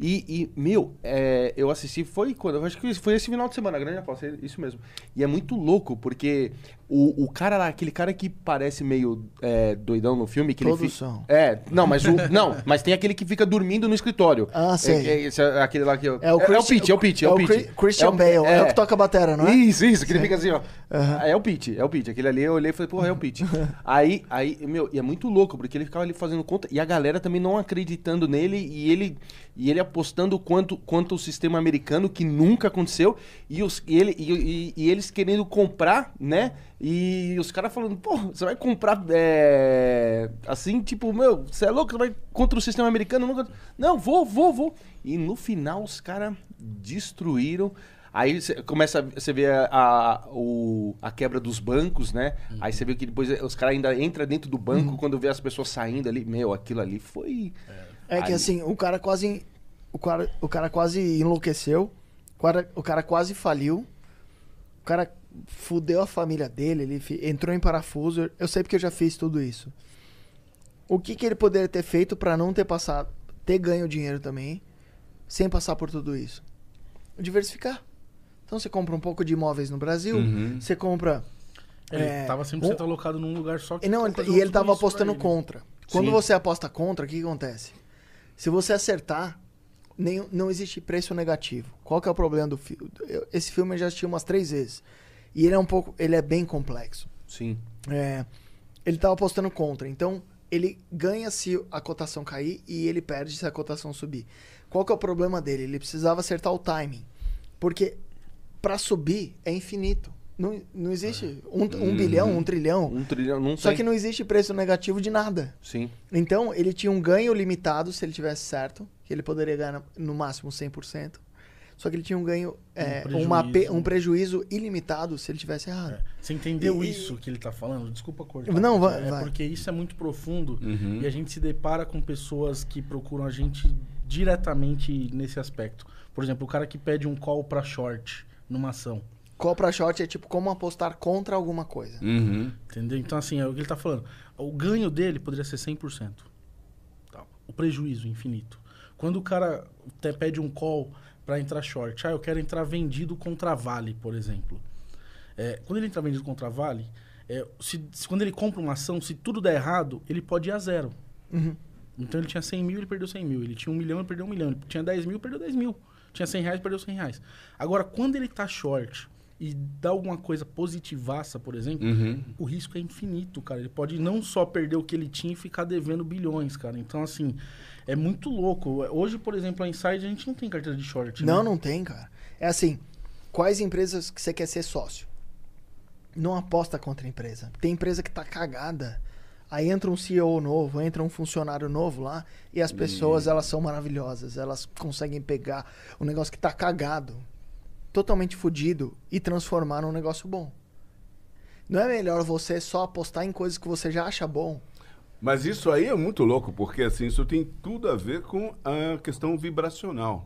E, e, meu, é, eu assisti, foi quando? Eu acho que foi esse final de semana, a grande aposta, é isso mesmo. E é muito louco, porque o, o cara lá, aquele cara que parece meio é, doidão no filme, que Todos ele fi- são. É, não, mas o, não, mas tem aquele que fica dormindo no escritório. Ah, sei. É, é, esse é aquele lá que eu, É o, é, Christian- o Pete, é o Pete, é o Pete. Christian É o- Bale, é. é. o que toca a batera, não é? Isso, isso, que ele fica assim, ó. Aham. É o Pete, é o Pete. Aquele ali eu olhei e falei, porra, é o Pete. aí, aí, meu, e é muito louco, porque ele ficava ali fazendo conta e a galera também não acreditando nele e ele, e ele apostando quanto, quanto o sistema americano, que nunca aconteceu, e, os, e, ele, e, e- e eles querendo comprar, né? E os caras falando, pô, você vai comprar é, assim, tipo, meu, você é louco, você vai contra o sistema americano? Nunca... Não, vou, vou, vou. E no final os caras destruíram. Aí você começa, você vê a, a, o- a quebra dos bancos, né? Aí você vê que depois os caras ainda entram dentro do banco quando vê as pessoas saindo ali. Meu, aquilo ali foi. É que Aí- assim, o cara quase. O cara, o cara quase enlouqueceu. O cara, o cara quase faliu. O cara fudeu a família dele. Ele entrou em parafuso. Eu sei porque eu já fiz tudo isso. O que, que ele poderia ter feito pra não ter passado. Ter ganho dinheiro também. Sem passar por tudo isso? Diversificar. Então você compra um pouco de imóveis no Brasil. Uhum. Você compra. Ele é, tava 100% alocado num lugar só que e não, ele- ficou e ele tava apostando ele. contra. Quando Sim. você aposta contra, o que, que acontece? Se você acertar, nem, não existe preço negativo. Qual que é o problema do filme? Esse filme eu já assisti umas três vezes. E ele é um pouco. Ele é bem complexo. Sim. É, ele tava apostando contra. Então, ele ganha se a cotação cair e ele perde se a cotação subir. Qual que é o problema dele? Ele precisava acertar o timing. Porque para subir é infinito. Não, não existe um, um bilhão, um trilhão. Um trilhão, não Só tem. que não existe preço negativo de nada. Sim. Então, ele tinha um ganho limitado se ele tivesse certo, que ele poderia ganhar no máximo 100%. Só que ele tinha um ganho, é, prejuízo. uma um prejuízo ilimitado se ele tivesse errado. É. Você entendeu E- isso que ele tá falando? Desculpa cortar. Não, porque vai- é vai. porque isso é muito profundo Uhum. e a gente se depara com pessoas que procuram a gente diretamente nesse aspecto. Por exemplo, o cara que pede um call pra short numa ação. Call pra short é tipo como apostar contra alguma coisa. Uhum. Entendeu? Então, assim, é o que ele tá falando. O ganho dele poderia ser 100%. Tá. O prejuízo infinito. Quando o cara até pede um call para entrar short, ah, eu quero entrar vendido contra Vale, por exemplo. É, quando ele entra vendido contra Vale, é, se, se- quando ele compra uma ação, se tudo der errado, ele pode ir a zero. Uhum. Então ele tinha 100 mil, ele perdeu 100 mil. Ele tinha um milhão, ele perdeu um milhão. Ele tinha 10 mil, perdeu 10 mil. Tinha 100 reais, perdeu 100 reais. Agora, quando ele tá short e dá alguma coisa positivaça, por exemplo, Uhum. o risco é infinito, cara. Ele pode não só perder o que ele tinha e ficar devendo bilhões, cara. Então, assim, é muito louco. Hoje, por exemplo, a Inside, a gente não tem carteira de short. Não, né? não tem, cara. É assim, quais empresas que você quer ser sócio? Não aposta contra a empresa. Tem empresa que tá cagada. Aí entra um CEO novo, entra um funcionário novo lá, e as pessoas, elas são maravilhosas. Elas conseguem pegar um negócio que tá cagado, totalmente fudido, e transformar num negócio bom. Não é melhor você só apostar em coisas que você já acha bom? Mas isso aí é muito louco, porque assim, isso tem tudo a ver com a questão vibracional.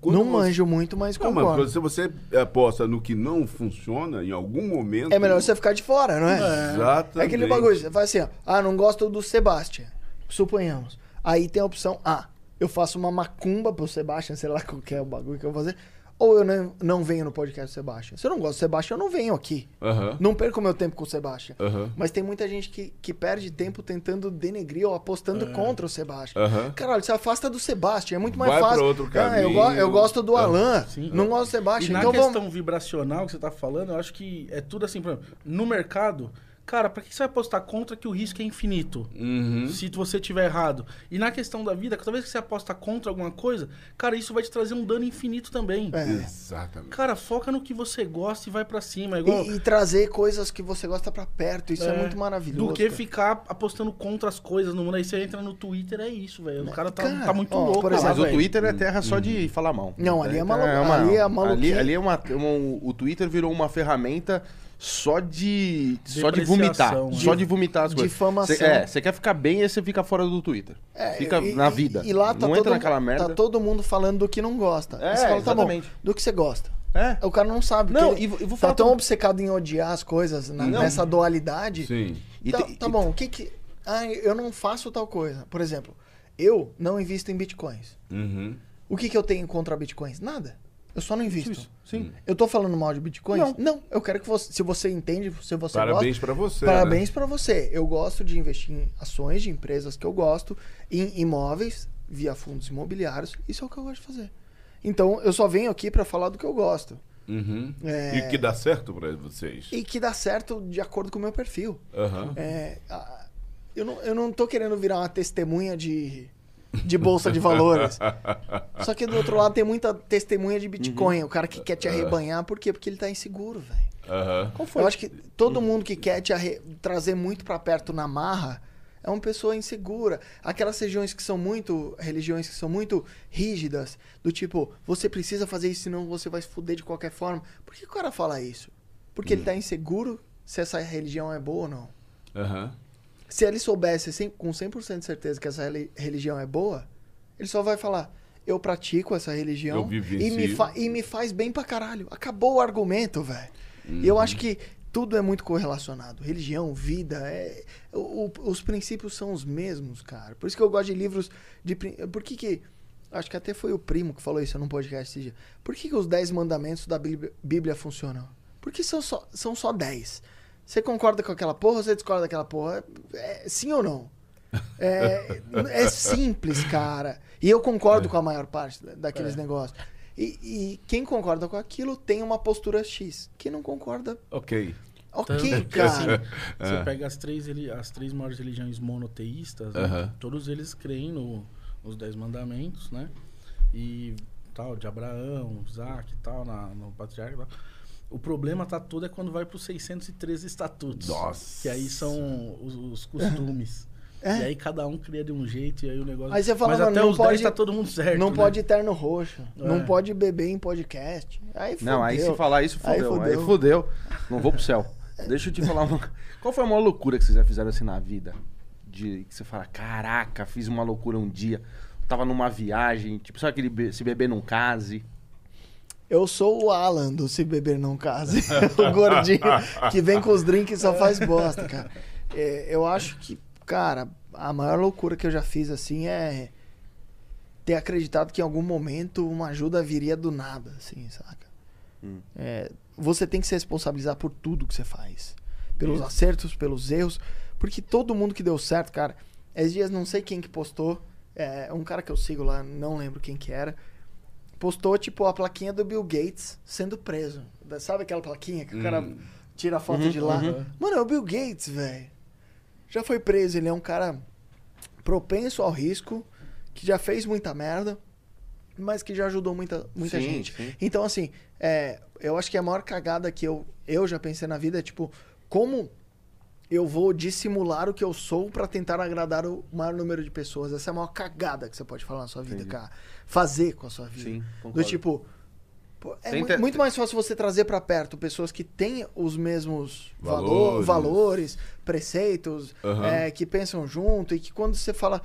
Quando não você- manjo muito, mas Não, mas concordo. se você aposta no que não funciona, em algum momento. É melhor você ficar de fora, não é? Exatamente. É aquele bagulho, você faz assim, ó, ah, não gosto do Sebastian, suponhamos. Aí tem a opção A, eu faço uma macumba pro Sebastian, sei lá qual que é o bagulho que eu vou fazer, ou eu não, não venho no podcast do Sebastian. Se eu não gosto do Sebastian, eu não venho aqui. Aham. Não perco meu tempo com o Sebastian. Aham. Mas tem muita gente que, que perde tempo tentando denegrir ou apostando contra o Sebastian. Aham. Caralho, você afasta do Sebastian, é muito mais Vai fácil. outro Ah, eu, go- eu gosto do Ah, Alan, sim. não gosto do E Sebastian. na Então questão vamos... vibracional que você tá falando, eu acho que é tudo assim, por exemplo, no mercado, cara, pra que você vai apostar contra que o risco é infinito? Uhum. Se você tiver errado. E na questão da vida, toda vez que você aposta contra alguma coisa, cara, isso vai te trazer um dano infinito também. É. Exatamente. Cara, foca no que você gosta e vai pra cima. É igual, E, e trazer coisas que você gosta pra perto, isso é, muito maravilhoso. Do que cara. ficar apostando contra as coisas no mundo. Aí você entra no Twitter, é isso, velho. O cara tá, Cara, tá muito ó, louco. por lá, mas o. Twitter é terra só de falar mal. Não, ali é malu- uma- ali é maluquice. ali, ali é uma, uma- O Twitter virou uma ferramenta só de. Só de vomitar. Né? Só de vomitar as coisas. Difamação. Cê- é, você quer ficar bem, aí você fica fora do Twitter. É, fica e- na e- vida. E, lá tá não todo, entra naquela merda. tá todo mundo falando do que não gosta. É, você fala, tá bom, exatamente. do que você gosta. É. O cara não sabe. Não, e vou- e tá falar tão pra- obcecado em odiar as coisas na- Não. nessa dualidade. Sim. E tá, te- tá e- bom, o que que. Ah, eu não faço tal coisa. Por exemplo, eu não invisto em bitcoins. Uhum. O que, que eu tenho contra bitcoins? Nada. Eu só não invisto. Isso, sim. Eu tô falando mal de bitcoins? Não. Eu quero que você. Se você entende, se você Parabéns gosta. pra você. Parabéns né? pra você. Eu gosto de investir em ações de empresas que eu gosto, em imóveis, via fundos imobiliários. Isso é o que eu gosto de fazer. Então, eu só venho aqui pra falar do que eu gosto. Uhum. É. E que dá certo pra vocês. E que dá certo de acordo com o meu perfil. Aham. É, eu, não, eu não tô querendo virar uma testemunha de, de bolsa de valores. Só que do outro lado tem muita testemunha de Bitcoin. O cara que quer te arrebanhar, por quê? Porque ele tá inseguro, velho. Aham. Qual foi? Eu acho que todo mundo que quer te arre- trazer muito pra perto na marra é uma pessoa insegura. Aquelas regiões que são muito. religiões que são muito rígidas, do tipo, você precisa fazer isso, senão você vai se fuder de qualquer forma. Por que o cara fala isso? Porque ele tá inseguro se essa religião é boa ou não. Aham. Se ele soubesse cem- com 100% de certeza que essa reli- religião é boa, ele só vai falar: eu pratico essa religião e me, e me faz bem pra caralho. Acabou o argumento, velho. E Uhum. eu acho que tudo é muito correlacionado. Religião, vida, é... o- o- os princípios são os mesmos, cara. Por isso que eu gosto de livros de. Por que que. Acho que até foi o primo que falou isso num podcast esse dia. Por que, que os 10 mandamentos da Bíblia, Bíblia funcionam? Porque são só, são só 10. Você concorda com aquela porra ou você discorda daquela porra? É, sim ou não? É, é simples, cara. E eu concordo com a maior parte da- daqueles É. negócios. E, e quem concorda com aquilo tem uma postura X. Quem não concorda, Ok. ok, cara. assim, Você pega as três, as três maiores religiões monoteístas, né? Aham. todos eles creem no, nos Dez Mandamentos, né? E tal, de Abraão, Isaac e tal, na, no patriarca. e tal. O problema tá todo é quando vai para os 613 estatutos. Nossa. Que aí são os, os costumes. É. E aí cada um cria de um jeito e aí o negócio... Aí você fala, Mas mano, até não os pode- 10 tá todo mundo certo, não né? pode terno roxo. Não É. pode beber em podcast. Aí fudeu. Não, aí se falar isso, Aí fudeu. Aí fudeu. fudeu. Não vou pro céu. Deixa eu te falar uma. Qual foi a maior loucura que vocês já fizeram assim na vida? De que você fala, caraca, fiz uma loucura um dia. Tava numa viagem, tipo, sabe aquele be- se beber num case? Eu sou o Alan do Se Beber Não Case. o gordinho que vem com os drinks e só faz bosta, cara. É, eu acho que, cara, a maior loucura que eu já fiz assim é ter acreditado que em algum momento uma ajuda viria do nada, assim, saca? Hum. É, você tem que se responsabilizar por tudo que você faz. Pelos acertos, pelos erros. Porque todo mundo que deu certo, cara. Esses dias não sei quem que postou. É, um cara que eu sigo lá, não lembro quem que era. Postou, tipo, a plaquinha do Bill Gates sendo preso. Sabe aquela plaquinha que o cara Hum. tira a foto Uhum, de lá? uhum. Mano, é o Bill Gates, velho. Já foi preso. Ele é um cara propenso ao risco, que já fez muita merda, mas que já ajudou muita, muita Sim, gente. sim. Então, assim, é, eu acho que a maior cagada que eu, eu já pensei na vida é, tipo, como eu vou dissimular o que eu sou pra tentar agradar o maior número de pessoas. Essa é a maior cagada que você pode falar na sua vida, Entendi. cara. Fazer com a sua vida. Sim, Do concordo. tipo. pô, é muito mais fácil você trazer pra perto pessoas que têm os mesmos valo- Valores. valores, preceitos, Aham. é, que pensam junto e que quando você fala.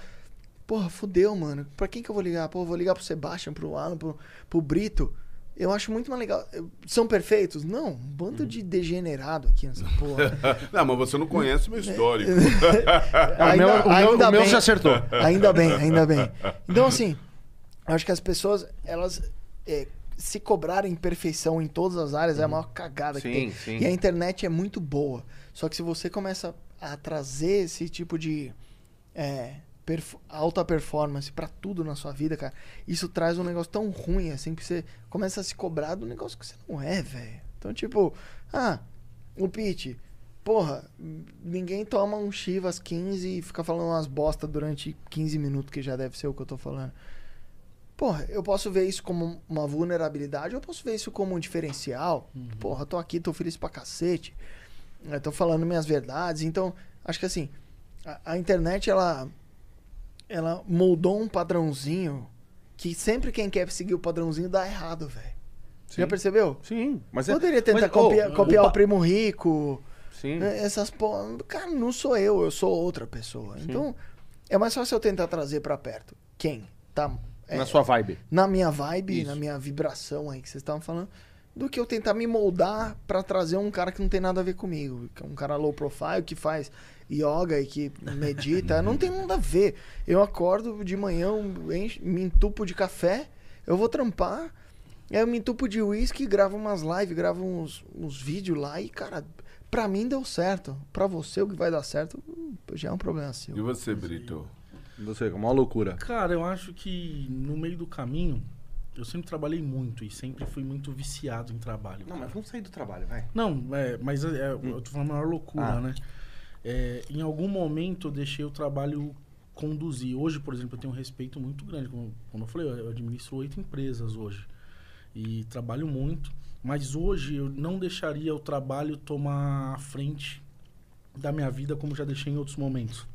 Porra, fudeu, mano. Pra quem que eu vou ligar? Pô, vou ligar pro Sebastian, pro Alan, pro, pro Brito. Eu acho muito mais legal. São perfeitos? Não, um bando Uhum. de degenerado aqui nessa porra. Não, mas você não conhece o meu histórico. Ah, o meu, o meu, o meu se acertou. Ainda bem, ainda bem. Então, assim, eu acho que as pessoas, elas é, se cobrarem perfeição em todas as áreas é a maior cagada que Sim, tem. sim. E a internet é muito boa. Só que se você começa a trazer esse tipo de é, perf- alta performance pra tudo na sua vida, cara, isso traz um negócio tão ruim, assim, que você começa a se cobrar do negócio que você não é, velho. Então, tipo, ah, o Pete, porra, ninguém toma um Chivas 15 e fica falando umas bosta durante 15 minutos, que já deve ser o que eu tô falando. Porra, eu posso ver isso como uma vulnerabilidade, eu posso ver isso como um diferencial. Porra, tô aqui, tô feliz pra cacete. Eu tô falando minhas verdades. Então, acho que assim, a, a internet, ela, ela moldou um padrãozinho que sempre quem quer seguir o padrãozinho dá errado, velho. Já percebeu? Sim, mas é- Poderia tentar mas, copiar, ô, copiar o o, primo rico. Sim. né, Essas porra. Cara, não sou eu, eu sou outra pessoa. Então, é mais fácil eu tentar trazer pra perto. Quem? Tá. é, Na sua vibe. na minha vibe, Isso. na minha vibração aí que vocês estavam falando, do que eu tentar me moldar pra trazer um cara que não tem nada a ver comigo, que é um cara low profile que faz yoga e que medita, não tem nada a ver. Eu acordo de manhã, encho- me entupo de café, eu vou trampar, aí eu me entupo de uísque, gravo umas lives, gravo uns, uns vídeos lá e, cara, pra mim deu certo. Pra você o que vai dar certo hum, já é um problema E seu. você, Brito? Você, é uma loucura. Cara, eu acho que no meio do caminho, eu sempre trabalhei muito e sempre fui muito viciado em trabalho. Não, mas vamos sair do trabalho, vai. Não, é, mas é, é, eu tô falando a maior loucura, Ah. né? É, em algum momento eu deixei o trabalho conduzir. Hoje, por exemplo, eu tenho um respeito muito grande. Como, como eu falei, eu administro oito empresas hoje. E trabalho muito. Mas hoje eu não deixaria o trabalho tomar a frente da minha vida como já deixei em outros momentos.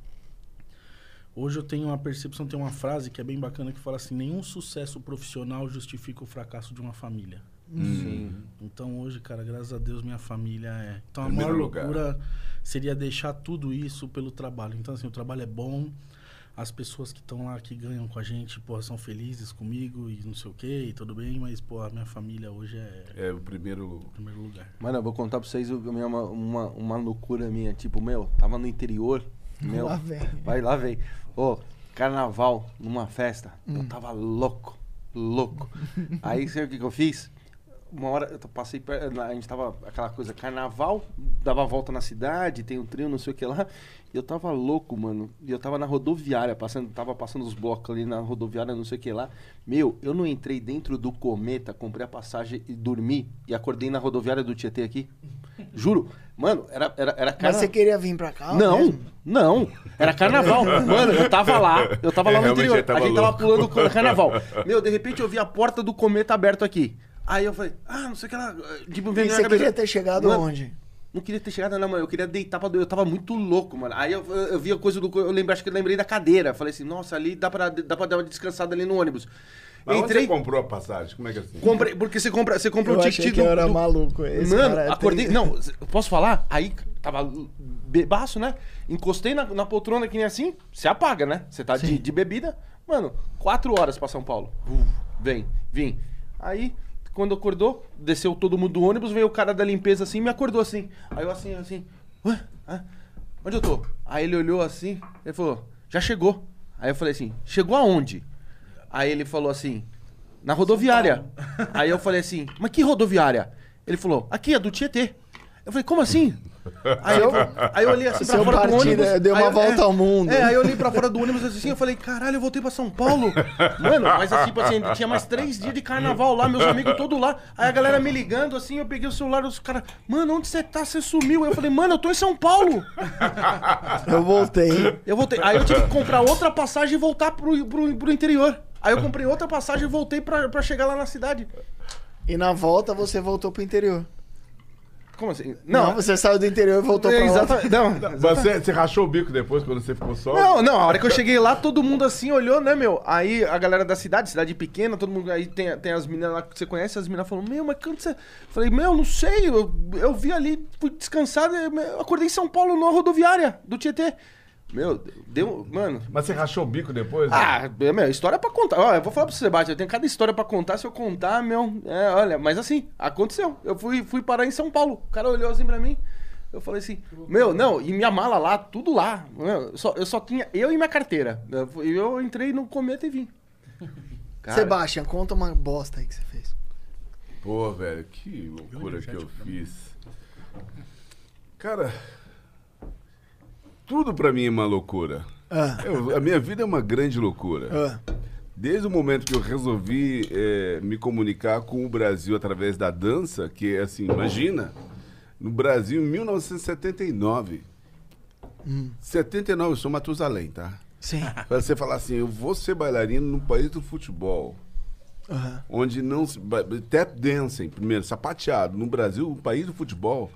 Hoje eu tenho uma percepção, tem uma frase que é bem bacana que fala assim: nenhum sucesso profissional justifica o fracasso de uma família. Sim. Então hoje, cara, graças a Deus minha família é. Então a Primeiro maior lugar. loucura seria deixar tudo isso pelo trabalho. Então assim, o trabalho é bom, as pessoas que estão lá que ganham com a gente, pô, são felizes comigo e não sei o quê, e tudo bem, mas pô, a minha família hoje é É o primeiro. o primeiro lugar. Mano, eu vou contar pra vocês uma, uma, uma loucura minha. Tipo, meu, tava no interior. Meu, Lá vem. Vai lá, vem. Ô, carnaval, numa festa. Eu tava louco, louco. Aí, sabe o que, que eu fiz? Uma hora, eu passei perto, a gente tava, aquela coisa, carnaval, dava volta na cidade, tem um trio, não sei o que lá. E eu tava louco, mano. E eu tava na rodoviária, passando, tava passando os blocos ali na rodoviária, não sei o que lá. Meu, eu não entrei dentro do cometa, comprei a passagem e dormi. E acordei na rodoviária do Tietê aqui. Juro. Mano, era, era, era Mas carna- você queria vir pra cá? não, mesmo? não. Era carnaval. Mano, eu tava lá. Eu tava lá no interior. a gente tava pulando o carnaval. Meu, de repente eu vi a porta do cometa aberta aqui. Aí eu falei, ah, não sei o que lá. Tipo, E veio na você queria ter chegado Mano, onde? Não queria ter chegado, não, mano. Eu queria deitar pra dormir. Eu tava muito louco, mano. Aí eu, eu, eu vi a coisa do. Eu lembrei, acho que eu lembrei da cadeira. Falei assim, nossa, ali dá pra, dá pra dar uma descansada ali no ônibus. Mas onde Entrei. você comprou a passagem? Como é que é assim? Comprei, porque você compra, você compra Eu o achei ticket que eu do- era do- maluco. Esse Mano, cara é acordei. terrível. Não, eu posso falar? Aí tava bebaço, né? Encostei na, na poltrona que nem assim, você apaga, né? Você tá de, de bebida. Mano, quatro horas pra São Paulo. Uh, vem, vim. Aí, quando acordou, desceu todo mundo do ônibus, veio o cara da limpeza assim e me acordou assim. Aí eu assim, assim, ué, ah, onde eu tô? Aí ele olhou assim, ele falou, já chegou. Aí eu falei assim, chegou aonde? Aí ele falou assim, na rodoviária. Aí eu falei assim, mas que rodoviária? Ele falou, aqui, é do Tietê. Eu falei, como assim? Aí eu, aí eu olhei assim pra Seu fora do partido, ônibus. né, deu uma eu- volta é, ao mundo. É, aí eu olhei pra fora do ônibus assim, eu falei, caralho, eu voltei pra São Paulo. Mano, mas assim, tipo assim, tinha mais três dias de carnaval lá, meus amigos todos lá. Aí a galera me ligando assim, eu peguei o celular, os caras, mano, onde você tá? Você sumiu. Eu falei, mano, eu tô em São Paulo. Eu voltei. Eu voltei. Aí eu tive que comprar outra passagem e voltar pro, pro, pro interior. Aí eu comprei outra passagem e voltei pra, pra chegar lá na cidade. E na volta você voltou pro interior. Como assim? Não, você saiu do interior e voltou É, pra lá. exatamente. Não, Você, você rachou o bico depois quando você ficou só? Não, não, a hora que eu cheguei lá, todo mundo assim olhou, né, meu? Aí a galera da cidade, cidade pequena, todo mundo. Aí tem, tem as meninas lá que você conhece, as meninas falam, meu, mas quando você. Falei, meu, não sei, eu, eu vi ali, fui descansado, eu acordei em São Paulo, na rodoviária do Tietê. Meu, deu. Mano. Mas você rachou o bico depois? né? Ah, meu, história pra contar. Ó, eu vou falar você, Bate, eu tenho cada história pra contar. Se eu contar, meu. É, olha, mas assim, aconteceu. Eu fui, fui parar em São Paulo. O cara olhou assim pra mim. Eu falei assim, meu, não, e minha mala lá, tudo lá. Meu, eu, só, eu só tinha eu e minha carteira. Eu, eu entrei no cometa e vim. Cara, Sebastian, conta uma bosta aí que você fez. Pô, velho, que loucura que eu fiz. Cara, tudo pra mim é uma loucura. Ah, Eu- a minha vida é uma grande loucura. ah. Desde o momento que eu resolvi eh, me comunicar com o Brasil através da dança, que é assim, imagina, no Brasil em 1979. 79, eu sou Matusalém, tá? Sim. Pra você falar assim, eu vou ser bailarino no país do futebol, Aham. onde não se. Tap dancing, primeiro, sapateado. No Brasil, o país do futebol.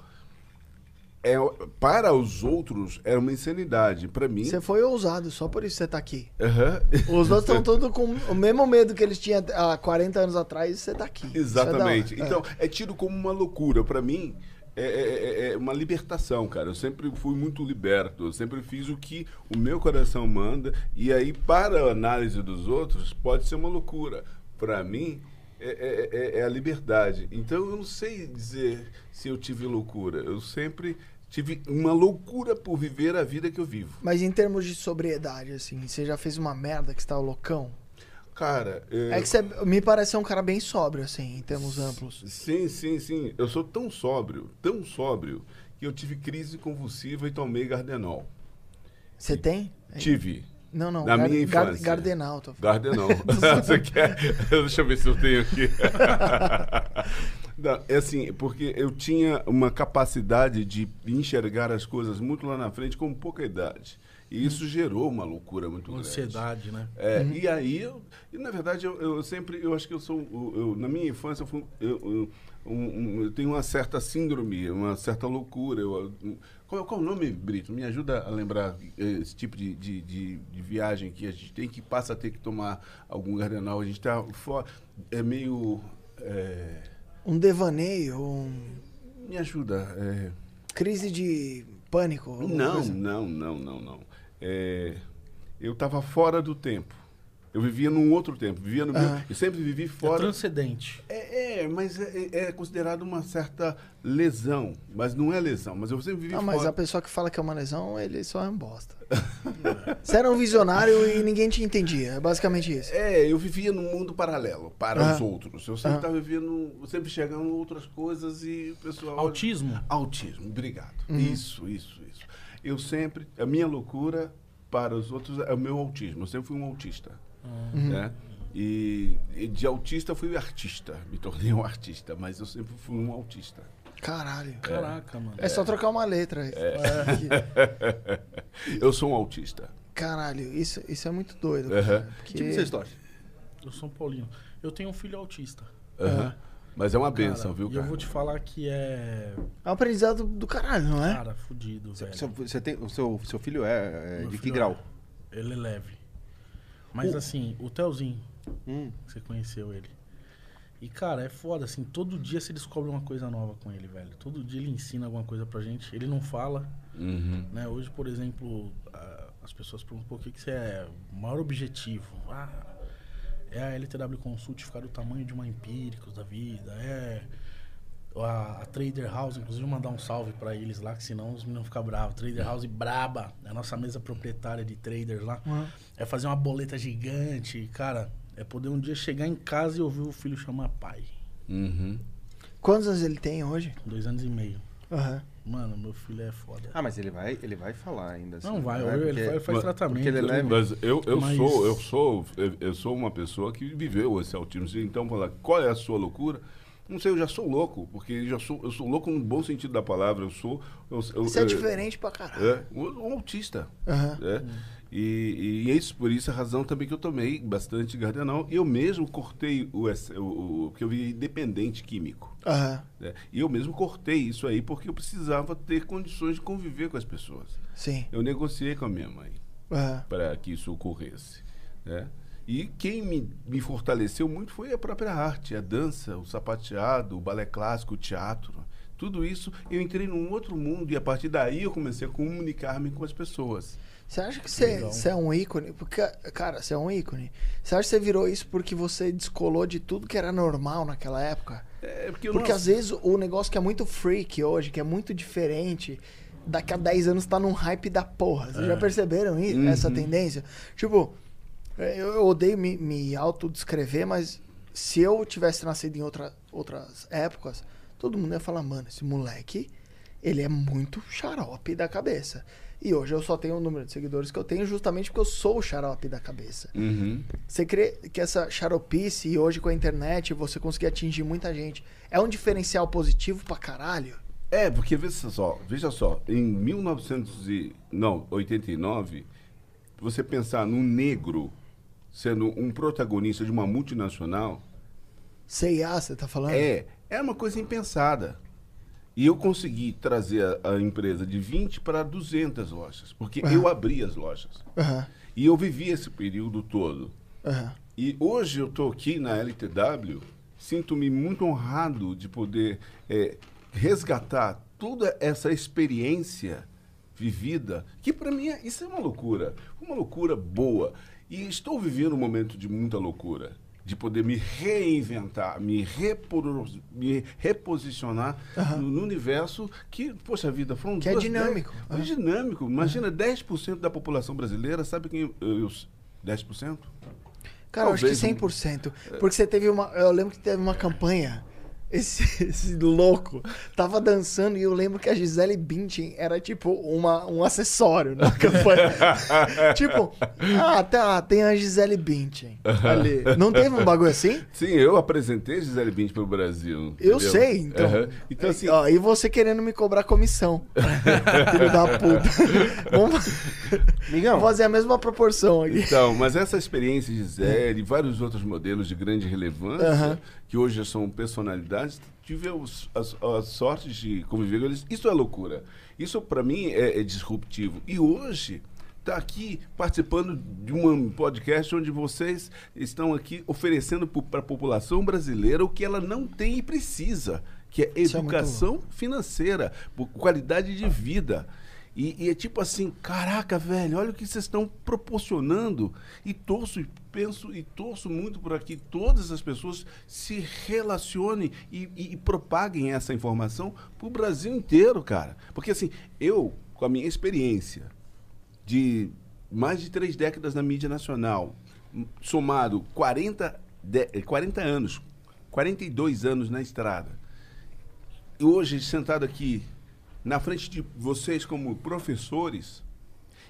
É, para os outros era uma insanidade. Para mim. Você foi ousado, só por isso você tá aqui. Aham. Os outros estão todos com o mesmo medo que eles tinham há 40 anos atrás e você tá aqui. É Exatamente. hora. Então, é tido como uma loucura. Para mim, é, é- é uma libertação, cara. Eu sempre fui muito liberto. Eu sempre fiz o que o meu coração manda. E aí, para a análise dos outros, pode ser uma loucura. Para mim, é, é- é- é a liberdade. Então, eu não sei dizer se eu tive loucura. Eu sempre tive uma loucura por viver a vida que eu vivo. Mas em termos de sobriedade, assim, você já fez uma merda que você tá loucão? Cara, É que você me parece ser um cara bem sóbrio, assim, em termos amplos. Sim, sim, sim. Eu sou tão sóbrio, tão sóbrio, que eu tive crise convulsiva e tomei Gardenol. Você tem? Tive. Não, não. Na Gar- minha Gar- infância. Gardenal, tô falando. Gardenol. Você quer? Deixa eu ver se eu tenho aqui. Não, é assim, porque eu tinha uma capacidade de enxergar as coisas muito lá na frente com pouca idade. E isso gerou uma loucura muito grande. Ansiedade, né? É, E aí, eu, e na verdade, eu, eu sempre, eu acho que eu sou, eu- eu- na minha infância, eu, fui- eu- eu- um- um- eu tenho uma certa síndrome, uma certa loucura. Eu, um- qual, qual é o nome, Brito? Me ajuda a lembrar esse tipo de, de, de- de viagem que a gente tem que passa a ter que tomar algum gardenal. A gente está fora, é meio... é, Um devaneio, um me ajuda. é, crise de pânico. Não, coisa. não, não, não, não. É, eu estava fora do tempo. Eu vivia num outro tempo. Vivia no meu, Aham. eu sempre vivi É fora. transcendente. É, é, mas é, é considerado uma certa lesão. Mas não é lesão. Mas eu sempre vivi Ah, mas fora. a pessoa que fala que é uma lesão, ele só é um bosta. Você era um visionário e ninguém te entendia. É basicamente isso. É, eu vivia num mundo paralelo para Aham. os outros. Eu sempre estava vivendo, eu sempre chegando outras coisas e o pessoal. Autismo? Autismo, obrigado. Uhum. Isso, isso, isso. Eu sempre, a minha loucura para os outros é o meu autismo. Eu sempre fui um autista. Uhum. Né? E, e de autista eu fui artista. Me tornei um artista, mas eu sempre fui um autista. Caralho. Caraca, mano. É só trocar uma letra. É. Que- eu sou um autista. Caralho, isso, isso é muito doido. Aham. cara, Que porque- time vocês torcem? Eu sou um paulino. Eu tenho um filho autista. Aham. Mas é uma benção, Cara, viu, E cara? eu vou te falar que é. É um aprendizado do caralho, não é? Cara, fudido, velho. Seu, você tem, o seu, seu filho é, é de que filho grau? é- Ele é leve. Mas assim, o Telzinho, Hum. você conheceu ele. E, cara, é foda, assim, todo dia você descobre uma coisa nova com ele, velho. Todo dia ele ensina alguma coisa pra gente. Ele não fala, Uhum. né? Hoje, por exemplo, a- as pessoas perguntam por que, que você é o maior objetivo. Ah, é a LTW Consult ficar do tamanho de uma Empíricos da vida, é a, a Trader House, inclusive mandar um salve pra eles lá, que senão os meninos ficam bravos. Trader House braba, é a nossa mesa proprietária de traders lá. Uhum. É fazer uma boleta gigante, cara. É poder um dia chegar em casa e ouvir o filho chamar pai. Uhum. Quantos anos ele tem hoje? Dois anos e meio. Aham. Mano, meu filho é foda. Ah, mas ele vai, ele vai falar ainda. assim, não vai, é? ele Porque- faz, faz tratamento. porque ele é leve. Mas eu, eu Mas- sou, eu sou, eu, eu sou uma pessoa que viveu esse autismo. Então, falar, qual é a sua loucura? Não sei, eu já sou louco, porque já sou, eu sou louco no bom sentido da palavra. Eu sou. Eu, eu, Você é diferente pra caralho. É, um, um autista. Aham. né? E, e é isso, por isso a razão também que eu tomei bastante Gardenal. Eu mesmo cortei o, ex- o, o porque eu vi dependente químico. Né? E eu mesmo cortei isso aí porque eu precisava ter condições de conviver com as pessoas. Sim. Eu negociei com a minha mãe para que isso ocorresse. Né? E quem me, me fortaleceu muito foi a própria arte, a dança, o sapateado, o balé clássico, o teatro. Tudo isso eu entrei num outro mundo e a partir daí eu comecei a comunicar-me com as pessoas. Você acha que você, é um ícone? Porque, cara, você é um ícone. Você acha que você virou isso porque você descolou de tudo que era normal naquela época? É porque Porque não- às vezes o negócio que é muito freak hoje, que é muito diferente, daqui a 10 anos tá num hype da porra. Vocês já perceberam isso, Uhum. essa tendência? Tipo, eu, odeio me, me autodescrever, mas se eu tivesse nascido em outra, outras épocas, todo mundo ia falar, mano, esse moleque, ele é muito xarope da cabeça. E hoje eu só tenho o número de seguidores que eu tenho justamente porque eu sou o xarope da cabeça. Uhum. Você crê que essa xaropice e hoje com a internet você conseguir atingir muita gente é um diferencial positivo pra caralho? É, porque veja só, veja só, em 1989, você pensar num negro sendo um protagonista de uma multinacional, CIA, você tá falando? é, é uma coisa impensada. E eu consegui trazer a, a empresa de 20 para 200 lojas, porque Aham. eu abri as lojas. Aham, E eu vivi esse período todo. aham. E hoje eu estou aqui na LTW, sinto-me muito honrado de poder eh, resgatar toda essa experiência vivida, que para mim é- isso é uma loucura, uma loucura boa. E estou vivendo um momento de muita loucura, de poder me reinventar, me, repor, me reposicionar no, no universo que, poxa vida, foram Que é duas dinâmico. dé- É dinâmico. Imagina, 10% da população brasileira, sabe quem eu, eu 10%? Cara, eu acho que Talvez um- 100%. Porque você teve uma. Eu lembro que teve uma campanha. Esse, esse louco tava dançando e eu lembro que a Gisele Bündchen era tipo uma, um acessório na campanha. tipo, ah, tá, tem a Gisele Bündchen ali. Não teve um bagulho assim? Sim, eu apresentei Gisele Bündchen para o Brasil. Eu entendeu? sei, então. Aham. Então, assim, Ó, e você querendo me cobrar comissão. Filho da puta. Vamos, Migão, fazer a mesma proporção aqui. Então, mas essa experiência de Gisele e vários outros modelos de grande relevância, Aham. que hoje já são personalidades, tive os- as, as sortes de conviver com eles. Isso é loucura. Isso, para mim, é, é disruptivo. E hoje, está aqui participando de um podcast onde vocês estão aqui oferecendo para a população brasileira o que ela não tem e precisa, que é é educação financeira, por qualidade de vida. E, e é tipo assim, caraca, velho, olha o que vocês estão proporcionando. E torço penso e torço muito por aqui todas as pessoas se relacionem e, e- e propaguem essa informação para o Brasil inteiro, cara. Porque assim, eu, com a minha experiência de mais de três décadas na mídia nacional, somado 40, de- eh, 40 anos, 42 anos na estrada, e hoje sentado aqui na frente de vocês como professores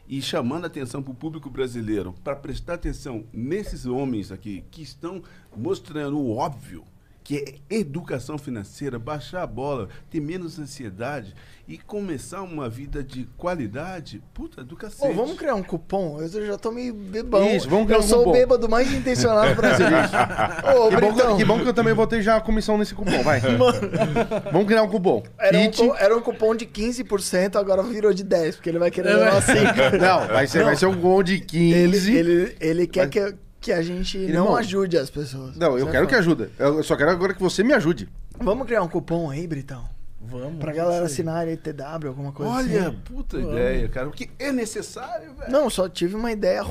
e chamando a atenção para o público brasileiro para prestar atenção nesses homens aqui que estão mostrando o óbvio que é educação financeira, baixar a bola, ter menos ansiedade e começar uma vida de qualidade, puta, educação. Pô, vamos criar um cupom? Eu já tô meio bebão. Isso, vamos criar eu um sou cupom. o bêbado mais intencionado do Brasil. Ô, que, bom que, que bom que eu também vou ter já a comissão nesse cupom, vai. Vamos criar um cupom. era, um, era um cupom de 15%, agora virou de 10%, porque ele vai querer É, levar mas- 5%. Não, vai ser, vai ser um cupom de 15. Ele, ele, ele quer que, que a gente Irmão, não ajude as pessoas. Não, eu Você quero é que ajude. Eu só quero agora que você me ajude. Vamos criar um cupom aí, Britão? Vamos. Pra galera assinar ITW, alguma coisa Olha, assim. puta ideia, cara. Porque é necessário, velho. Não, só tive uma ideia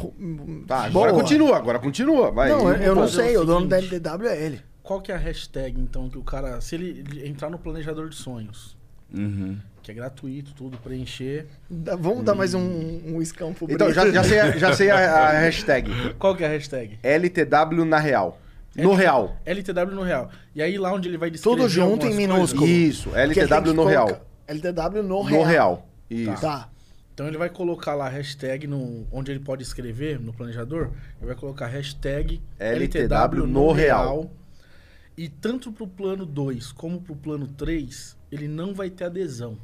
Tá, agora boa. continua, agora continua. Vai. Não, eu, eu não fazer o sei, o dono da. LTW é ele. Qual que é a hashtag, então, que o cara... Se ele entrar no planejador de sonhos, Uhum. Que é gratuito, tudo, preencher... Dá- vamos dar mais um, um pro Então, já, já sei, a, já sei a, a hashtag. Qual que é a hashtag? LTW na real. No L- real. LTW no real. E aí lá onde ele vai descrever Tudo junto em minúsculo. Isso, LTW no real. LTW no No real. real. Isso. Tá. Então ele vai colocar lá a hashtag no, onde ele pode escrever no planejador. Ele vai colocar hashtag LTW no real. E tanto pro plano 2 como pro plano 3, ele não vai ter adesão.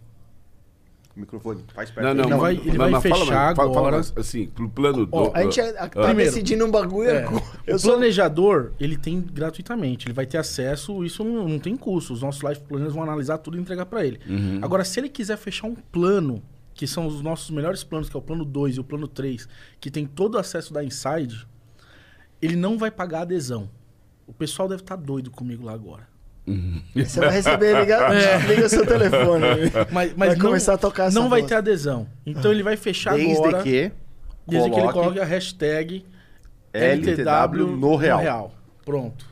O microfone, faz perto. Não, não, Ele mas- vai- ele vai mas fala fechar mais, fala- fala agora. assim, pro plano Ó, do. A gente é- tá Primeiro. decidindo um bagulho. É, Eu o sou... planejador, ele tem gratuitamente, ele vai ter acesso, isso não, não tem custo. Os nossos life planners vão analisar tudo e entregar para ele. Uhum. Agora, se ele quiser fechar um plano, que são os nossos melhores planos, que é o plano 2 e o plano 3, que tem todo o acesso da Inside, ele não vai pagar adesão. O pessoal deve estar doido comigo lá agora. Você vai receber, liga, É. liga o seu telefone. Mas, mas Vai não, começar a tocar essa não vai voz. ter adesão. Então ele vai fechar Desde agora, que desde que ele coloque a hashtag LTW no real. Pronto.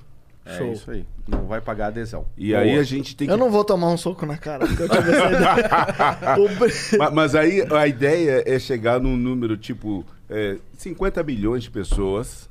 É Show. isso aí. Não vai pagar adesão. E aí Boa. a gente tem que. Eu não vou tomar um soco na cara, porque eu tive essa ideia. O Bri- Ma- Mas, aí a ideia é chegar num número tipo é, 50 bilhões de pessoas.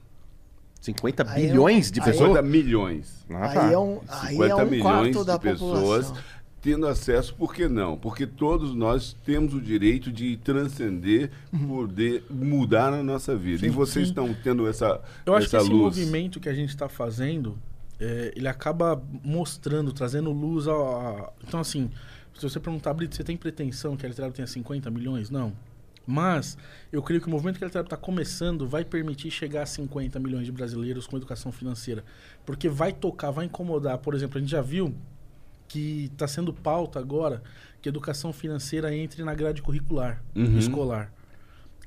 50 Aí é um- bilhões de aí- 50 pessoas? milhões. Ah, tá. Aí é um, aí 50 é um milhões quarto da de pessoas população. tendo acesso, por que não? Porque todos nós temos o direito de transcender, poder mudar a nossa vida. e vocês sim. estão tendo essa, Eu acho que essa esse luz. movimento que a gente está fazendo, é, ele acaba mostrando, trazendo luz ao. a- Então, assim, se você perguntar, Brito, você tem pretensão que a LTW tenha 50 milhões? Não. Mas eu creio que o movimento que a LTW está começando vai permitir chegar a 50 milhões de brasileiros com educação financeira. Porque vai tocar, vai incomodar. Por exemplo, a gente já viu que está sendo pauta agora, que a educação financeira entre na grade curricular Uhum. escolar.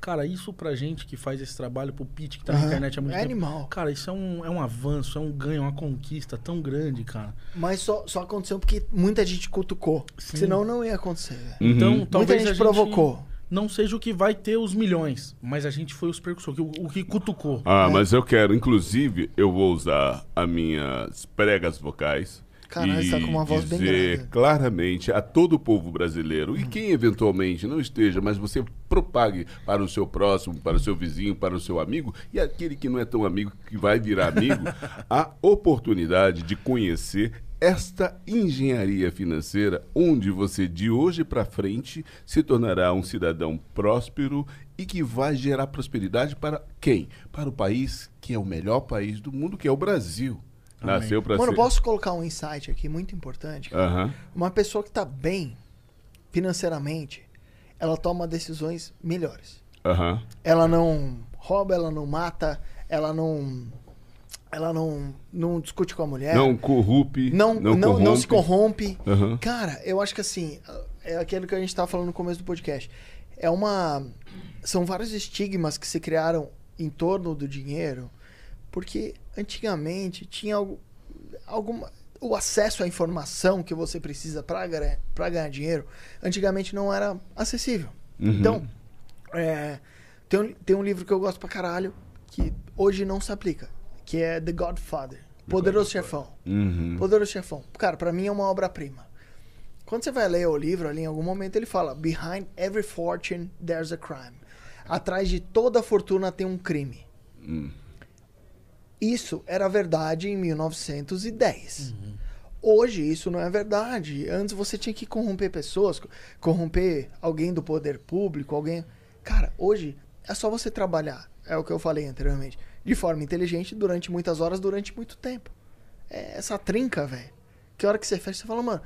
Cara, isso pra gente que faz esse trabalho, pro Pete que tá na Aham. internet há muito É tempo. animal. Cara, isso é um, é um avanço, é um ganho, é uma conquista tão grande, cara. Mas só, só aconteceu porque muita gente cutucou. Sim. Senão não ia acontecer. Uhum. Então, Muita talvez gente a gente provocou. Não seja o que vai ter os milhões, mas a gente foi os precursores, o, o que cutucou. Ah, mas eu quero, inclusive, eu vou usar as minhas pregas vocais. Caralho, e você tá com uma voz bem dizer grave. claramente a todo o povo brasileiro e quem eventualmente não esteja, mas você propague para o seu próximo, para o seu vizinho, para o seu amigo e aquele que não é tão amigo que vai virar amigo, a oportunidade de conhecer esta engenharia financeira, onde você de hoje para frente se tornará um cidadão próspero e que vai gerar prosperidade para quem? Para o país que é o melhor país do mundo, que é o Brasil. Amém. Nasceu para Mano, ser. posso colocar um insight aqui muito importante? Uma pessoa que tá bem financeiramente, ela toma decisões melhores. Ela não rouba, ela não mata, ela não. Ela não, não discute com a mulher. Não corrupte. não, não, não, se corrompe. Aham. Cara, eu acho que assim, é aquilo que a gente tava falando no começo do podcast. É uma. São vários estigmas que se criaram em torno do dinheiro, porque antigamente tinha algo, alguma. O acesso à informação que você precisa para ganhar, ganhar dinheiro, antigamente não era acessível. Uhum. Então, é, tem, um, tem um livro que eu gosto pra caralho, que hoje não se aplica, que é The Godfather. Poderoso Chefão. Uhum. Poderoso Chefão. Cara, pra mim é uma obra-prima. Quando você vai ler o livro ali, em algum momento ele fala: Behind every fortune there's a crime. Atrás de toda fortuna tem um crime. Hum. Isso era verdade em 1910. Hoje isso não é verdade. Antes você tinha que corromper pessoas, co- corromper alguém do poder público, alguém. Cara, hoje é só você trabalhar. É o que eu falei anteriormente. De forma inteligente durante muitas horas, durante muito tempo. É essa trinca, velho. Que hora que você fecha, você fala, mano,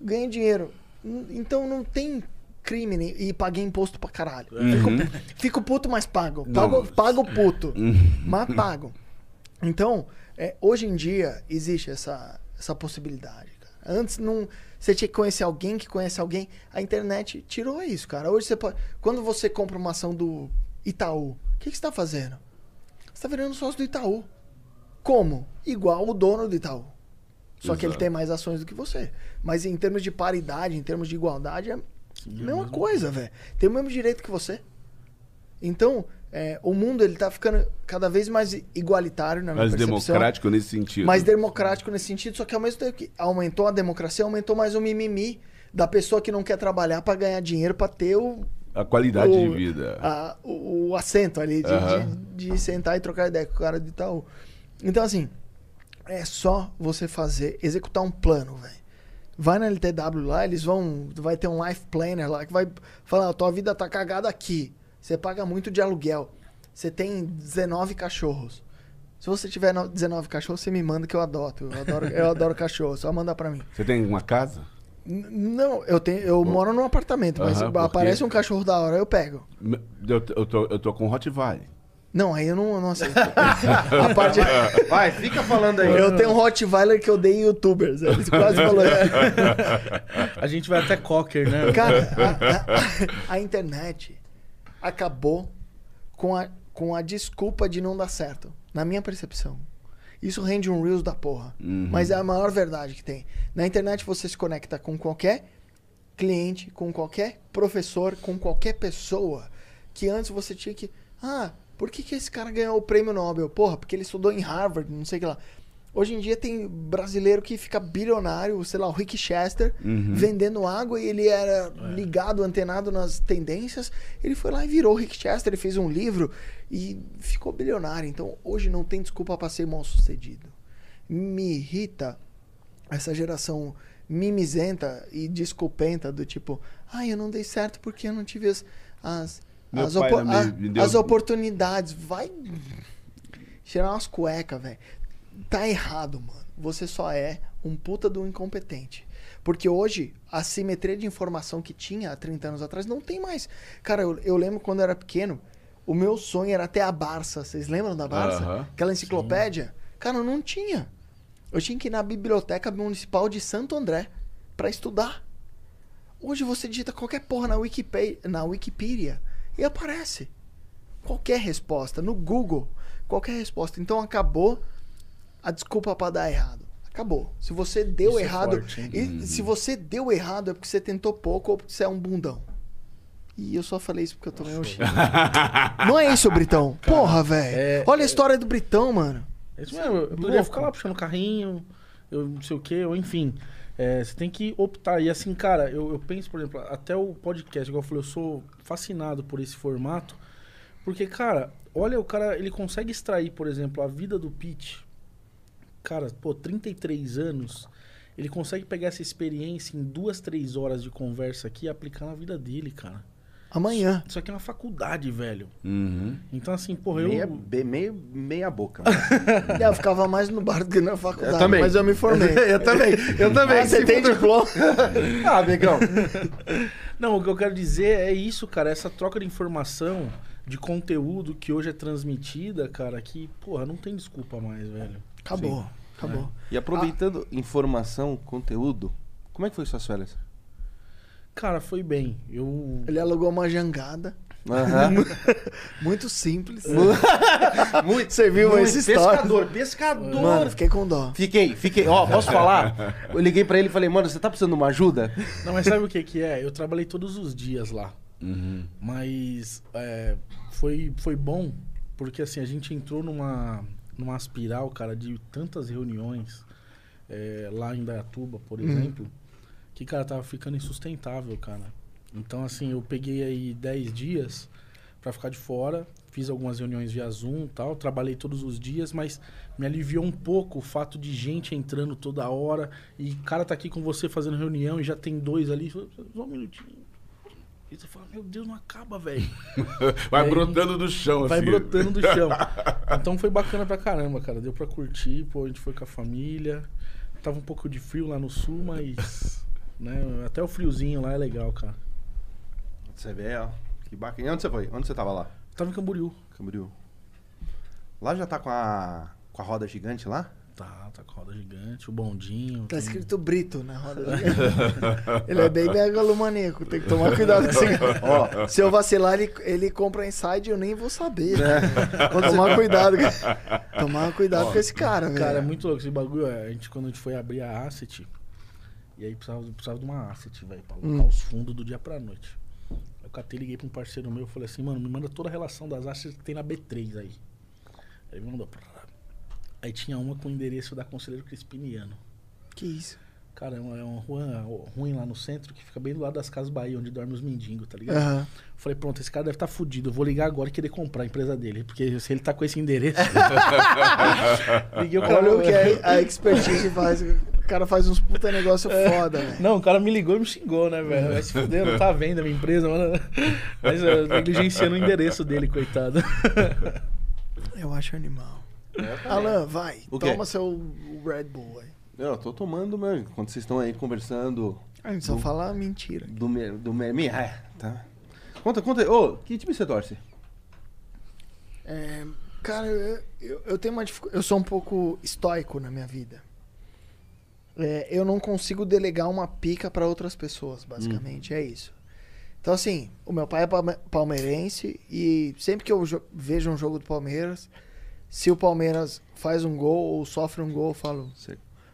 ganhei dinheiro. Então não tem crime e paguei imposto pra caralho. Fico, fico puto, mas pago. Pago, pago puto, mas pago. Então, é, hoje em dia existe essa, essa possibilidade. cara. Antes não. Você tinha que conhecer alguém que conhece alguém. A internet tirou isso, cara. Hoje você pode. Quando você compra uma ação do Itaú, o que, que você está fazendo? Você está virando sócio do Itaú. Como? Igual o dono do Itaú. Só que ele Exato. tem mais ações do que você. Mas em termos de paridade, em termos de igualdade, é a mesma coisa, velho. Tem o mesmo direito que você. Então, é, o mundo ele tá ficando cada vez mais igualitário na minha Mais democrático nesse sentido. Mais democrático nesse sentido, só que ao mesmo tempo que aumentou a democracia, aumentou mais o mimimi da pessoa que não quer trabalhar pra ganhar dinheiro pra ter o, A qualidade o- de vida. a- o, o assento ali de, Aham. de, de sentar e trocar ideia com o cara de Itaú. Então, assim, é só você fazer, executar um plano, velho. Vai na LTW lá, eles vão. Vai ter um life planner lá que vai falar: "Ó, tua vida tá cagada aqui. Você paga muito de aluguel. Você tem 19 cachorros. Se você tiver no- 19 cachorros, você me manda que eu adoto. Eu adoro, eu adoro cachorro, só mandar pra mim. Você tem uma casa? Não, eu tenho, eu moro num apartamento, mas Aham, porque- aparece um cachorro da hora, eu pego. Eu, eu, tô, eu tô com Rottweiler. Não, aí eu não, não aceito. a parte. Vai, fica falando aí. Eu tenho um Rottweiler que eu dei em youtubers. Eles quase falaram. A gente vai até Cocker, né? Cara, a, a- a internet acabou com a, com a desculpa de não dar certo. Na minha percepção. Isso rende um Reels da porra. Uhum. Mas é a maior verdade que tem. Na internet você se conecta com qualquer cliente, com qualquer professor, com qualquer pessoa que antes você tinha que. Ah, por que, que esse cara ganhou o prêmio Nobel? Porra, porque ele estudou em Harvard, não sei o que lá. Hoje em dia tem brasileiro que fica bilionário, sei lá, o Rick Chester, Uhum. vendendo água e ele era ligado, antenado nas tendências. Ele foi lá e virou o Rick Chester, ele fez um livro e ficou bilionário. Então hoje não tem desculpa para ser mal sucedido. Me irrita essa geração mimizenta e desculpenta do tipo, ai, eu não dei certo porque eu não tive as, as, as, a- me deu- as oportunidades. Vai tirar umas cuecas, velho. Tá errado, mano. Você só é um puta do incompetente. Porque hoje, a simetria de informação que tinha há 30 anos atrás não tem mais. Cara, eu, eu lembro quando eu era pequeno, o meu sonho era ter a Barça. Vocês lembram da Barça? Aquela enciclopédia? Cara, não tinha. Eu tinha que ir na Biblioteca Municipal de Santo André pra estudar. Hoje você digita qualquer porra na Wikipedia, na Wikipedia e aparece. Qualquer resposta. No Google, qualquer resposta. Então acabou a desculpa pra dar errado. Acabou. Se você deu Isso é errado. forte, hein? e se você deu errado é porque você tentou pouco ou porque você é um bundão. E eu só falei isso porque eu tomei um xingo. Não é isso, Britão? Porra, velho. é- Olha a história do Britão, mano. É isso mesmo. Eu poderia ficar lá puxando o carrinho, eu não sei o quê, ou enfim. É, você tem que optar. E assim, cara, eu, eu penso, por exemplo, até o podcast, igual eu falei, eu sou fascinado por esse formato. Porque, cara, olha, o cara, ele consegue extrair, por exemplo, a vida do Pete. Cara, pô, 33 anos. Ele consegue pegar essa experiência em duas, três horas de conversa aqui e aplicar na vida dele, cara. Amanhã. Isso aqui é uma faculdade, velho. Uhum. Então, assim, porra, eu. Meia, be- meio, meia boca. Eu ficava mais no bar do que na faculdade. Eu também. Mas eu me formei. eu também, eu também. Ah, você tem diploma? Ah, amigão. Não, o que eu quero dizer é isso, cara. Essa troca de informação, de conteúdo que hoje é transmitida, cara, que, porra, não tem desculpa mais, velho. Acabou. Acabou. E aproveitando informação, conteúdo, como é que foi suas férias? Cara, foi bem. Eu. Ele alugou uma jangada. Aham. Muito simples. Muito. Você viu muito. essa história? Pescador, pescador. Mano, fiquei com dó. Fiquei, fiquei. Ó, posso falar? Eu liguei pra ele e falei, mano, você tá precisando de uma ajuda? Não, mas sabe o que que é? Eu trabalhei todos os dias lá. Uhum. Mas é, foi, foi bom, porque assim, a gente entrou numa, numa espiral, cara, de tantas reuniões é, lá em Dayatuba, por exemplo, que, cara, tava ficando insustentável, cara. Então, assim, eu peguei aí 10 dias pra ficar de fora, fiz algumas reuniões via Zoom e tal, trabalhei todos os dias, mas me aliviou um pouco o fato de gente entrando toda hora e o cara tá aqui com você fazendo reunião e já tem dois ali, só um minutinho. E você fala, meu Deus, não acaba, velho. Vai Aí- brotando do chão, Vai assim. brotando do chão. Então foi bacana pra caramba, cara. Deu pra curtir, pô, a gente foi com a família. Tava um pouco de frio lá no sul, mas. Né, até o friozinho lá é legal, cara. Você vê, ó. Que bacana. E onde você foi? Onde você tava lá? Tava em Camboriú. Camboriú. Lá já tá com a, com a roda gigante lá? Tá, tá com a roda gigante, o bondinho. Tá tem- escrito Brito na roda. ele é bem megalomaníaco. Tem que tomar cuidado com esse Ó, se eu vacilar, ele, ele compra inside e eu nem vou saber. Vou tomar cuidado. com- Tomar cuidado com esse cara, velho. Cara, é muito louco esse bagulho. é, A gente, quando a gente foi abrir a asset, e aí precisava, precisava de uma asset, velho, pra alocar Hum. os fundos do dia pra noite. Eu catei, liguei pra um parceiro meu, falei assim, mano, me manda toda a relação das assets que tem na B3 aí. Aí ele me mandou. Aí tinha uma com o endereço da Conselheiro Crispiniano. Que isso? Cara, é uma, é uma rua ruim lá no centro que fica bem do lado das Casas Bahia, onde dorme os mendigos, tá ligado? Aham. Falei, pronto, esse cara deve estar tá fudido. Eu vou ligar agora e querer comprar a empresa dele. Porque se ele tá com esse endereço. Liguei o cara. Olha o que é a expertise faz. O cara faz uns puta negócio foda, velho. Não, o cara me ligou e me xingou, né, velho? Vai se fuder, não tá vendo a minha empresa, mano. Mas eu negligenciando o endereço dele, coitado. Eu acho animal. Alan, vai. O quê? Toma seu Red Bull aí. Eu tô tomando, mano. Quando vocês estão aí conversando A gente só Do- fala mentira. do me, do me, me- é, tá. Conta, conta aí. Ô, que time você torce? É, cara, eu, eu- eu tenho uma dificu- Eu sou um pouco estoico na minha vida. É, eu não consigo delegar uma pica pra outras pessoas, basicamente. É isso. Então, assim, o meu pai é palme- palmeirense e sempre que eu jo- vejo um jogo do Palmeiras, se o Palmeiras faz um gol ou sofre um gol, eu falo,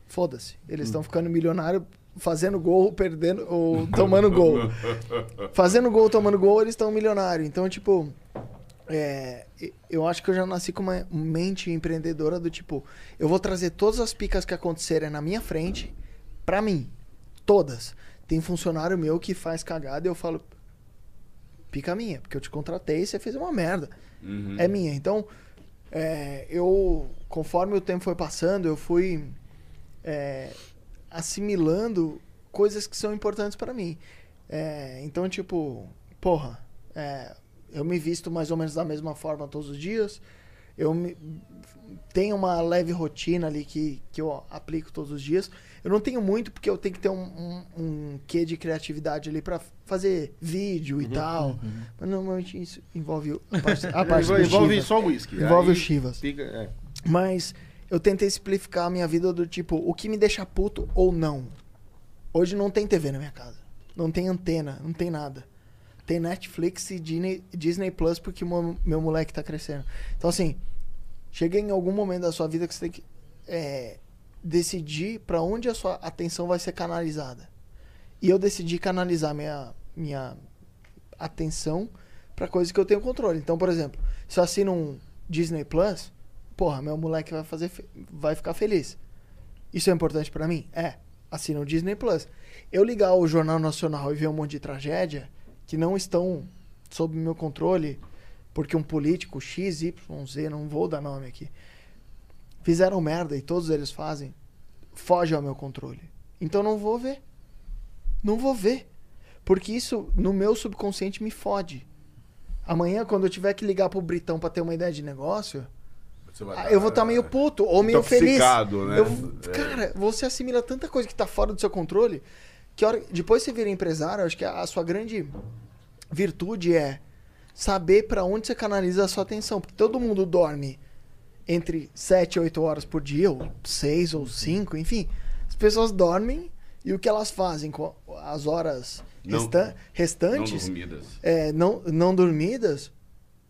foda-se. Eles estão ficando milionários fazendo gol, perdendo ou tomando gol. Fazendo gol, tomando gol, eles estão milionários. Então, tipo, é, eu acho que eu já nasci com uma mente empreendedora do tipo, eu vou trazer todas as picas que acontecerem na minha frente pra mim. Todas. Tem funcionário meu que faz cagada e eu falo, pica minha, porque eu te contratei e você fez uma merda. Uhum. É minha. Então, é, eu, conforme o tempo foi passando, eu fui é, assimilando coisas que são importantes pra mim. É, então, tipo, porra, é, eu me visto mais ou menos da mesma forma todos os dias. Eu me- tenho uma leve rotina ali que, que eu aplico todos os dias. Eu não tenho muito porque eu tenho que ter um, um, um quê de criatividade ali pra fazer vídeo e tal. Mas normalmente isso envolve a parte, a parte envolve só o whisky. Envolve Aí o Chivas. Fica, é. Mas eu tentei simplificar a minha vida do tipo, o que me deixa puto ou não. Hoje não tem TV na minha casa. Não tem antena, não tem nada. Tem Netflix e Disney, Disney Plus porque meu, meu moleque tá crescendo. Então, assim, chega em algum momento da sua vida que você tem que é, decidir para onde a sua atenção vai ser canalizada. E eu decidi canalizar minha, minha atenção para coisas que eu tenho controle. Então, por exemplo, se eu assino um Disney Plus, porra, meu moleque vai fazer vai ficar feliz. Isso é importante para mim? É. Assina o Disney Plus. Eu ligar o Jornal Nacional e ver um monte de tragédia que não estão sob meu controle, porque um político X, Y, Z, não vou dar nome aqui, fizeram merda e todos eles fazem, foge ao meu controle. Então não vou ver. Não vou ver. Porque isso no meu subconsciente me fode. Amanhã, quando eu tiver que ligar pro Britão pra ter uma ideia de negócio, ah, eu vou estar tá meio puto ou meio feliz. Né? Eu, é. cara, você assimila tanta coisa que tá fora do seu controle que hora, depois você vira empresário, acho que a, a sua grande virtude é saber para onde você canaliza a sua atenção. Porque todo mundo dorme entre 7 e 8 horas por dia, ou 6 ou 5, enfim. As pessoas dormem e o que elas fazem com as horas não, resta restantes, não dormidas. É, não, não dormidas,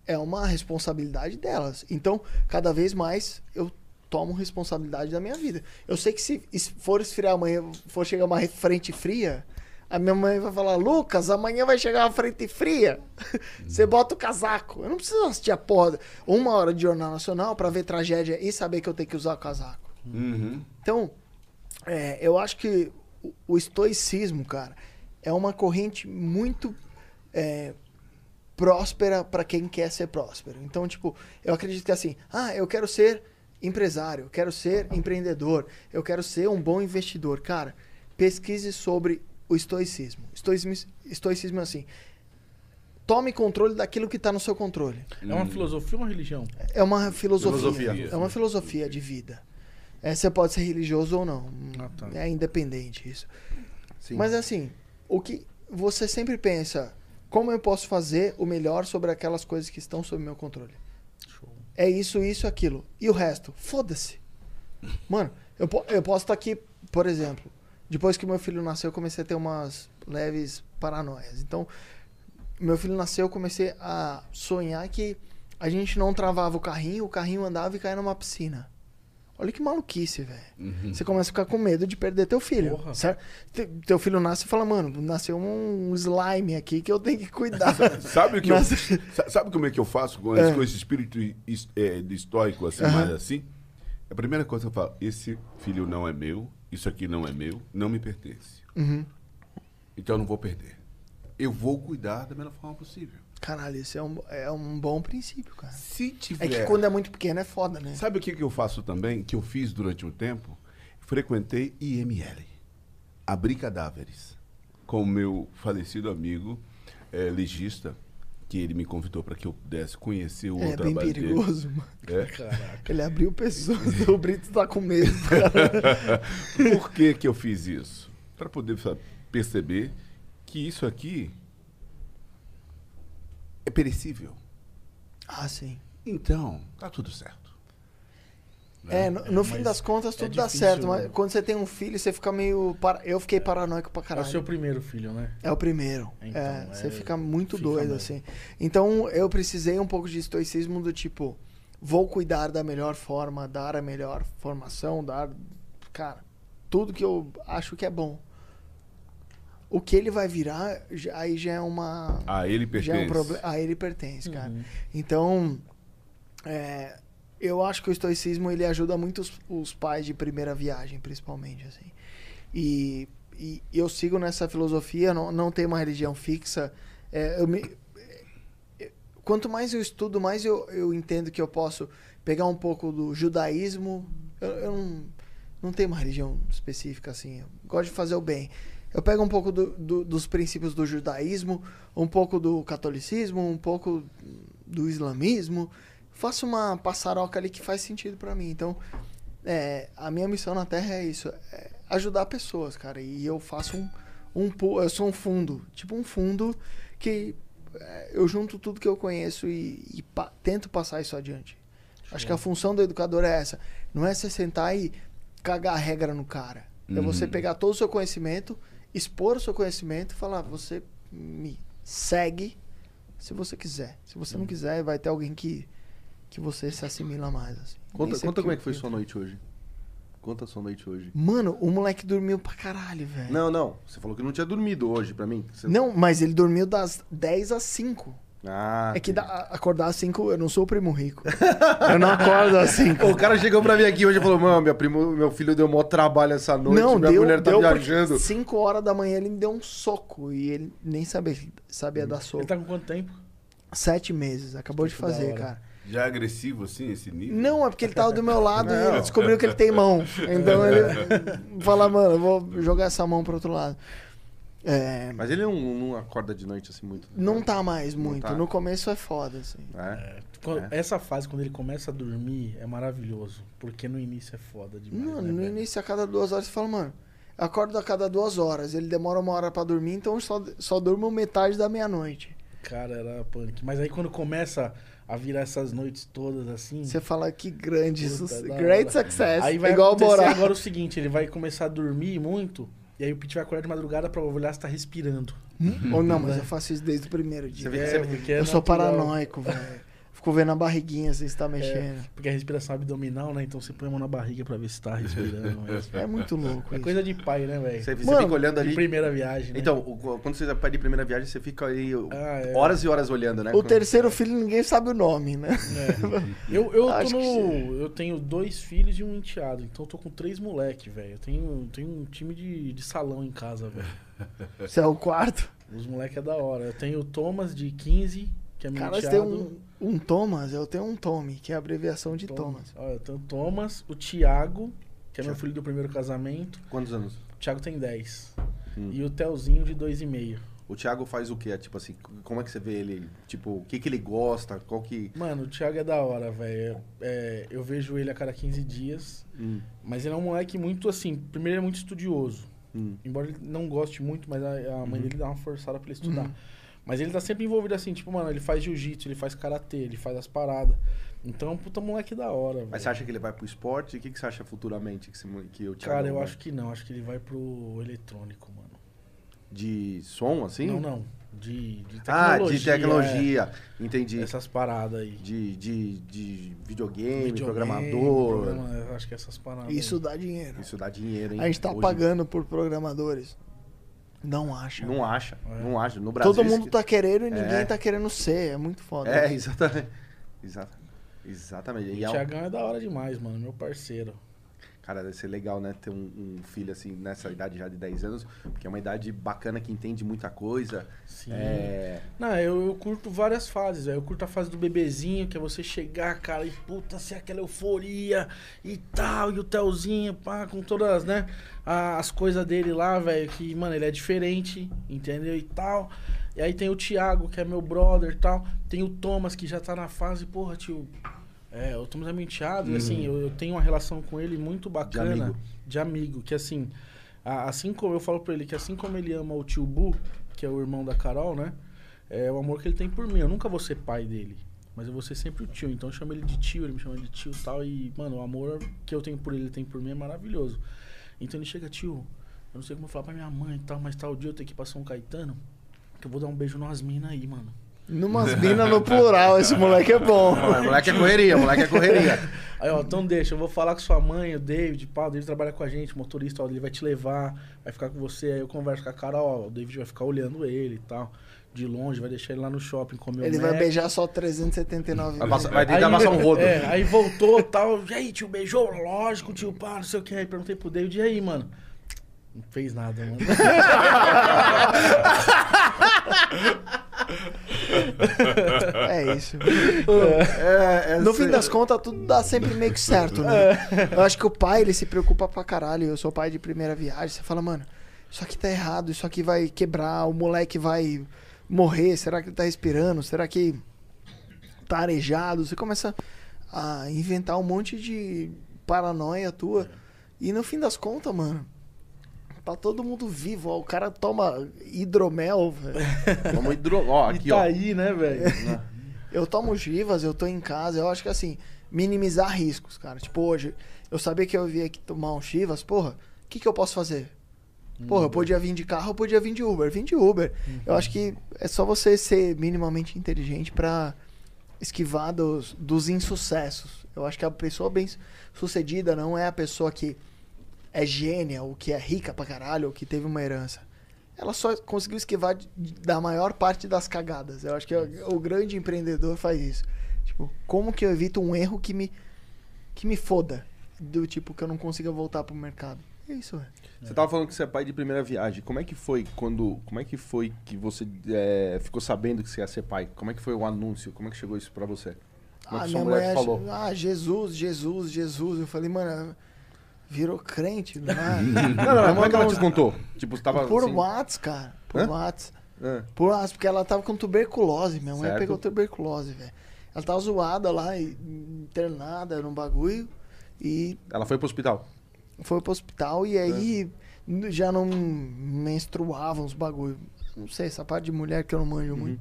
é uma responsabilidade delas. Então, cada vez mais eu tomo responsabilidade da minha vida. Eu sei que se for esfriar amanhã, for chegar uma frente fria, a minha mãe vai falar: Lucas, amanhã vai chegar uma frente fria. Você bota o casaco. Eu não preciso assistir a porra. Uma hora de Jornal Nacional para ver tragédia e saber que eu tenho que usar o casaco. Uhum. Então, é, eu acho que o, estoicismo, cara, é uma corrente muito é, próspera para quem quer ser próspero. Então, tipo, eu acredito que assim, ah, eu quero ser empresário, eu quero ser empreendedor, eu quero ser um bom investidor. Cara, pesquise sobre o estoicismo. Estoicismo, estoicismo é assim. Tome controle daquilo que está no seu controle. É uma filosofia ou uma religião? É uma filosofia. filosofia. É uma filosofia de vida. É, você pode ser religioso ou não. Ah, tá. É independente isso. Sim. Mas assim, o que você sempre pensa, como eu posso fazer o melhor sobre aquelas coisas que estão sob meu controle? Show. É isso, isso, aquilo. E o resto? Foda-se. Mano, eu, eu posso estar aqui, por exemplo, depois que meu filho nasceu, eu comecei a ter umas leves paranoias. Então, meu filho nasceu, eu comecei a sonhar que a gente não travava o carrinho, o carrinho andava e caía numa piscina. Olha que maluquice, velho. Uhum. Você começa a ficar com medo de perder teu filho. Porra. Certo? Te- Teu filho nasce e fala, mano, nasceu um slime aqui que eu tenho que cuidar. Sabe o que eu, Nasce- sa- sabe como é que eu faço com, É. com esse espírito é, estoico, assim, Aham. mais assim? A primeira coisa que eu falo, esse filho não é meu, isso aqui não é meu, não me pertence. Uhum. Então eu não vou perder. Eu vou cuidar da melhor forma possível. Caralho, isso é um, é um bom princípio, cara. Se tiver... É que quando é muito pequeno é foda, né? Sabe o que, que eu faço também, que eu fiz durante um tempo? Frequentei IML, abri cadáveres, com o meu falecido amigo eh, legista, que ele me convidou para que eu pudesse conhecer o É bem trabalho perigoso, mano. dele. É. Caraca. Ele abriu pessoas, o Brito tá com medo. Por que, que eu fiz isso? Para poder perceber que isso aqui é perecível. Ah, sim. Então, tá tudo certo. É, no, no fim mas das contas é tudo dá difícil, certo, né? mas quando você tem um filho, você fica meio. para- Eu fiquei paranoico pra É o caralho. seu primeiro filho, né? É o primeiro. Então, é, é, você fica muito fica doido, mesmo. assim. Então eu precisei um pouco de estoicismo do tipo, vou cuidar da melhor forma, dar a melhor formação, dar. Cara, tudo que eu acho que é bom. O que ele vai virar, aí já é uma. A ele pertence. Já é um problema. A ele pertence, cara. Uhum. Então, é, eu acho que o estoicismo ele ajuda muito os, os pais de primeira viagem, principalmente, assim. E, e eu sigo nessa filosofia, não, não tenho uma religião fixa. É, eu me- é, quanto mais eu estudo, mais eu, eu entendo que eu posso pegar um pouco do judaísmo. Eu, eu não, não tenho uma religião específica, assim. Eu gosto de fazer o bem. Eu pego um pouco do- do- dos princípios do judaísmo, um pouco do catolicismo, um pouco do islamismo. Faço uma passaroca ali que faz sentido pra mim. Então, é, a minha missão na Terra é isso: é ajudar pessoas, cara. E eu faço um, um. Eu sou um fundo. Tipo um fundo que é, eu junto tudo que eu conheço e, e pa- tento passar isso adiante. Acho que a função do educador é essa. Não é você sentar e cagar a regra no cara. É você Uhum. pegar todo o seu conhecimento, expor o seu conhecimento e falar, você me segue se você quiser. Se você não quiser, vai ter alguém que, que você se assimila mais. Assim. Conta, conta como é que foi sua noite hoje. Conta a sua noite hoje. Mano, o moleque dormiu pra caralho, velho. Não, não. Você falou que não tinha dormido hoje pra mim. Você- Não, mas ele dormiu das 10 às 5. Ah, É que acordar às 5, eu não sou o primo rico. eu não acordo às 5. Pô, o cara chegou pra mim aqui hoje e falou: Mano, meu, primo, meu filho deu maior trabalho essa noite. Não, minha deu, mulher tá deu viajando. 5 horas da manhã ele me deu um soco e ele nem sabia, sabia dar soco. Ele tá com quanto tempo? Sete meses, acabou de fazer, cara. Já é agressivo assim, esse nível? Não, é porque ele tava do meu lado e Não. ele descobriu que ele tem mão. Então ele fala, mano, eu vou jogar essa mão pro outro lado. É, Mas ele não, não acorda de noite assim muito. não tá mais muito. tá. No começo é foda, assim. É. É, quando- Essa fase, quando ele começa a dormir, é maravilhoso. Porque no início é foda demais. Mano, né, no velho? início, a cada duas horas, você fala, mano, eu acordo a cada duas horas. Ele demora uma hora pra dormir, então eu só, só durmo metade da meia-noite. Cara, era punk. Mas aí quando começa a virar essas noites todas assim. Você fala que grande Puta, Great hora. success. Aí vai igual o acontecer Borá. agora o seguinte: ele vai começar a dormir muito. E aí o Pete vai acordar de madrugada pra olhar se tá respirando. Ou não, mas eu faço isso desde o primeiro dia. Você vê- É, porque é eu sou natural. paranoico, velho. Fico vendo a barriguinha se está mexendo. Porque a respiração abdominal, né? Então você põe a mão na barriga pra ver se tá respirando. mesmo. É, muito louco É isso. coisa de pai, né, velho? Você, você Mano, fica olhando De ali. primeira viagem. Né? Então, quando você vai de primeira viagem, você fica aí Ah, é. horas e horas olhando, né? O terceiro filho ninguém sabe o nome, né? É. Eu, eu, tô Acho no, eu tenho dois filhos e um enteado, então eu tô com três moleque, velho. Eu tenho, tenho um time de, de salão em casa, velho. Você é o quarto. Os moleque é da hora. Eu tenho o Thomas de 15, que é meu Cara, você tem um, um Thomas, eu tenho um Tommy, que é a abreviação de Thomas. Thomas. Ó, eu tenho o Thomas, o Thiago, que é meu Thiago. filho do primeiro casamento. Quantos anos? O Thiago tem 10. Hum. E o Telzinho de 2,5. O Thiago faz o quê? Tipo assim, como é que você vê ele? Tipo, o que que ele gosta? Qual que... Mano, o Thiago é da hora, velho. É, eu vejo ele a cada 15 dias. Hum, Mas ele é um moleque muito assim. Primeiro, ele é muito estudioso. hum. Embora ele não goste muito, mas a, a mãe Uhum. dele dá uma forçada pra ele estudar. Uhum. Mas ele tá sempre envolvido assim, tipo, mano, ele faz jiu-jitsu, ele faz karatê, ele faz as paradas. Então, é um puta moleque da hora, velho. Mas você acha que ele vai pro esporte? O que, que você acha futuramente que, mo- que o Thiago Cara, eu acho que não. Acho que ele vai pro eletrônico, mano. De som, assim? Não, não. De, de Ah, tecnologia. de tecnologia. Entendi. é. Essas paradas aí. De, de, de videogame, Videogame, programador. programa- eu acho que essas paradas. Isso aí. dá dinheiro. Isso dá dinheiro, hein? A gente tá Hoje pagando por programadores. Não acha. Não acha, É. não acha. No Brasil. Todo mundo tá querendo e ninguém É. tá querendo ser. É muito foda. É, exatamente. Exata- Exatamente. E O é Thiagão é da hora demais, mano. Meu parceiro. Cara, deve ser legal, né? Ter um, um filho assim, nessa idade já de 10 anos, porque é uma idade bacana que entende muita coisa. Sim. É. Não, eu, eu curto várias fases, velho. Eu curto a fase do bebezinho, que é você chegar, cara, e puta, ser aquela euforia e tal, e o Telzinho, pá, com todas, né, as coisas dele lá, velho, que, mano, ele é diferente, entendeu? E tal. E aí tem o Thiago, que é meu brother e tal. Tem o Thomas, que já tá na fase, porra, tio. É, o Thomas é meu enteado, e assim, eu, eu tenho uma relação com ele muito bacana. amigo. De amigo, que assim, a- assim como eu falo pra ele que assim como ele ama o tio Bu, que é o irmão da Carol, né? É o amor que ele tem por mim. Eu nunca vou ser pai dele. Mas eu vou ser sempre o tio. Então eu chamo ele de tio, ele me chama de tio e tal. E, mano, o amor que eu tenho por ele, ele tem por mim é maravilhoso. Então ele chega, tio, eu não sei como falar pra minha mãe e tal, mas tal dia eu tenho que pra São Caetano. Que eu vou dar um beijo nas minas aí, mano. Numas minas no plural, esse moleque é bom. Não, moleque é correria, moleque é correria. Aí, ó, então deixa, eu vou falar com sua mãe, o David, pá, o David trabalha com a gente, motorista, ó, ele vai te levar, vai ficar com você, aí eu converso com a cara, ó, o David vai ficar olhando ele e tal, de longe, vai deixar ele lá no shopping comer Ele o vai Mac. beijar só 379 Vai, passar, vai tentar passar um rodo. É, aí voltou e tal. E aí, tio, beijou? Lógico, tio, pá, não sei o que. Aí perguntei pro David, e aí, mano? Não fez nada, mano. É isso. É, é No assim- fim das contas, tudo dá sempre meio que certo, né? Eu acho que o pai, ele se preocupa pra caralho. Eu sou pai de primeira viagem. Você fala, mano, isso aqui tá errado, isso aqui vai quebrar, o moleque vai morrer. Será que ele tá respirando? Será que tá arejado? Você começa a inventar um monte de paranoia tua. E no fim das contas, mano, tá todo mundo vivo. Ó, o cara toma hidromel, velho. Vamos hidro... Ó, e aqui, tá ó. aí, né, velho? Eu tomo givas, eu tô em casa. Eu acho que assim, minimizar riscos, cara. Tipo, hoje, eu sabia que eu ia aqui tomar um Chivas, porra, o que, que eu posso fazer? Porra, eu podia vir de carro, eu podia vir de Uber. Vim de Uber. Eu acho que é só você ser minimamente inteligente pra esquivar dos, dos insucessos. Eu acho que a pessoa bem sucedida não é a pessoa que é gênia, ou que é rica pra caralho, ou que teve uma herança. Ela só conseguiu esquivar de- de- da maior parte das cagadas. Eu acho que o, o grande empreendedor faz isso. Tipo, como que eu evito um erro que me, que me foda? Do tipo, que eu não consiga voltar pro mercado. É isso, velho. Você tava falando que você é pai de primeira viagem. Como é que foi quando. Como é que foi que você é, ficou sabendo que você ia ser pai? Como é que foi o anúncio? Como é que chegou isso pra você? Como é Ah, que sua minha mulher mulher falou? Ah, Jesus, Jesus, Jesus. Eu falei, mano, virou crente, não é? Não, não, não, como é que ela te contou? Tipo, você tava. Por assim, Whats, cara. Por Hã? Whats. Por Whats, porque ela tava com tuberculose. Minha mãe Certo. pegou tuberculose, velho. Ela tava zoada lá, e- internada num bagulho. E ela foi pro hospital. foi pro hospital e aí n- já não menstruava uns bagulho. Não sei, essa parte de mulher que eu não manjo muito.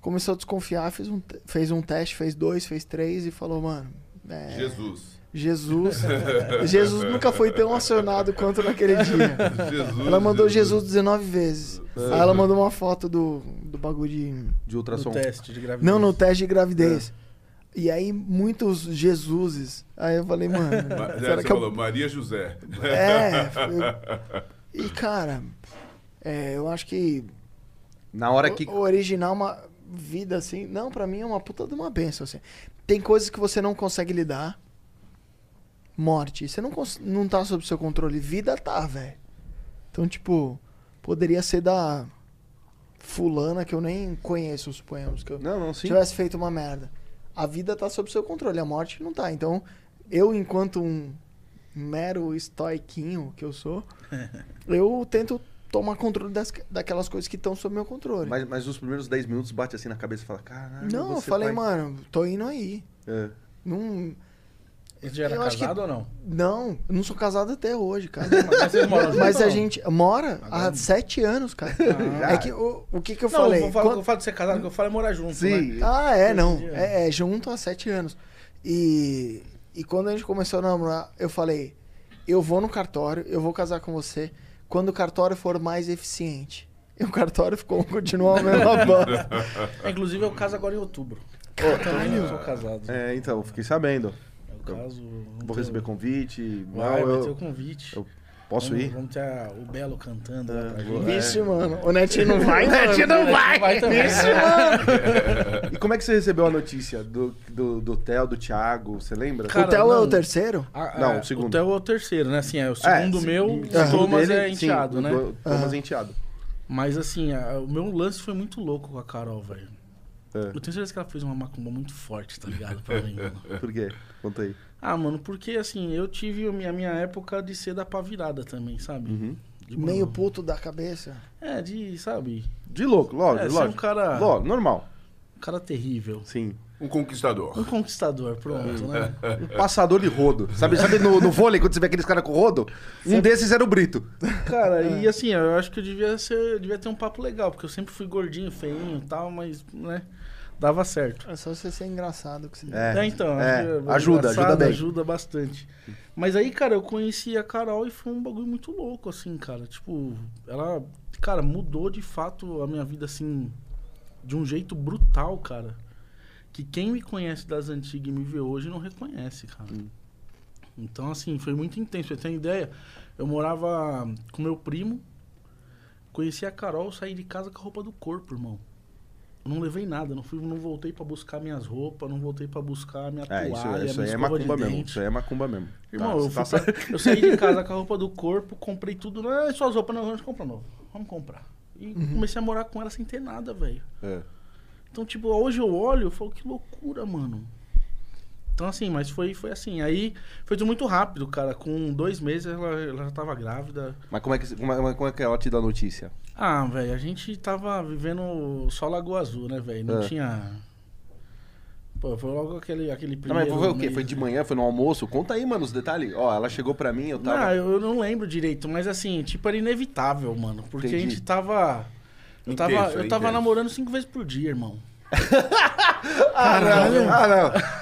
Começou a desconfiar, fez um, fez um teste, fez dois, fez três e falou, mano. é, Jesus. Jesus. Jesus nunca foi tão acionado quanto naquele dia. Jesus. Ela mandou Jesus 19 vezes. Aí ela mandou uma foto do, do bagulho de. De No ultrassom. teste de gravidez. Não, no teste de gravidez. E aí, muitos Jesuses. Aí eu falei, mano. Ma- será você que eu falou, Maria José. É. eu- E, cara, é, eu acho que Na hora o, que. o original é uma vida assim. Não, pra mim é uma puta de uma benção. Assim. Tem coisas que você não consegue lidar. Morte. Você não, não tá sob seu controle. Vida tá, velho. Então, tipo, poderia ser da fulana que eu nem conheço, suponhamos. Que eu Não, não, sim. tivesse feito uma merda. A vida tá sob seu controle, a morte não tá. Então, eu, enquanto um mero estoiquinho que eu sou, eu tento tomar controle das, daquelas coisas que estão sob meu controle. Mas, mas os primeiros 10 minutos bate assim na cabeça e fala, caralho. não, eu falei, pai." mano, tô indo aí. É. Não, Você já era Eu acho que- casado ou não? não, eu não sou casado até hoje, cara. Mas vocês moram juntos Mas a gente mora há Agora- sete anos, cara. Ah. É que o, o que que eu não, falei? eu falo, Quando- eu falo de ser casado, que eu falo é morar junto, Sim. né? Ah, é, não. É, é, junto há sete anos. E, e quando a gente começou a namorar, eu falei: eu vou no cartório, eu vou casar com você quando o cartório for mais eficiente. E o cartório ficou, continuou a mesma bosta. É, Inclusive, eu caso agora em outubro. Eu também não sou casado. É, então, fiquei sabendo. Eu caso. Vou receber convite. Vai, não, vai eu ter o convite. eu posso vamos, ir? Vamos ter a- o Belo cantando lá pra vou- gente. é. Vixe, mano. O Netinho não vai, mano. Netinho não vai. Vai também. E como é que você recebeu a notícia do, do, do Theo, do Thiago? Você lembra? Cara, o Theo é não. o terceiro? Ah, Não, é, o segundo. O Theo é o terceiro, né? Assim, é o É, segundo sim, meu, o o Thomas dele, é sim, enteado, o né? Thomas é enteado. Mas assim, a- o meu lance foi muito louco com a Carol, velho. É. Eu tenho certeza que ela fez uma macumba muito forte, tá ligado? Pra mim, mano. Por quê? Conta aí. Ah, mano, porque assim, eu tive a minha, minha época de ser da pá virada também, sabe? Uhum. De, Meio mano, puto da cabeça. É, de, sabe? De louco, lógico, É, ser um lógico. cara- Lógico, normal. Um cara terrível. Sim. Um conquistador. Um conquistador, pronto, né? Um passador de rodo. Sabe, sabe no, no vôlei, quando você vê aqueles caras com rodo? Um desses era o Brito. Cara, e assim, eu acho que eu devia ser. eu devia ter um papo legal, porque eu sempre fui gordinho, feinho e tal, mas, né? Dava certo. É só você ser engraçado que você. É. É, então, é, que ajuda, ajuda bem. Ajuda bastante. Mas aí, cara, eu conheci a Carol e foi um bagulho muito louco, assim, cara. Tipo, ela, cara, mudou de fato a minha vida, assim, de um jeito brutal, cara. Que quem me conhece das antigas e me vê hoje não reconhece, cara. Hum. Então, assim, foi muito intenso. Pra você ter ideia, eu morava com meu primo, conheci a Carol, saí de casa com a roupa do corpo, irmão. Eu não levei nada, não fui, não voltei pra buscar minhas roupas, não voltei pra buscar minha É, isso, toalha, isso minha aí é escova de macumba mesmo. dente. Isso aí é macumba mesmo. Irmão, Tá, eu, tá pra- eu saí de casa com a roupa do corpo, comprei tudo. Não é só as roupas, não, vamos comprar novo. Vamos comprar. E comecei a morar com ela sem ter nada, velho. É. Então, tipo, hoje eu olho e falo, que loucura, mano. Então, assim, mas foi, foi assim. Aí foi tudo muito rápido, cara. Com dois meses ela, ela já tava grávida. Mas como é, que, como, é, como é que ela te dá a notícia? Ah, velho, a gente tava vivendo só Lagoa Azul, né, velho? Não É. tinha. Pô, foi logo aquele, aquele Não, mas primeiro. foi o quê? mês, Foi de manhã? Foi no almoço? Conta aí, mano, os detalhes. Ó, ela chegou pra mim, eu tava... Não, eu, eu não lembro direito, mas assim, tipo, era inevitável, mano. Porque Entendi. a gente tava. Eu tava, Intenso, eu é tava intenso. namorando cinco vezes por dia, irmão. Ah, não. Ah,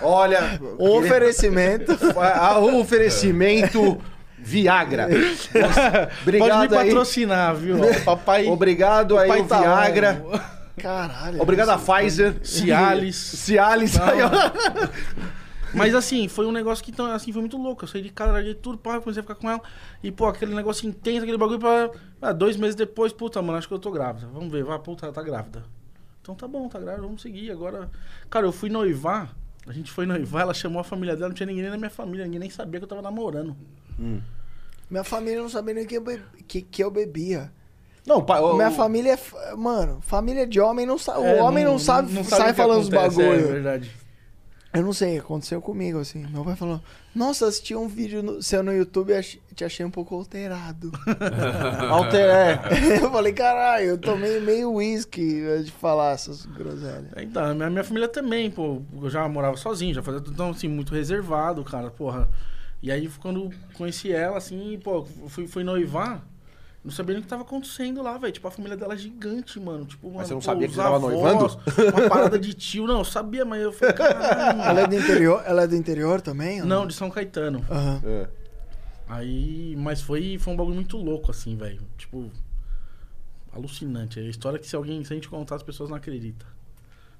não. Olha. O oferecimento. Ah, O oferecimento Viagra. Obrigado Pode me aí. patrocinar, viu? Ó, Papai. Obrigado aí, papai tá Viagra. on. Caralho. Obrigado a Pfizer. Cialis. Cialis. Aí, ó. Mas assim, foi um negócio que então, assim, foi muito louco. Eu saí de casa, larguei tudo, pá, comecei a ficar com ela. E, pô, aquele negócio intenso, aquele bagulho pra. Ah, dois meses depois, puta, mano, acho que eu tô grávida. Vamos ver, vai, puta, ela tá grávida. Então tá bom, tá grávida, vamos seguir. Agora. Cara, eu fui noivar. A gente foi noivar, ela chamou a família dela, não tinha ninguém na minha família, ninguém nem sabia que eu tava namorando. Minha família não sabia nem que eu, be- que, que eu bebia. Não, pai, o- Minha família é. Mano, família de homem não sabe. É, o homem não, sabe, não sai o que falando os É bagulho. verdade. Eu não sei, aconteceu comigo, assim. Meu pai falou: Nossa, assisti um vídeo no- seu no YouTube e ach- te achei um pouco alterado. Alter, é. eu falei: Caralho, eu tomei meio uísque antes de falar essas groselhas. Então, a minha, minha família também, pô. Eu já morava sozinho, já fazia tudo, então, assim, muito reservado, cara, porra. E aí, quando conheci ela, assim, pô, fui, fui noivar, não sabia nem o que tava acontecendo lá, velho. Tipo, a família dela é gigante, mano. Tipo, mano, você não pô, sabia que você tava avós, noivando? Uma parada de tio. Não, eu sabia, mas eu falei, caralho. Ela é do interior, ela é do interior também? ou Não, de São Caetano. Aham. É. Aí, mas foi, foi um bagulho muito louco, assim, velho. Tipo, alucinante. É a história que se alguém, se a gente contar, as pessoas não acreditam.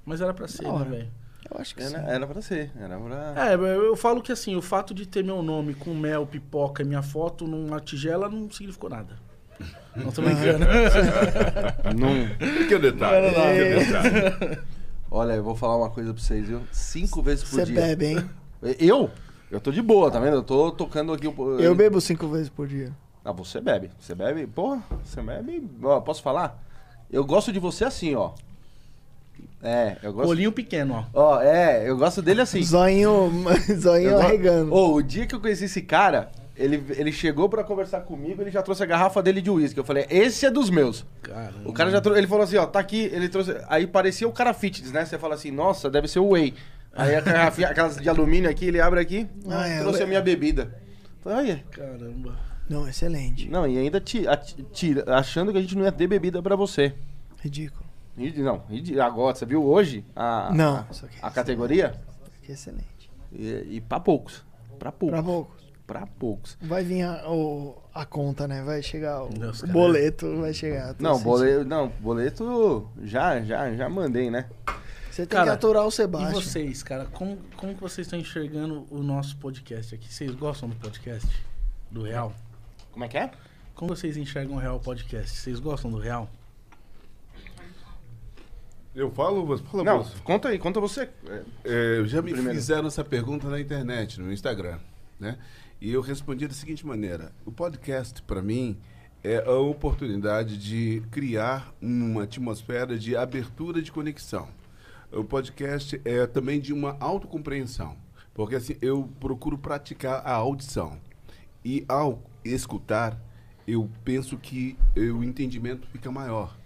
Mas era pra ser, né, velho? Eu acho que sim. Era, era pra ser. Era pra. É, eu eu falo que assim, o fato de ter meu nome com mel, pipoca e minha foto numa tigela não significou nada. Não tô brincando. Não. Que detalhe. Que detalhe. Olha, eu vou falar uma coisa pra vocês, viu? Cinco vezes por Você dia. bebe, hein? Eu? Eu tô de boa, tá vendo? Eu tô tocando aqui Eu bebo cinco vezes por dia. Ah, você bebe. Você bebe, porra, você bebe. Ó, posso falar? Eu gosto de você assim, ó. É, eu gosto. Olhinho pequeno, ó. Ó, é, eu gosto dele assim. Zoinho, zoinho arregando. Ô, o dia que eu conheci esse cara, ele, ele chegou pra conversar comigo, ele já trouxe a garrafa dele de uísque. Eu falei, esse é dos meus. Caramba. O cara já trouxe, ele falou assim, ó, tá aqui, ele trouxe, aí parecia o cara fitness, né? Você fala assim, nossa, deve ser o whey. Aí a garrafinha, aquelas de alumínio aqui, ele abre aqui, Ah, é, trouxe a minha bebida. Olha, Caramba. Não, excelente. não, e ainda tira, achando que a gente não ia ter bebida pra você. Ridículo. E, não, e agora, você viu hoje a, Não, a, aqui é a categoria? Excelente. E, e pra poucos. Pra poucos. Pra poucos. Pra poucos. Vai vir a, o- a conta, né? Vai chegar o, Deus, o boleto, vai chegar. Não, boleto, não, boleto já, já, já mandei, né? Você tem Cara, que aturar o E Sebastião. vocês, cara, como, como que vocês estão enxergando o nosso podcast aqui? Vocês gostam do podcast? Do Real? Como é que é? Como vocês enxergam o Real Podcast? Vocês gostam do Real? Eu falo, você fala Não, você. conta aí, conta você. É, É, já me Primeiro. fizeram essa pergunta na internet, no Instagram, né? E eu respondi da seguinte maneira: o podcast, para mim, é a oportunidade de criar uma atmosfera de abertura de conexão. O podcast é também de uma autocompreensão, porque assim eu procuro praticar a audição e ao escutar, eu penso que o entendimento fica maior.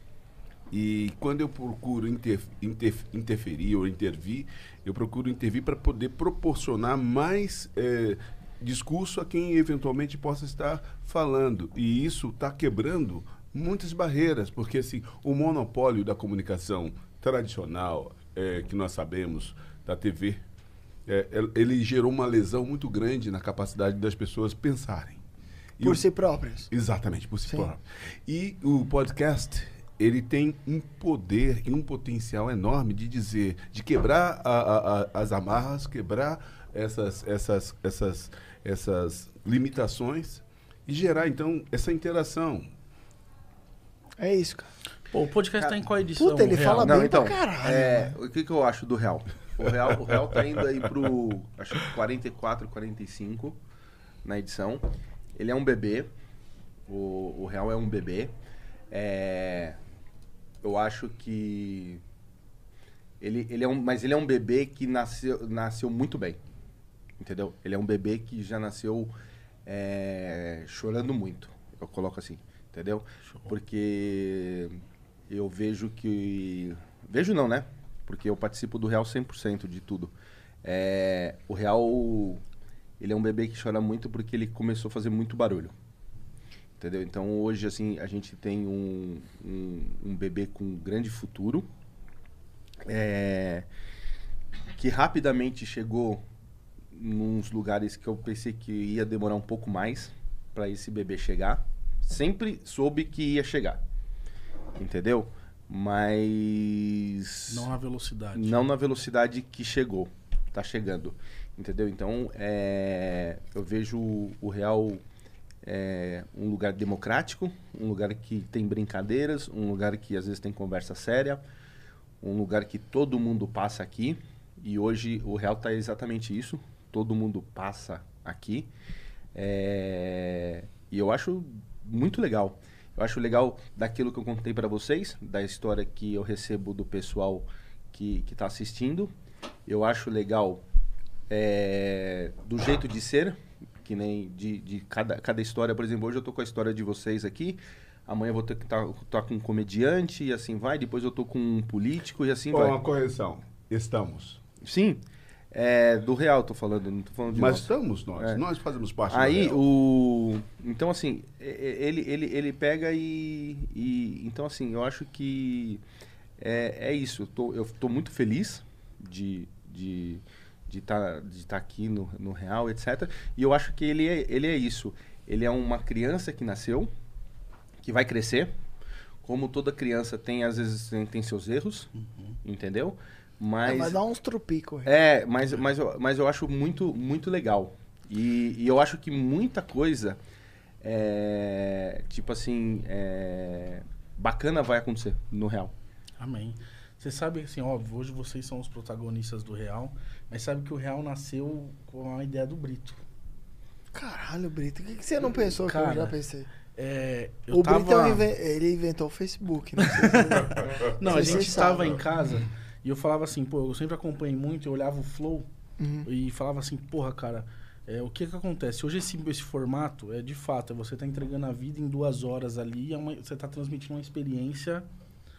E quando eu procuro inter, inter- interferir ou intervir, eu procuro intervir para poder proporcionar mais eh, discurso a quem eventualmente possa estar falando. E isso está quebrando muitas barreiras, porque assim, o monopólio da comunicação tradicional, eh, que nós sabemos, da TV, eh, el- ele gerou uma lesão muito grande na capacidade das pessoas pensarem. E Por o- si próprios. Exatamente, por si Sim. próprio. E o podcast, ele tem um poder e um potencial enorme de dizer, de quebrar a- a- a- as amarras, quebrar essas, essas, essas, essas limitações e gerar, então, essa interação. É isso, cara. Pô, o podcast tá em qual edição? Puta, ele Real? fala Não, bem então, pra caralho, é, o que, que eu acho do Real? O Real, o Real tá indo aí pro, acho que 44, 45 na edição. Ele é um bebê. O, o Real é um bebê. É, eu acho que ele, ele é um, mas ele é um bebê que nasceu, nasceu muito bem. Entendeu? Ele é um bebê que já nasceu é, chorando muito. Eu coloco assim, entendeu? Porque eu vejo que. Vejo não, né? Porque eu participo do Real 100% de tudo. É, o Real. Ele é um bebê que chora muito porque ele começou a fazer muito barulho. Entendeu? Então hoje, assim, a gente tem um, um, um bebê com grande futuro. é, que rapidamente chegou nos lugares que eu pensei que ia demorar um pouco mais para esse bebê chegar. Sempre soube que ia chegar. Entendeu? Mas. Não na velocidade. Não na velocidade que chegou. Tá chegando. Entendeu? Então, é, eu vejo o Real é, um lugar democrático, um lugar que tem brincadeiras, um lugar que às vezes tem conversa séria, um lugar que todo mundo passa aqui. E hoje o Real tá exatamente isso. Todo mundo passa aqui. É, e eu acho muito legal. Eu acho legal daquilo que eu contei para vocês, da história que eu recebo do pessoal que está assistindo. Eu acho legal é, do jeito de ser, que nem de, de cada, cada história. Por exemplo, hoje eu tô com a história de vocês aqui. Amanhã eu vou ter que estar tá, tá com um comediante e assim vai. Depois eu tô com um político e assim Pô, vai. uma correção. Estamos. Sim. É, do real tô falando, não tô falando de Mas nós. estamos nós. É. Nós fazemos parte Aí do real. o então assim ele ele, ele pega e, e então assim eu acho que é, é isso. Eu tô, eu tô muito feliz de de de estar de tá aqui no, no real etc. E eu acho que ele é, ele é isso. Ele é uma criança que nasceu que vai crescer. Como toda criança tem às vezes tem, tem seus erros, entendeu? Mas Vai dar uns tropicos. é, mas, mas, eu, mas eu acho muito, muito legal. E, e eu acho que muita coisa, é, tipo assim, é, bacana vai acontecer no real. Amém. Você sabe, assim, óbvio, hoje vocês são os protagonistas do Real, mas sabe que o Real nasceu com a ideia do Brito. Caralho, Brito, o que, que você não pensou que eu Cara, já pensei? É, eu O tava... Brito é um inven- ele inventou o Facebook. Não, sei se- Não, a gente estava em casa e eu falava assim, pô, eu sempre acompanhei muito, eu olhava o Flow Uhum. e falava assim, porra, cara, é, o que que acontece? Hoje esse, esse formato é de fato, é você tá entregando a vida em duas horas ali, é uma- você tá transmitindo uma experiência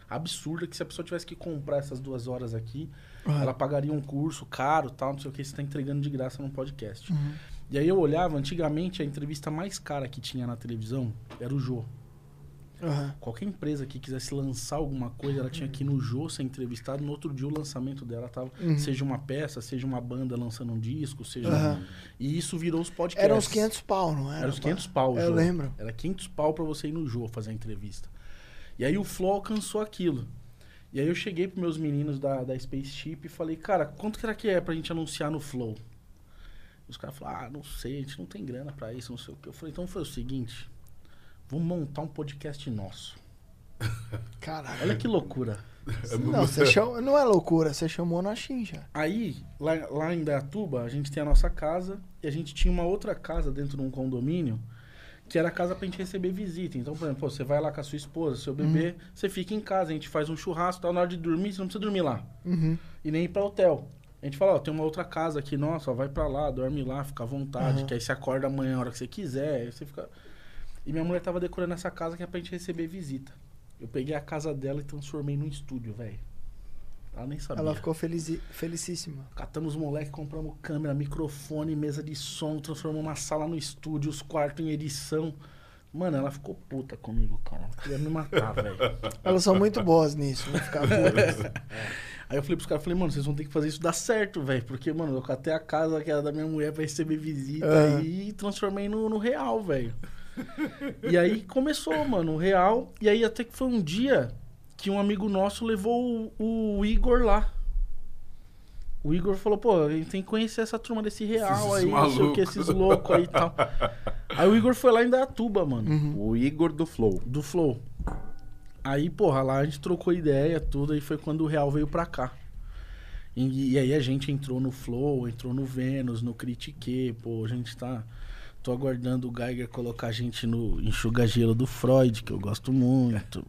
absurda que se a pessoa tivesse que comprar essas duas horas aqui, Ah. ela pagaria um curso caro, tal, não sei o que, você tá entregando de graça num podcast. Uhum. E aí eu olhava, antigamente a entrevista mais cara que tinha na televisão era o Jô. Aham. Qualquer empresa que quisesse lançar alguma coisa, ela tinha que ir no Jô ser entrevistado. No outro dia, o lançamento dela tava. Uhum. Seja uma peça, seja uma banda lançando um disco, seja. Aham. E isso virou os podcasts. Era uns 500 pau, não era? Era uns 500 pau, Eu Jô. lembro. Era 500 pau pra você ir no Jô fazer a entrevista. E aí o Flow alcançou aquilo. E aí eu cheguei pros meus meninos da, da Spaceship e falei, cara, quanto que era que é pra gente anunciar no Flow? Os caras falaram, ah, não sei, a gente não tem grana pra isso, não sei o que. Eu falei, então foi o seguinte, vamos montar um podcast nosso. Caralho. Olha que loucura. Não, você chamou, não é loucura, você chamou na Xinja. Aí, lá, lá em Dayatuba, a gente tem a nossa casa e a gente tinha uma outra casa dentro de um condomínio que era a casa pra gente receber visita. Então, por exemplo, você vai lá com a sua esposa, seu bebê, você fica em casa, a gente faz um churrasco, tá na hora de dormir, você não precisa dormir lá. Uhum. E nem ir pra hotel. A gente fala, ó, tem uma outra casa aqui, nossa, ó, vai pra lá, dorme lá, fica à vontade, Aham. que aí você acorda amanhã a hora que você quiser, aí você fica... E minha mulher tava decorando essa casa que é pra gente receber visita. Eu peguei a casa dela e transformei num estúdio, velho. Ela nem sabia. Ela ficou felizi- felicíssima. Catamos os moleques, compramos câmera, microfone, mesa de som, transformamos uma sala no estúdio, os quartos em edição. Mano, ela ficou puta comigo, cara. Ela queria me matar, velho. Elas são muito boas nisso, vou ficar putas. Aí eu falei pros caras, falei, mano, vocês vão ter que fazer isso dar certo, velho. Porque, mano, eu catei a casa que era da minha mulher pra receber visita Aham. e transformei no, no real, velho. E aí começou, mano, o real. E aí até que foi um dia que um amigo nosso levou o, o Igor lá. O Igor falou, pô, a gente tem que conhecer essa turma desse real Esses aí, não sei o que, esses loucos aí e tal. Aí o Igor foi lá em Datuba, mano Uhum. O Igor do Flow. do Flow. Aí, porra, lá a gente trocou ideia, tudo, aí foi quando o Real veio pra cá. E, e aí a gente entrou no Flow, entrou no Vênus, no Critique, pô, a gente tá. Tô aguardando o Geiger colocar a gente no enxuga-gelo do Freud, que eu gosto muito.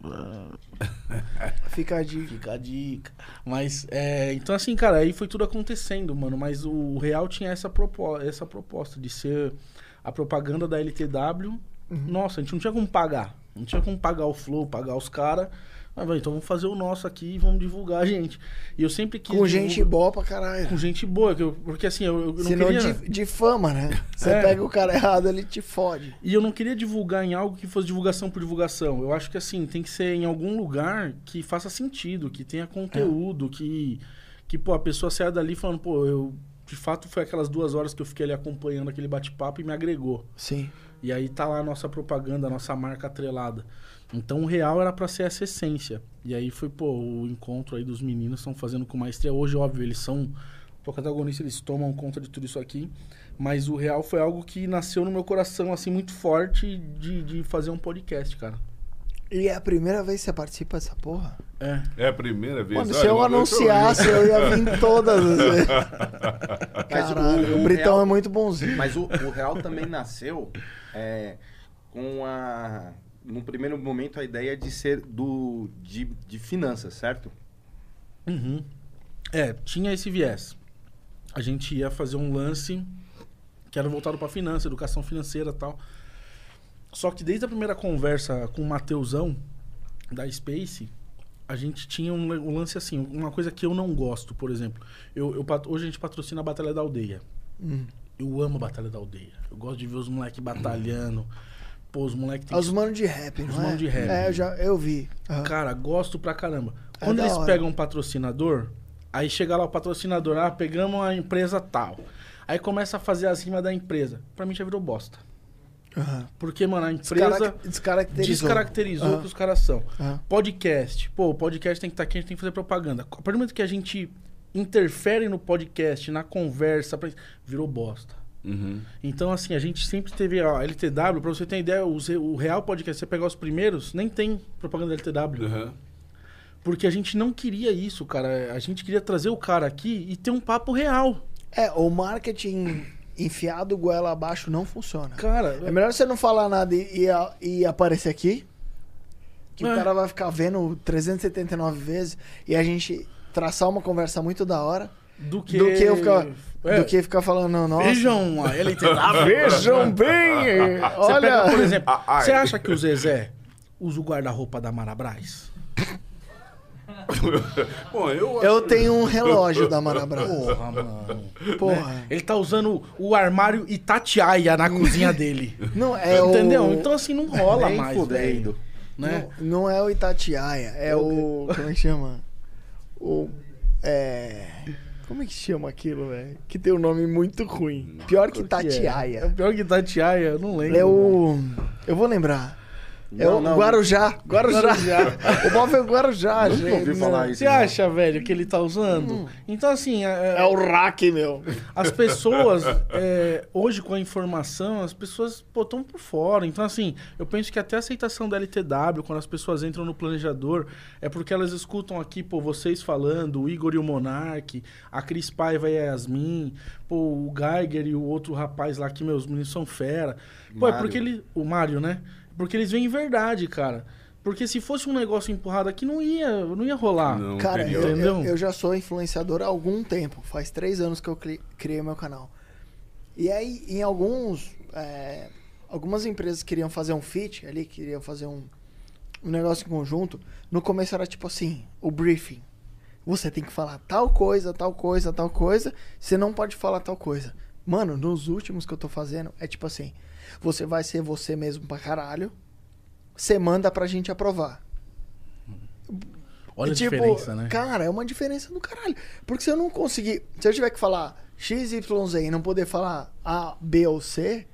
Fica a dica. Fica a dica. Mas, é, então assim, cara, aí foi tudo acontecendo, mano. Mas o Real tinha essa, propo essa proposta de ser a propaganda da LTW. Uhum. Nossa, a gente não tinha como pagar. Não tinha como pagar o Flow, pagar os caras. Velho, então vamos fazer o nosso aqui e vamos divulgar a gente. E eu sempre quis. Com divulgar- gente boa pra caralho. Com gente boa, porque assim, eu, eu não Senão queria. de, de fama, né? Você É. pega o cara errado, ele te fode. E eu não queria divulgar em algo que fosse divulgação por divulgação. Eu acho que assim, tem que ser em algum lugar que faça sentido, que tenha conteúdo, que, que pô, a pessoa saia dali falando, pô, eu. De fato, foi aquelas duas horas que eu fiquei ali acompanhando aquele bate-papo e me agregou. Sim. E aí tá lá a nossa propaganda, a nossa marca atrelada. Então o real era pra ser essa essência. E aí foi, pô, o encontro aí dos meninos estão fazendo com maestria. Hoje, óbvio, eles são protagonistas, eles tomam conta de tudo isso aqui. Mas o real foi algo que nasceu no meu coração, assim, muito forte de, de fazer um podcast, cara. E é a primeira vez que você participa dessa porra? É. É a primeira vez. Mano, Olha, se eu anunciasse, eu ia vir todas as vezes. Mas o- Caralho, o, o Britão real- é muito bonzinho. Mas o, o Real também nasceu é, com a. No primeiro momento, a ideia de ser do de, de finanças, certo? Uhum. É, tinha esse viés. A gente ia fazer um lance que era voltado para finança, educação financeira e tal. Só que desde a primeira conversa com o Mateusão da Space, a gente tinha um, um lance assim, uma coisa que eu não gosto, por exemplo. Eu, eu hoje a gente patrocina a Batalha da Aldeia. Hum. Eu amo a Batalha da Aldeia. Eu gosto de ver os moleques batalhando. Pô, os moleques tem É Os manos de rap, não Os é? mano de rap. É, eu, já, eu vi. Aham. Cara, gosto pra caramba. É Quando da eles pegam um patrocinador, aí chega lá o patrocinador, ah, pegamos a empresa tal. Aí começa a fazer as rimas da empresa. Pra mim já virou bosta. Aham. Porque, mano, a empresa Descarac- Descaracterizou. descaracterizou o Aham. que os caras são. Podcast. Pô, o podcast tem que estar aqui, a gente tem que fazer propaganda. A partir do momento que a gente interfere no podcast, na conversa, virou bosta. Uhum. Então, assim, a gente sempre teve a LTW, pra você ter ideia, os- o real podcast, você pegar os primeiros, nem tem propaganda LTW. Uhum. Porque a gente não queria isso, cara. A gente queria trazer o cara aqui e ter um papo real. É, o marketing enfiado goela abaixo não funciona. Cara, É melhor você não falar nada e, e, e aparecer aqui. Que É. o cara vai ficar vendo 379 vezes e a gente traçar uma conversa muito da hora. do que... Do que eu ficar, do que ficar falando, nossa. Vejam a LTW. Vejam bem! Você Olha. pega, por exemplo, Ah, você acha que o Zezé usa o guarda-roupa da Marabras? Bom, eu, Eu tenho um relógio da Marabras. Porra, mano. Porra. Ele tá usando o armário Itatiaia na cozinha dele. Não é o. Entendeu? Então assim não rola Nem mais, fudendo. Né? Não, não é o Itatiaia, é o. Como é que chama? O. É. Como é que chama aquilo, velho? Que tem um nome muito ruim. Pior que é? É Itatiaia. pior que Itatiaia, eu não lembro. É o. Eu vou lembrar. É Não, o não. Guarujá. Guarujá. Guarujá. o móvel é o Guarujá, Nunca gente. ouvi falar Não. isso. Você não. acha, velho, que ele tá usando? Então, assim, é- É o rack, meu. as pessoas, é, hoje com a informação, as pessoas estão por fora. Então, assim, eu penso que até a aceitação da LTW, quando as pessoas entram no planejador, é porque elas escutam aqui, pô, vocês falando, o Igor e o Monark, a Cris Paiva e a Yasmin, pô, o Geiger e o outro rapaz lá que meus meninos são fera. Pô, é porque ele. O Mário, né? Porque eles veem verdade, cara. Porque se fosse um negócio empurrado aqui, não ia, não ia rolar. Não Cara, eu, Entendeu? eu, eu já sou influenciador há algum tempo. Faz três anos que eu cri- criei meu canal. E aí, em alguns. é, algumas empresas queriam fazer um fit ali, queriam fazer um, um negócio em conjunto. No começo era tipo assim: o briefing. Você tem que falar tal coisa, tal coisa, tal coisa. Você não pode falar tal coisa. Mano, nos últimos que eu tô fazendo, é tipo assim: você vai ser você mesmo pra caralho. Você manda pra gente aprovar. Olha É a tipo, diferença, né? Cara, é uma diferença do caralho. Porque se eu não conseguir. Se eu tiver que falar X, Y, Z e não poder falar A, B ou C,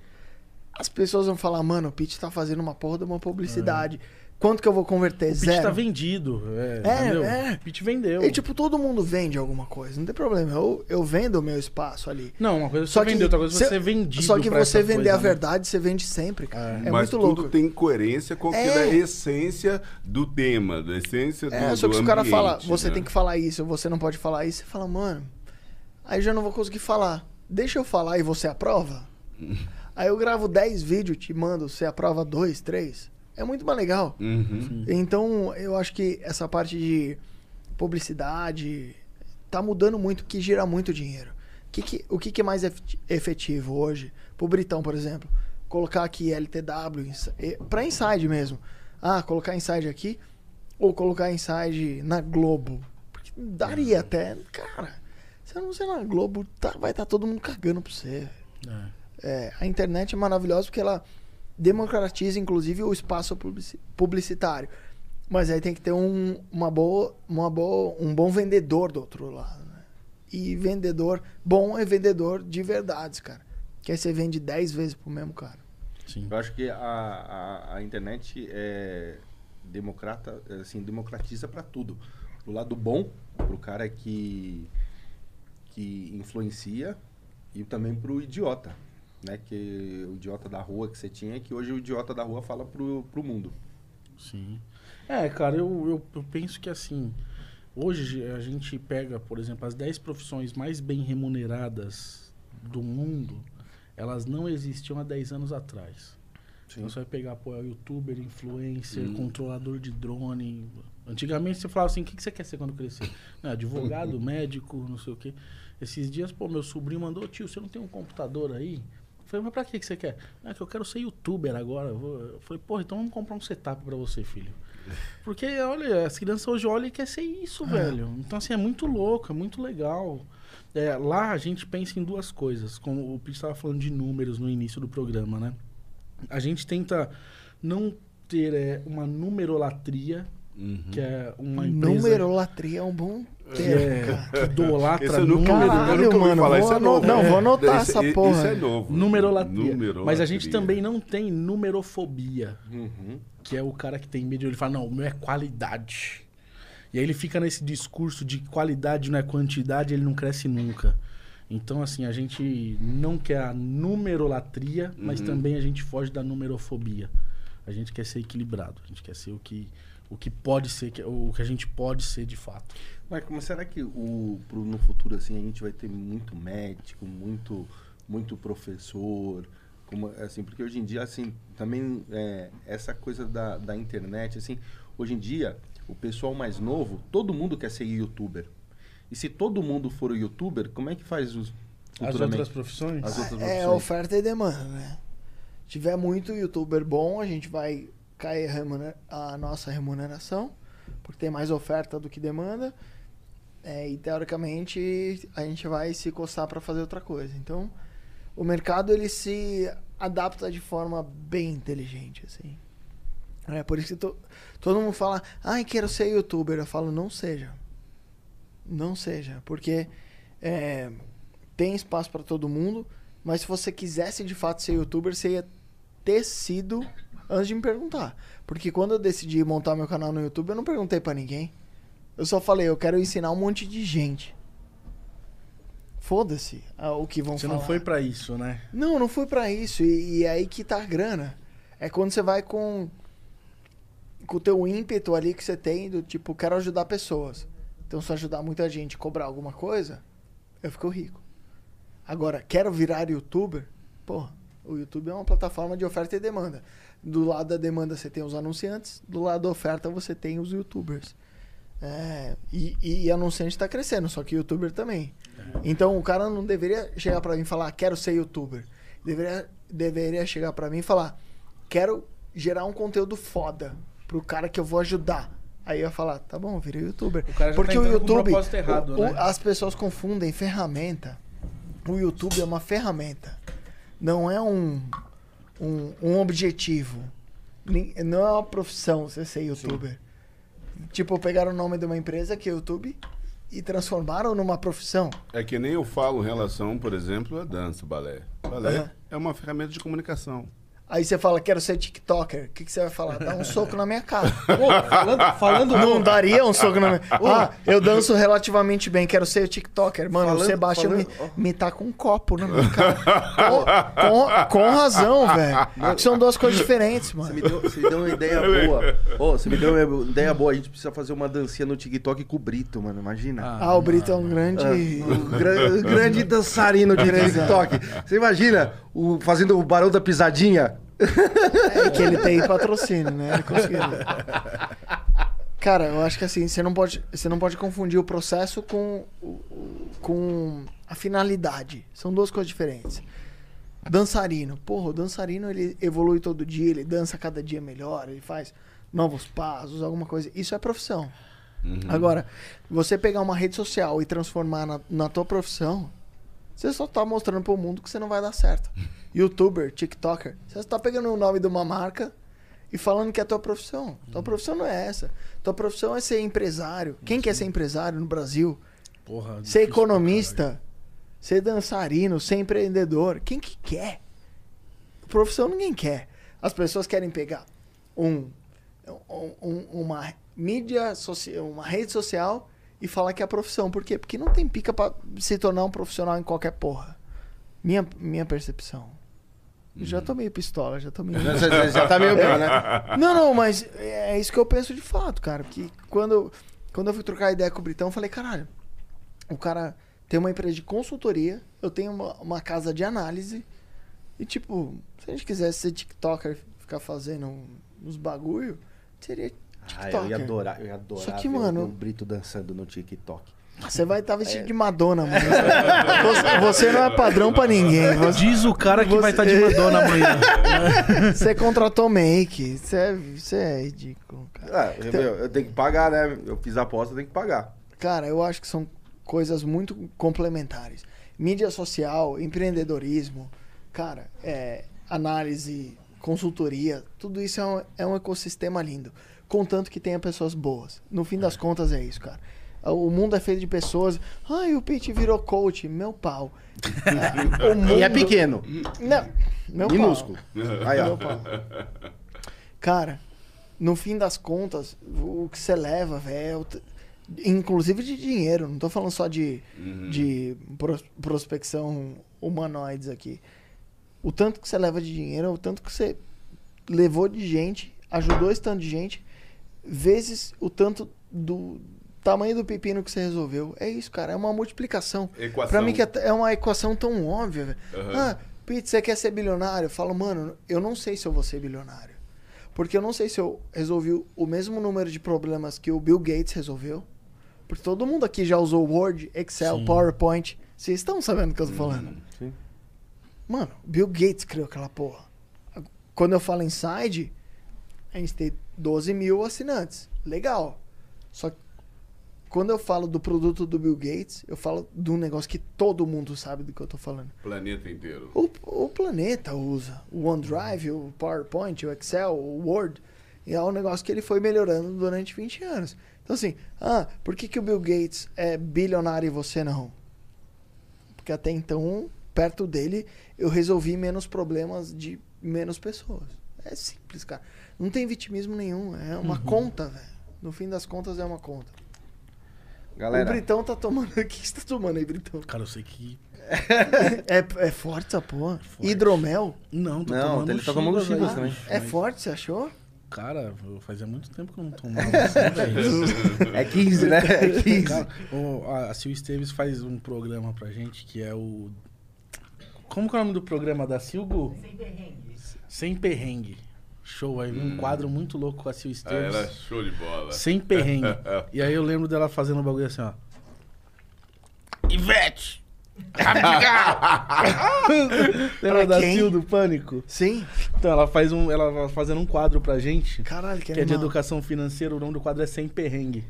as pessoas vão falar, mano, o Pete tá fazendo uma porra de uma publicidade. Quanto que eu vou converter? O pitch Zero. tá vendido. É, É, entendeu? é. O pitch vendeu. E tipo, todo mundo vende alguma coisa, não tem problema. Eu, eu vendo o meu espaço ali. Não, uma coisa é Só você que vender, outra coisa é cê- você vendido. Só que você vender coisa, a né? verdade, você vende sempre, cara. É, Mas muito tudo louco. tem coerência com aquilo, É. a essência do tema, da essência do, É, só que se o cara fala, você né? tem que falar isso, você não pode falar isso, você fala, mano, aí já não vou conseguir falar. Deixa eu falar e você aprova? aí eu gravo 10 vídeos, te mando, você aprova 2, 3. É muito mais legal. Uhum. Então, eu acho que essa parte de publicidade tá mudando muito, que gira muito dinheiro. Que que- o que, que é mais efet- efetivo hoje? Pro Britão, por exemplo, colocar aqui LTW, pra Inside mesmo. Ah, colocar inside aqui ou colocar inside na Globo. Porque daria até. Cara, se eu não sei na Globo, tá- vai estar todo mundo cagando pra você. É. É, a internet é maravilhosa porque ela democratiza, inclusive, o espaço publici- publicitário. Mas aí tem que ter um, uma boa, uma boa, um bom vendedor do outro lado. Né? E vendedor bom é vendedor de verdades, cara. Que aí você vende 10 vezes pro mesmo cara. Sim. Eu acho que a, a, a internet é democrata, assim, democratiza para tudo. Do lado bom, pro cara que, que influencia, e também pro idiota. Né? Que o idiota da rua que você tinha, que hoje o idiota da rua fala pro, pro mundo. Sim. É, cara, eu, eu, eu penso que assim, hoje a gente pega, por exemplo, as 10 profissões mais bem remuneradas do mundo, elas não existiam há 10 anos atrás. Então você vai pegar, pô, é youtuber, influencer, Hum. controlador de drone. Antigamente você falava assim, o que que você quer ser quando crescer? Não, advogado, médico, não sei o quê. Esses dias, pô, meu sobrinho mandou, tio, você não tem um computador aí? Eu falei, mas pra que que você quer? Ah, que eu quero ser youtuber agora. Eu falei, pô, então vamos comprar um setup pra você, filho. Porque, olha, as crianças hoje olham e querem ser isso, velho. Então, assim, é muito louco, é muito legal. É, lá a gente pensa em duas coisas. Como o Pete estava falando de números no início do programa, né? A gente tenta não ter é, uma numerolatria, Uhum. que é uma empresa Numerolatria é um bom é, idolatra Esse eu nunca, número. Caralho, eu nunca mano, falar, isso é novo. não, vou anotar Esse- essa i- porra. Isso é novo. Numerolatria. Numerolatria. Mas a gente também não tem numerofobia. Uhum. Que é o cara que tem medo, ele fala, não, o meu é qualidade. E aí ele fica nesse discurso de qualidade não é quantidade, ele não cresce nunca. Então, assim, a gente não quer a numerolatria, mas Uhum. também a gente foge da numerofobia. A gente quer ser equilibrado, a gente quer ser o que, o que pode ser, que- o que a gente pode ser de fato. Mas como será que o, pro, no futuro assim a gente vai ter muito médico, muito, muito professor, como, assim, porque hoje em dia assim também é, essa coisa da, da internet assim, hoje em dia o pessoal mais novo, todo mundo quer ser youtuber. E se todo mundo for youtuber, como é que faz os As outras profissões? As outras É profissões? oferta e demanda, né? Se tiver muito youtuber bom, a gente vai cair a remuner- a nossa remuneração, porque tem mais oferta do que demanda. É, e teoricamente a gente vai se coçar para fazer outra coisa. Então, o mercado ele se adapta de forma bem inteligente, assim. É por isso que to- todo mundo fala, ai, quero ser youtuber. Eu falo, não seja. Não seja, porque é, tem espaço para todo mundo, mas se você quisesse de fato ser youtuber, você ia ter sido antes de me perguntar. Porque quando eu decidi montar meu canal no YouTube, eu não perguntei para ninguém. Eu só falei, eu quero ensinar um monte de gente. Foda-se ah, o que vão Você falar. não foi pra isso, né? Não, não foi pra isso. E, e é aí que tá a grana. É quando você vai com com o teu ímpeto ali que você tem do tipo, quero ajudar pessoas. Então se ajudar muita gente cobrar alguma coisa, eu fico rico. Agora, quero virar youtuber? Porra, o YouTube é uma plataforma de oferta e demanda. Do lado da demanda você tem os anunciantes, do lado da oferta você tem os youtubers. É, e, e anunciante está crescendo, só que youtuber também. Então o cara não deveria chegar para mim e falar, quero ser youtuber. Deveria, deveria chegar para mim e falar, quero gerar um conteúdo foda pro cara que eu vou ajudar. Aí eu ia falar, tá bom, virei youtuber. O cara já Porque tá o com YouTube, propósito errado, o- o- né? as pessoas confundem ferramenta. O YouTube é uma ferramenta. Não é um, um, um objetivo. Não é uma profissão você ser youtuber. Tipo, pegaram o nome de uma empresa que é YouTube e transformaram numa profissão. É que nem eu falo em relação, por exemplo, a dança, balé. Balé Aham. é uma ferramenta de comunicação. Aí você fala, quero ser TikToker. O que, que você vai falar? Dá um soco na minha cara. Pô, falando, falando Não daria um soco na minha Ah, eu danço relativamente bem, quero ser TikToker. Mano, Falando- o Sebastião falando- me, me tá com um copo na minha cara. com, com, com razão, velho. São duas coisas diferentes, Você mano. me, deu, você me deu uma ideia boa. Ô, você me deu uma ideia boa. A gente precisa fazer uma dancinha no TikTok com o Brito, mano. Imagina. Ah, o Brito é um grande. Ah, um gra- grande dançarino de TikTok. Você imagina o, fazendo o barão da pisadinha? É que ele tem patrocínio, né? Ele conseguiu. Cara, eu acho que assim, você não pode, você não pode confundir o processo com, com a finalidade. São duas coisas diferentes. Dançarino. Porra, o dançarino ele evolui todo dia, ele dança cada dia melhor, ele faz. novos passos, alguma coisa. Isso é profissão. Uhum. Agora, você pegar uma rede social e transformar na, na tua profissão, você só tá mostrando pro mundo que você não vai dar certo. Youtuber, TikToker, você tá pegando o nome de uma marca e falando que é a tua profissão. Tua profissão não é essa. Tua profissão é ser empresário. Quem quer ser empresário no Brasil? Porra, Ser economista, ser dançarino, ser empreendedor. Quem que quer? Profissão ninguém quer. As pessoas querem pegar um, um- um- uma mídia social, uma rede social e falar que é a profissão. Por quê? Porque não tem pica pra se tornar um profissional em qualquer porra. Minha, minha percepção. Eu Já tô meio pistola, já. Você você já tá meio bem, né? Não, não, mas é isso que eu penso de fato, cara. Porque quando, quando eu fui trocar ideia com o Britão, eu falei, caralho, o cara tem uma empresa de consultoria, eu tenho uma, uma casa de análise. E, tipo, se a gente quisesse ser TikToker, ficar fazendo uns bagulho, seria Ah, TikToker. eu ia adorar, eu ia adorar Só que, ver mano- o Brito dançando no TikTok. Você vai estar É. vestido de Madonna, mano. Você, você não é padrão pra ninguém. Você, Diz o cara que Você- vai estar de Madonna amanhã. você contratou make. Você é, você é ridículo, cara. Ah, eu, eu- eu tenho que pagar, né? Eu fiz a aposta, eu tenho que pagar. Cara, eu acho que são coisas muito complementares. Mídia social, empreendedorismo, cara, é, análise, consultoria, tudo isso é um, é um ecossistema lindo. Contanto que tenha pessoas boas. No fim das contas é isso, cara. O mundo é feito de pessoas. Ai, o Pete virou coach. Meu pau. Ah, o mundo... E é pequeno, Não, meu pau. minúsculo. Aí, ó. Meu pau. Cara, no fim das contas, o que você leva, velho, inclusive de dinheiro, não tô falando só de, Uhum. de pros- prospecção humanoides aqui. O tanto que você leva de dinheiro, é o tanto que você levou de gente, ajudou esse tanto de gente, vezes o tanto do tamanho do pepino que você resolveu. É isso, cara, é uma multiplicação. Equação. Pra mim que é é uma equação tão óbvia. Aham. Ah, Pete, você quer ser bilionário? Eu falo, mano, eu não sei se eu vou ser bilionário. Porque eu não sei se eu resolvi o mesmo número de problemas que o Bill Gates resolveu. Porque todo mundo aqui já usou Word, Excel, Sim. PowerPoint. Vocês estão sabendo do que eu tô falando. Sim. Mano, Bill Gates criou aquela porra. Quando eu falo Inside, a gente tem 12 mil assinantes. Legal. Só que quando eu falo do produto do Bill Gates, eu falo de um negócio que todo mundo sabe do que eu tô falando. Planeta inteiro. O, o planeta usa. O OneDrive, o PowerPoint, o Excel, o Word. E é um negócio que ele foi melhorando durante 20 anos. Então, assim, ah, por que, que o Bill Gates é bilionário e você não? Porque até então, perto dele, eu resolvi menos problemas de menos pessoas. É simples, cara. Não tem vitimismo nenhum. É uma conta, velho. No fim das contas, é uma conta. O Galera, Britão tá tomando. O que você tá tomando aí, Britão? Cara, eu sei que. É, é forte essa porra. Hidromel? Não, tô Não, tomando ele tá tomando Chivas também. É forte, você achou? Cara, fazia muito tempo que eu não tomava assim, é 15, né? É 15. Cara, o- a, a Sil Esteves faz um programa pra gente que é o. Como que é o nome do programa da Silgo? Sem perrengue. Sem perrengue. Show, aí um quadro muito louco com a Sil Ah, Esteves. era show de bola. Sem perrengue. e aí eu lembro dela fazendo um bagulho assim, ó. Ivete! Lembra da? Sil do Pânico? Sim. Então ela faz um. Ela vai fazendo um quadro pra gente. Caralho, que Que é de educação financeira, o nome do quadro é Sem Perrengue.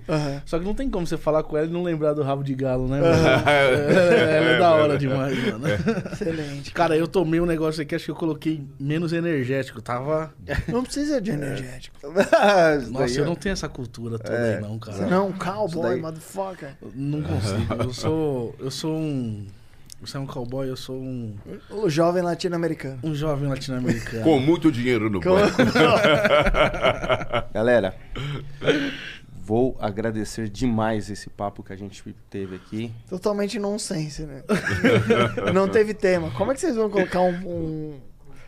Só que não tem como você falar com ela e não lembrar do rabo de galo, né? É, ela é da hora demais, mano. Excelente. Cara, eu tomei um negócio aqui, acho que eu coloquei menos energético. Tava. Não precisa de energético. Isso Nossa, eu ó. não tenho essa cultura toda É. aí, não, cara. Não, cowboy, motherfucker. Não consigo. Eu sou. Eu sou um. Você é um cowboy, eu sou um. O jovem latino-americano. Um jovem latino-americano. Com muito dinheiro no banco. Galera, vou agradecer demais esse papo que a gente teve aqui. Totalmente nonsense, né? não teve tema. Como é que vocês vão colocar um, um,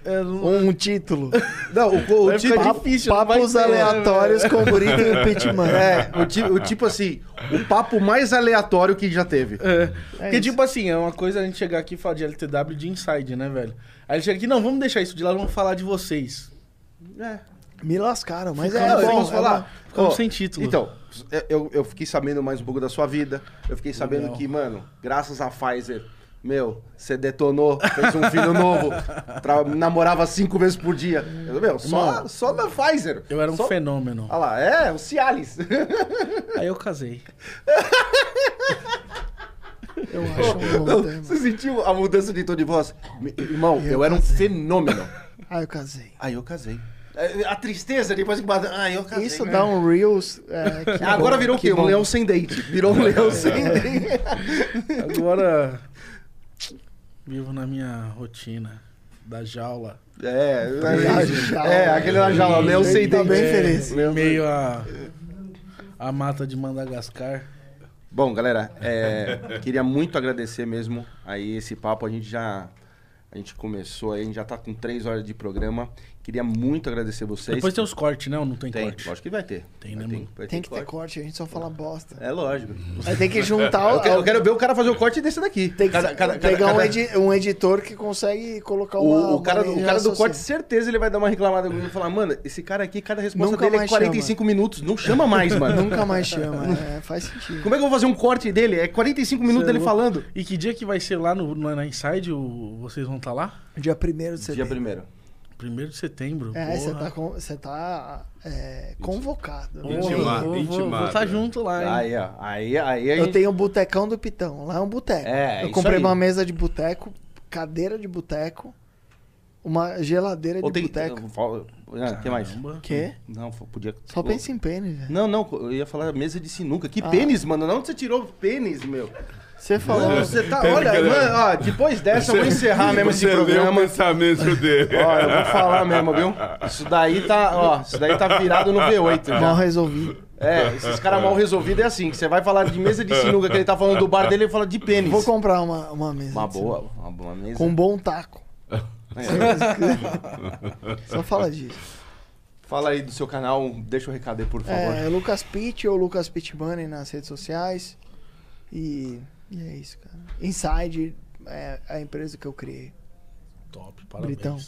É, não- um título? Não, o, o tipo, Papo- difícil, papos ter, né, aleatórios com o Burito e o Pitman. é, o, ti- o tipo assim, o papo mais aleatório que já teve. É. Porque, isso. tipo assim, é uma coisa a gente chegar aqui e falar de LTW de inside, né, velho? Aí ele chega aqui, não, vamos deixar isso de lado, vamos falar de vocês. É. Me lascaram, mas Ficamos- é Não, bom. é falar? bom. Ficamos sem título. Então, eu, eu fiquei sabendo mais um pouco da sua vida. Eu fiquei sabendo Legal. que, mano, graças à Pfizer, Meu, você detonou, fez um filho novo, namorava cinco vezes por dia. Eu, Meu, só, Irmão, só na Pfizer. Eu era um Só- fenômeno. Olha lá, é, o Cialis. Aí eu casei. Eu acho um bom tema. Você sentiu a mudança de tom de voz? Irmão, eu, Eu era um fenômeno. Ah, eu casei. Aí eu casei. É, A tristeza depois que bate. Ah, eu casei. Isso né? dá um Reels. é, Agora bom, virou o quê? Um leão sem dente. Virou um leão sem dente. Agora vivo na minha rotina da jaula. É, Da jaula. é, aquele da jaula, leão sem Ele tá bem É. feliz. Meio a, a mata de Madagascar. Bom, galera, é, queria muito agradecer mesmo aí esse papo. A gente já. A gente começou aí, a gente já tá com três horas de programa. Queria muito agradecer vocês. Depois tem os cortes, né? Ou não tem, Tem, corte? lógico que vai ter. Tem, Vai né, ter- mano? vai Tem que ter corte, a gente só fala bosta. É lógico. Aí tem que juntar Eu o. quero, eu quero ver o cara fazer o corte desse daqui. Tem que Cada- cada- cada- pegar um, cada- edi- um editor que consegue colocar uma. O, o cara, o cara do corte, certeza, ele vai dar uma reclamada comigo e falar, mano, esse cara aqui, cada resposta Nunca dele é mais 45 minutos. Não chama mais, mano. Nunca mais chama, é, faz sentido. Como é que eu vou fazer um corte dele? É 45 minutos Cê é dele falando. E que dia que vai ser lá no, na Inside? o- vocês vão estar lá? Dia 1 de Dia setembro. Primeiro. De setembro. É, você tá, com- você tá é, convocado. Vou- Intimado, vou- vou- intimado, Vou estar né? junto lá, hein? Aí, ó. Aí, aí a Eu gente... tenho o Botecão do Pitão. Lá é um boteco. É, Eu comprei aí. uma mesa de boteco, cadeira de boteco, uma geladeira Ou de boteco. Ah, que mais? Quê? Não, podia... Só pensa em pênis, velho. Não, não, eu ia falar mesa de sinuca. Que Ah. pênis, mano? Não, onde você tirou pênis, meu? Você falou. Não, você tá... Olha, mano, ó, depois dessa eu vou encerrar mesmo esse Você leu o programa. pensamento dele. Ó, eu vou falar mesmo, viu? Isso daí tá, ó, isso daí tá virado no V8 Mal resolvido. É, esses caras mal resolvidos é assim, que você vai falar de mesa de sinuca, que ele tá falando do bar dele, ele fala de pênis. Vou comprar uma, uma mesa. Uma boa, uma boa mesa. Com um bom taco. É. Só fala disso. Fala aí do seu canal, deixa o recado aí, por favor. É, Lucas Pitt ou Lucas Pitt Money nas redes sociais. E, e é isso, cara. Inside é a empresa que eu criei. Top, parabéns. Britão.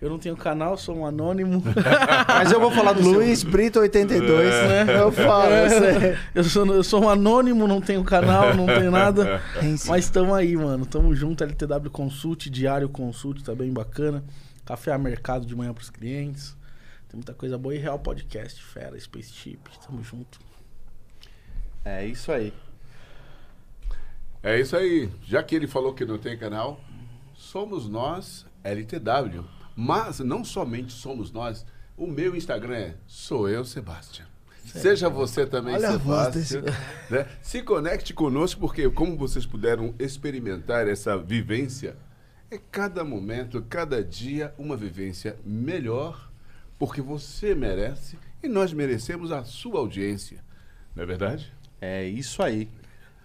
Eu não tenho canal, sou um anônimo. Mas eu vou falar do Luiz Brito 82. É. Eu falo, você. eu, sou, eu sou um anônimo, não tenho canal, não tenho nada. Sim. Mas estamos aí, mano. Tamo junto, LTW Consult, Diário Consult, tá bem bacana. Café a mercado de manhã pros clientes. Tem muita coisa boa. E Real Podcast, Fera, Spaceship, tamo junto. seu... É isso aí. É isso aí. Já que ele falou que não tem canal, somos nós, LTW. Mas não somente somos nós. O meu Instagram é sou eu, Sebastião. Seja você também, Olha a voz Sebastião. né? Se conecte conosco, porque como vocês puderam experimentar essa vivência, é cada momento, cada dia, uma vivência melhor, porque você merece e nós merecemos a sua audiência. Não é verdade? É isso aí.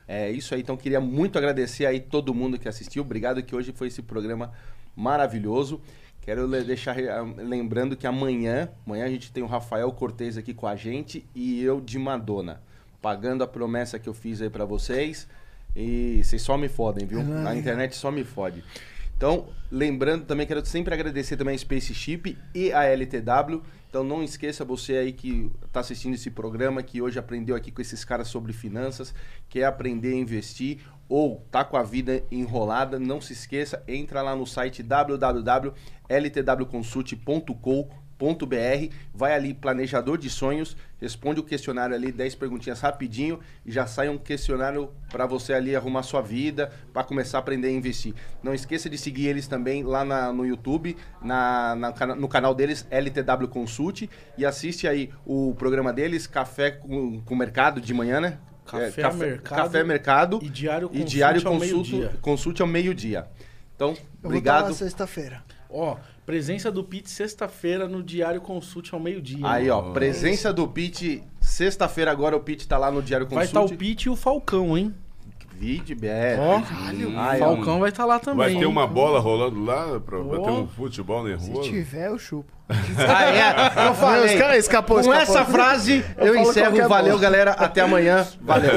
É isso aí. Então queria muito agradecer aí todo mundo que assistiu. Obrigado que hoje foi esse programa maravilhoso. Quero deixar ah, lembrando que amanhã, amanhã a gente tem o Rafael Cortez aqui com a gente e eu de Madonna, pagando a promessa que eu fiz aí pra vocês. E vocês só me fodem, viu? Na Ai. internet só me fode. Então, lembrando também, quero sempre agradecer também a Spaceship e a LTW. Então, não esqueça você aí que está assistindo esse programa, que hoje aprendeu aqui com esses caras sobre finanças, quer aprender a investir ou tá com a vida enrolada, não se esqueça, entra lá no site www.ltwconsult.com.br, vai ali planejador de sonhos, responde o questionário ali, 10 perguntinhas rapidinho e já sai um questionário para você ali arrumar sua vida, para começar a aprender a investir. Não esqueça de seguir eles também lá na- no YouTube, na, na no canal deles, LTW Consult, e assiste aí o programa deles, Café com, com Mercado de manhã, né? Café É, Mercado Café Mercado E Diário e Consult Diário ao Consulte, meio-dia. Consulte ao meio-dia. Então, Eu vou obrigado. lá sexta-feira. Ó, presença do Pete sexta-feira no Diário Consult ao meio-dia. Aí, ó, presença do Pete. Sexta-feira agora o Pete tá lá no Diário Vai estar o Consult. Pete e o Falcão, hein? Vídeo, é. Ó, Ai, o Falcão vai estar lá também. Vai ter uma bola rolando lá pra, pra ter um futebol Se nervoso. tiver, eu chupo. Ah, é? Eu falei. Os caras escapou, Com escapou. essa frase, eu, Eu encerro. Valeu, bola. galera. Até amanhã. Valeu.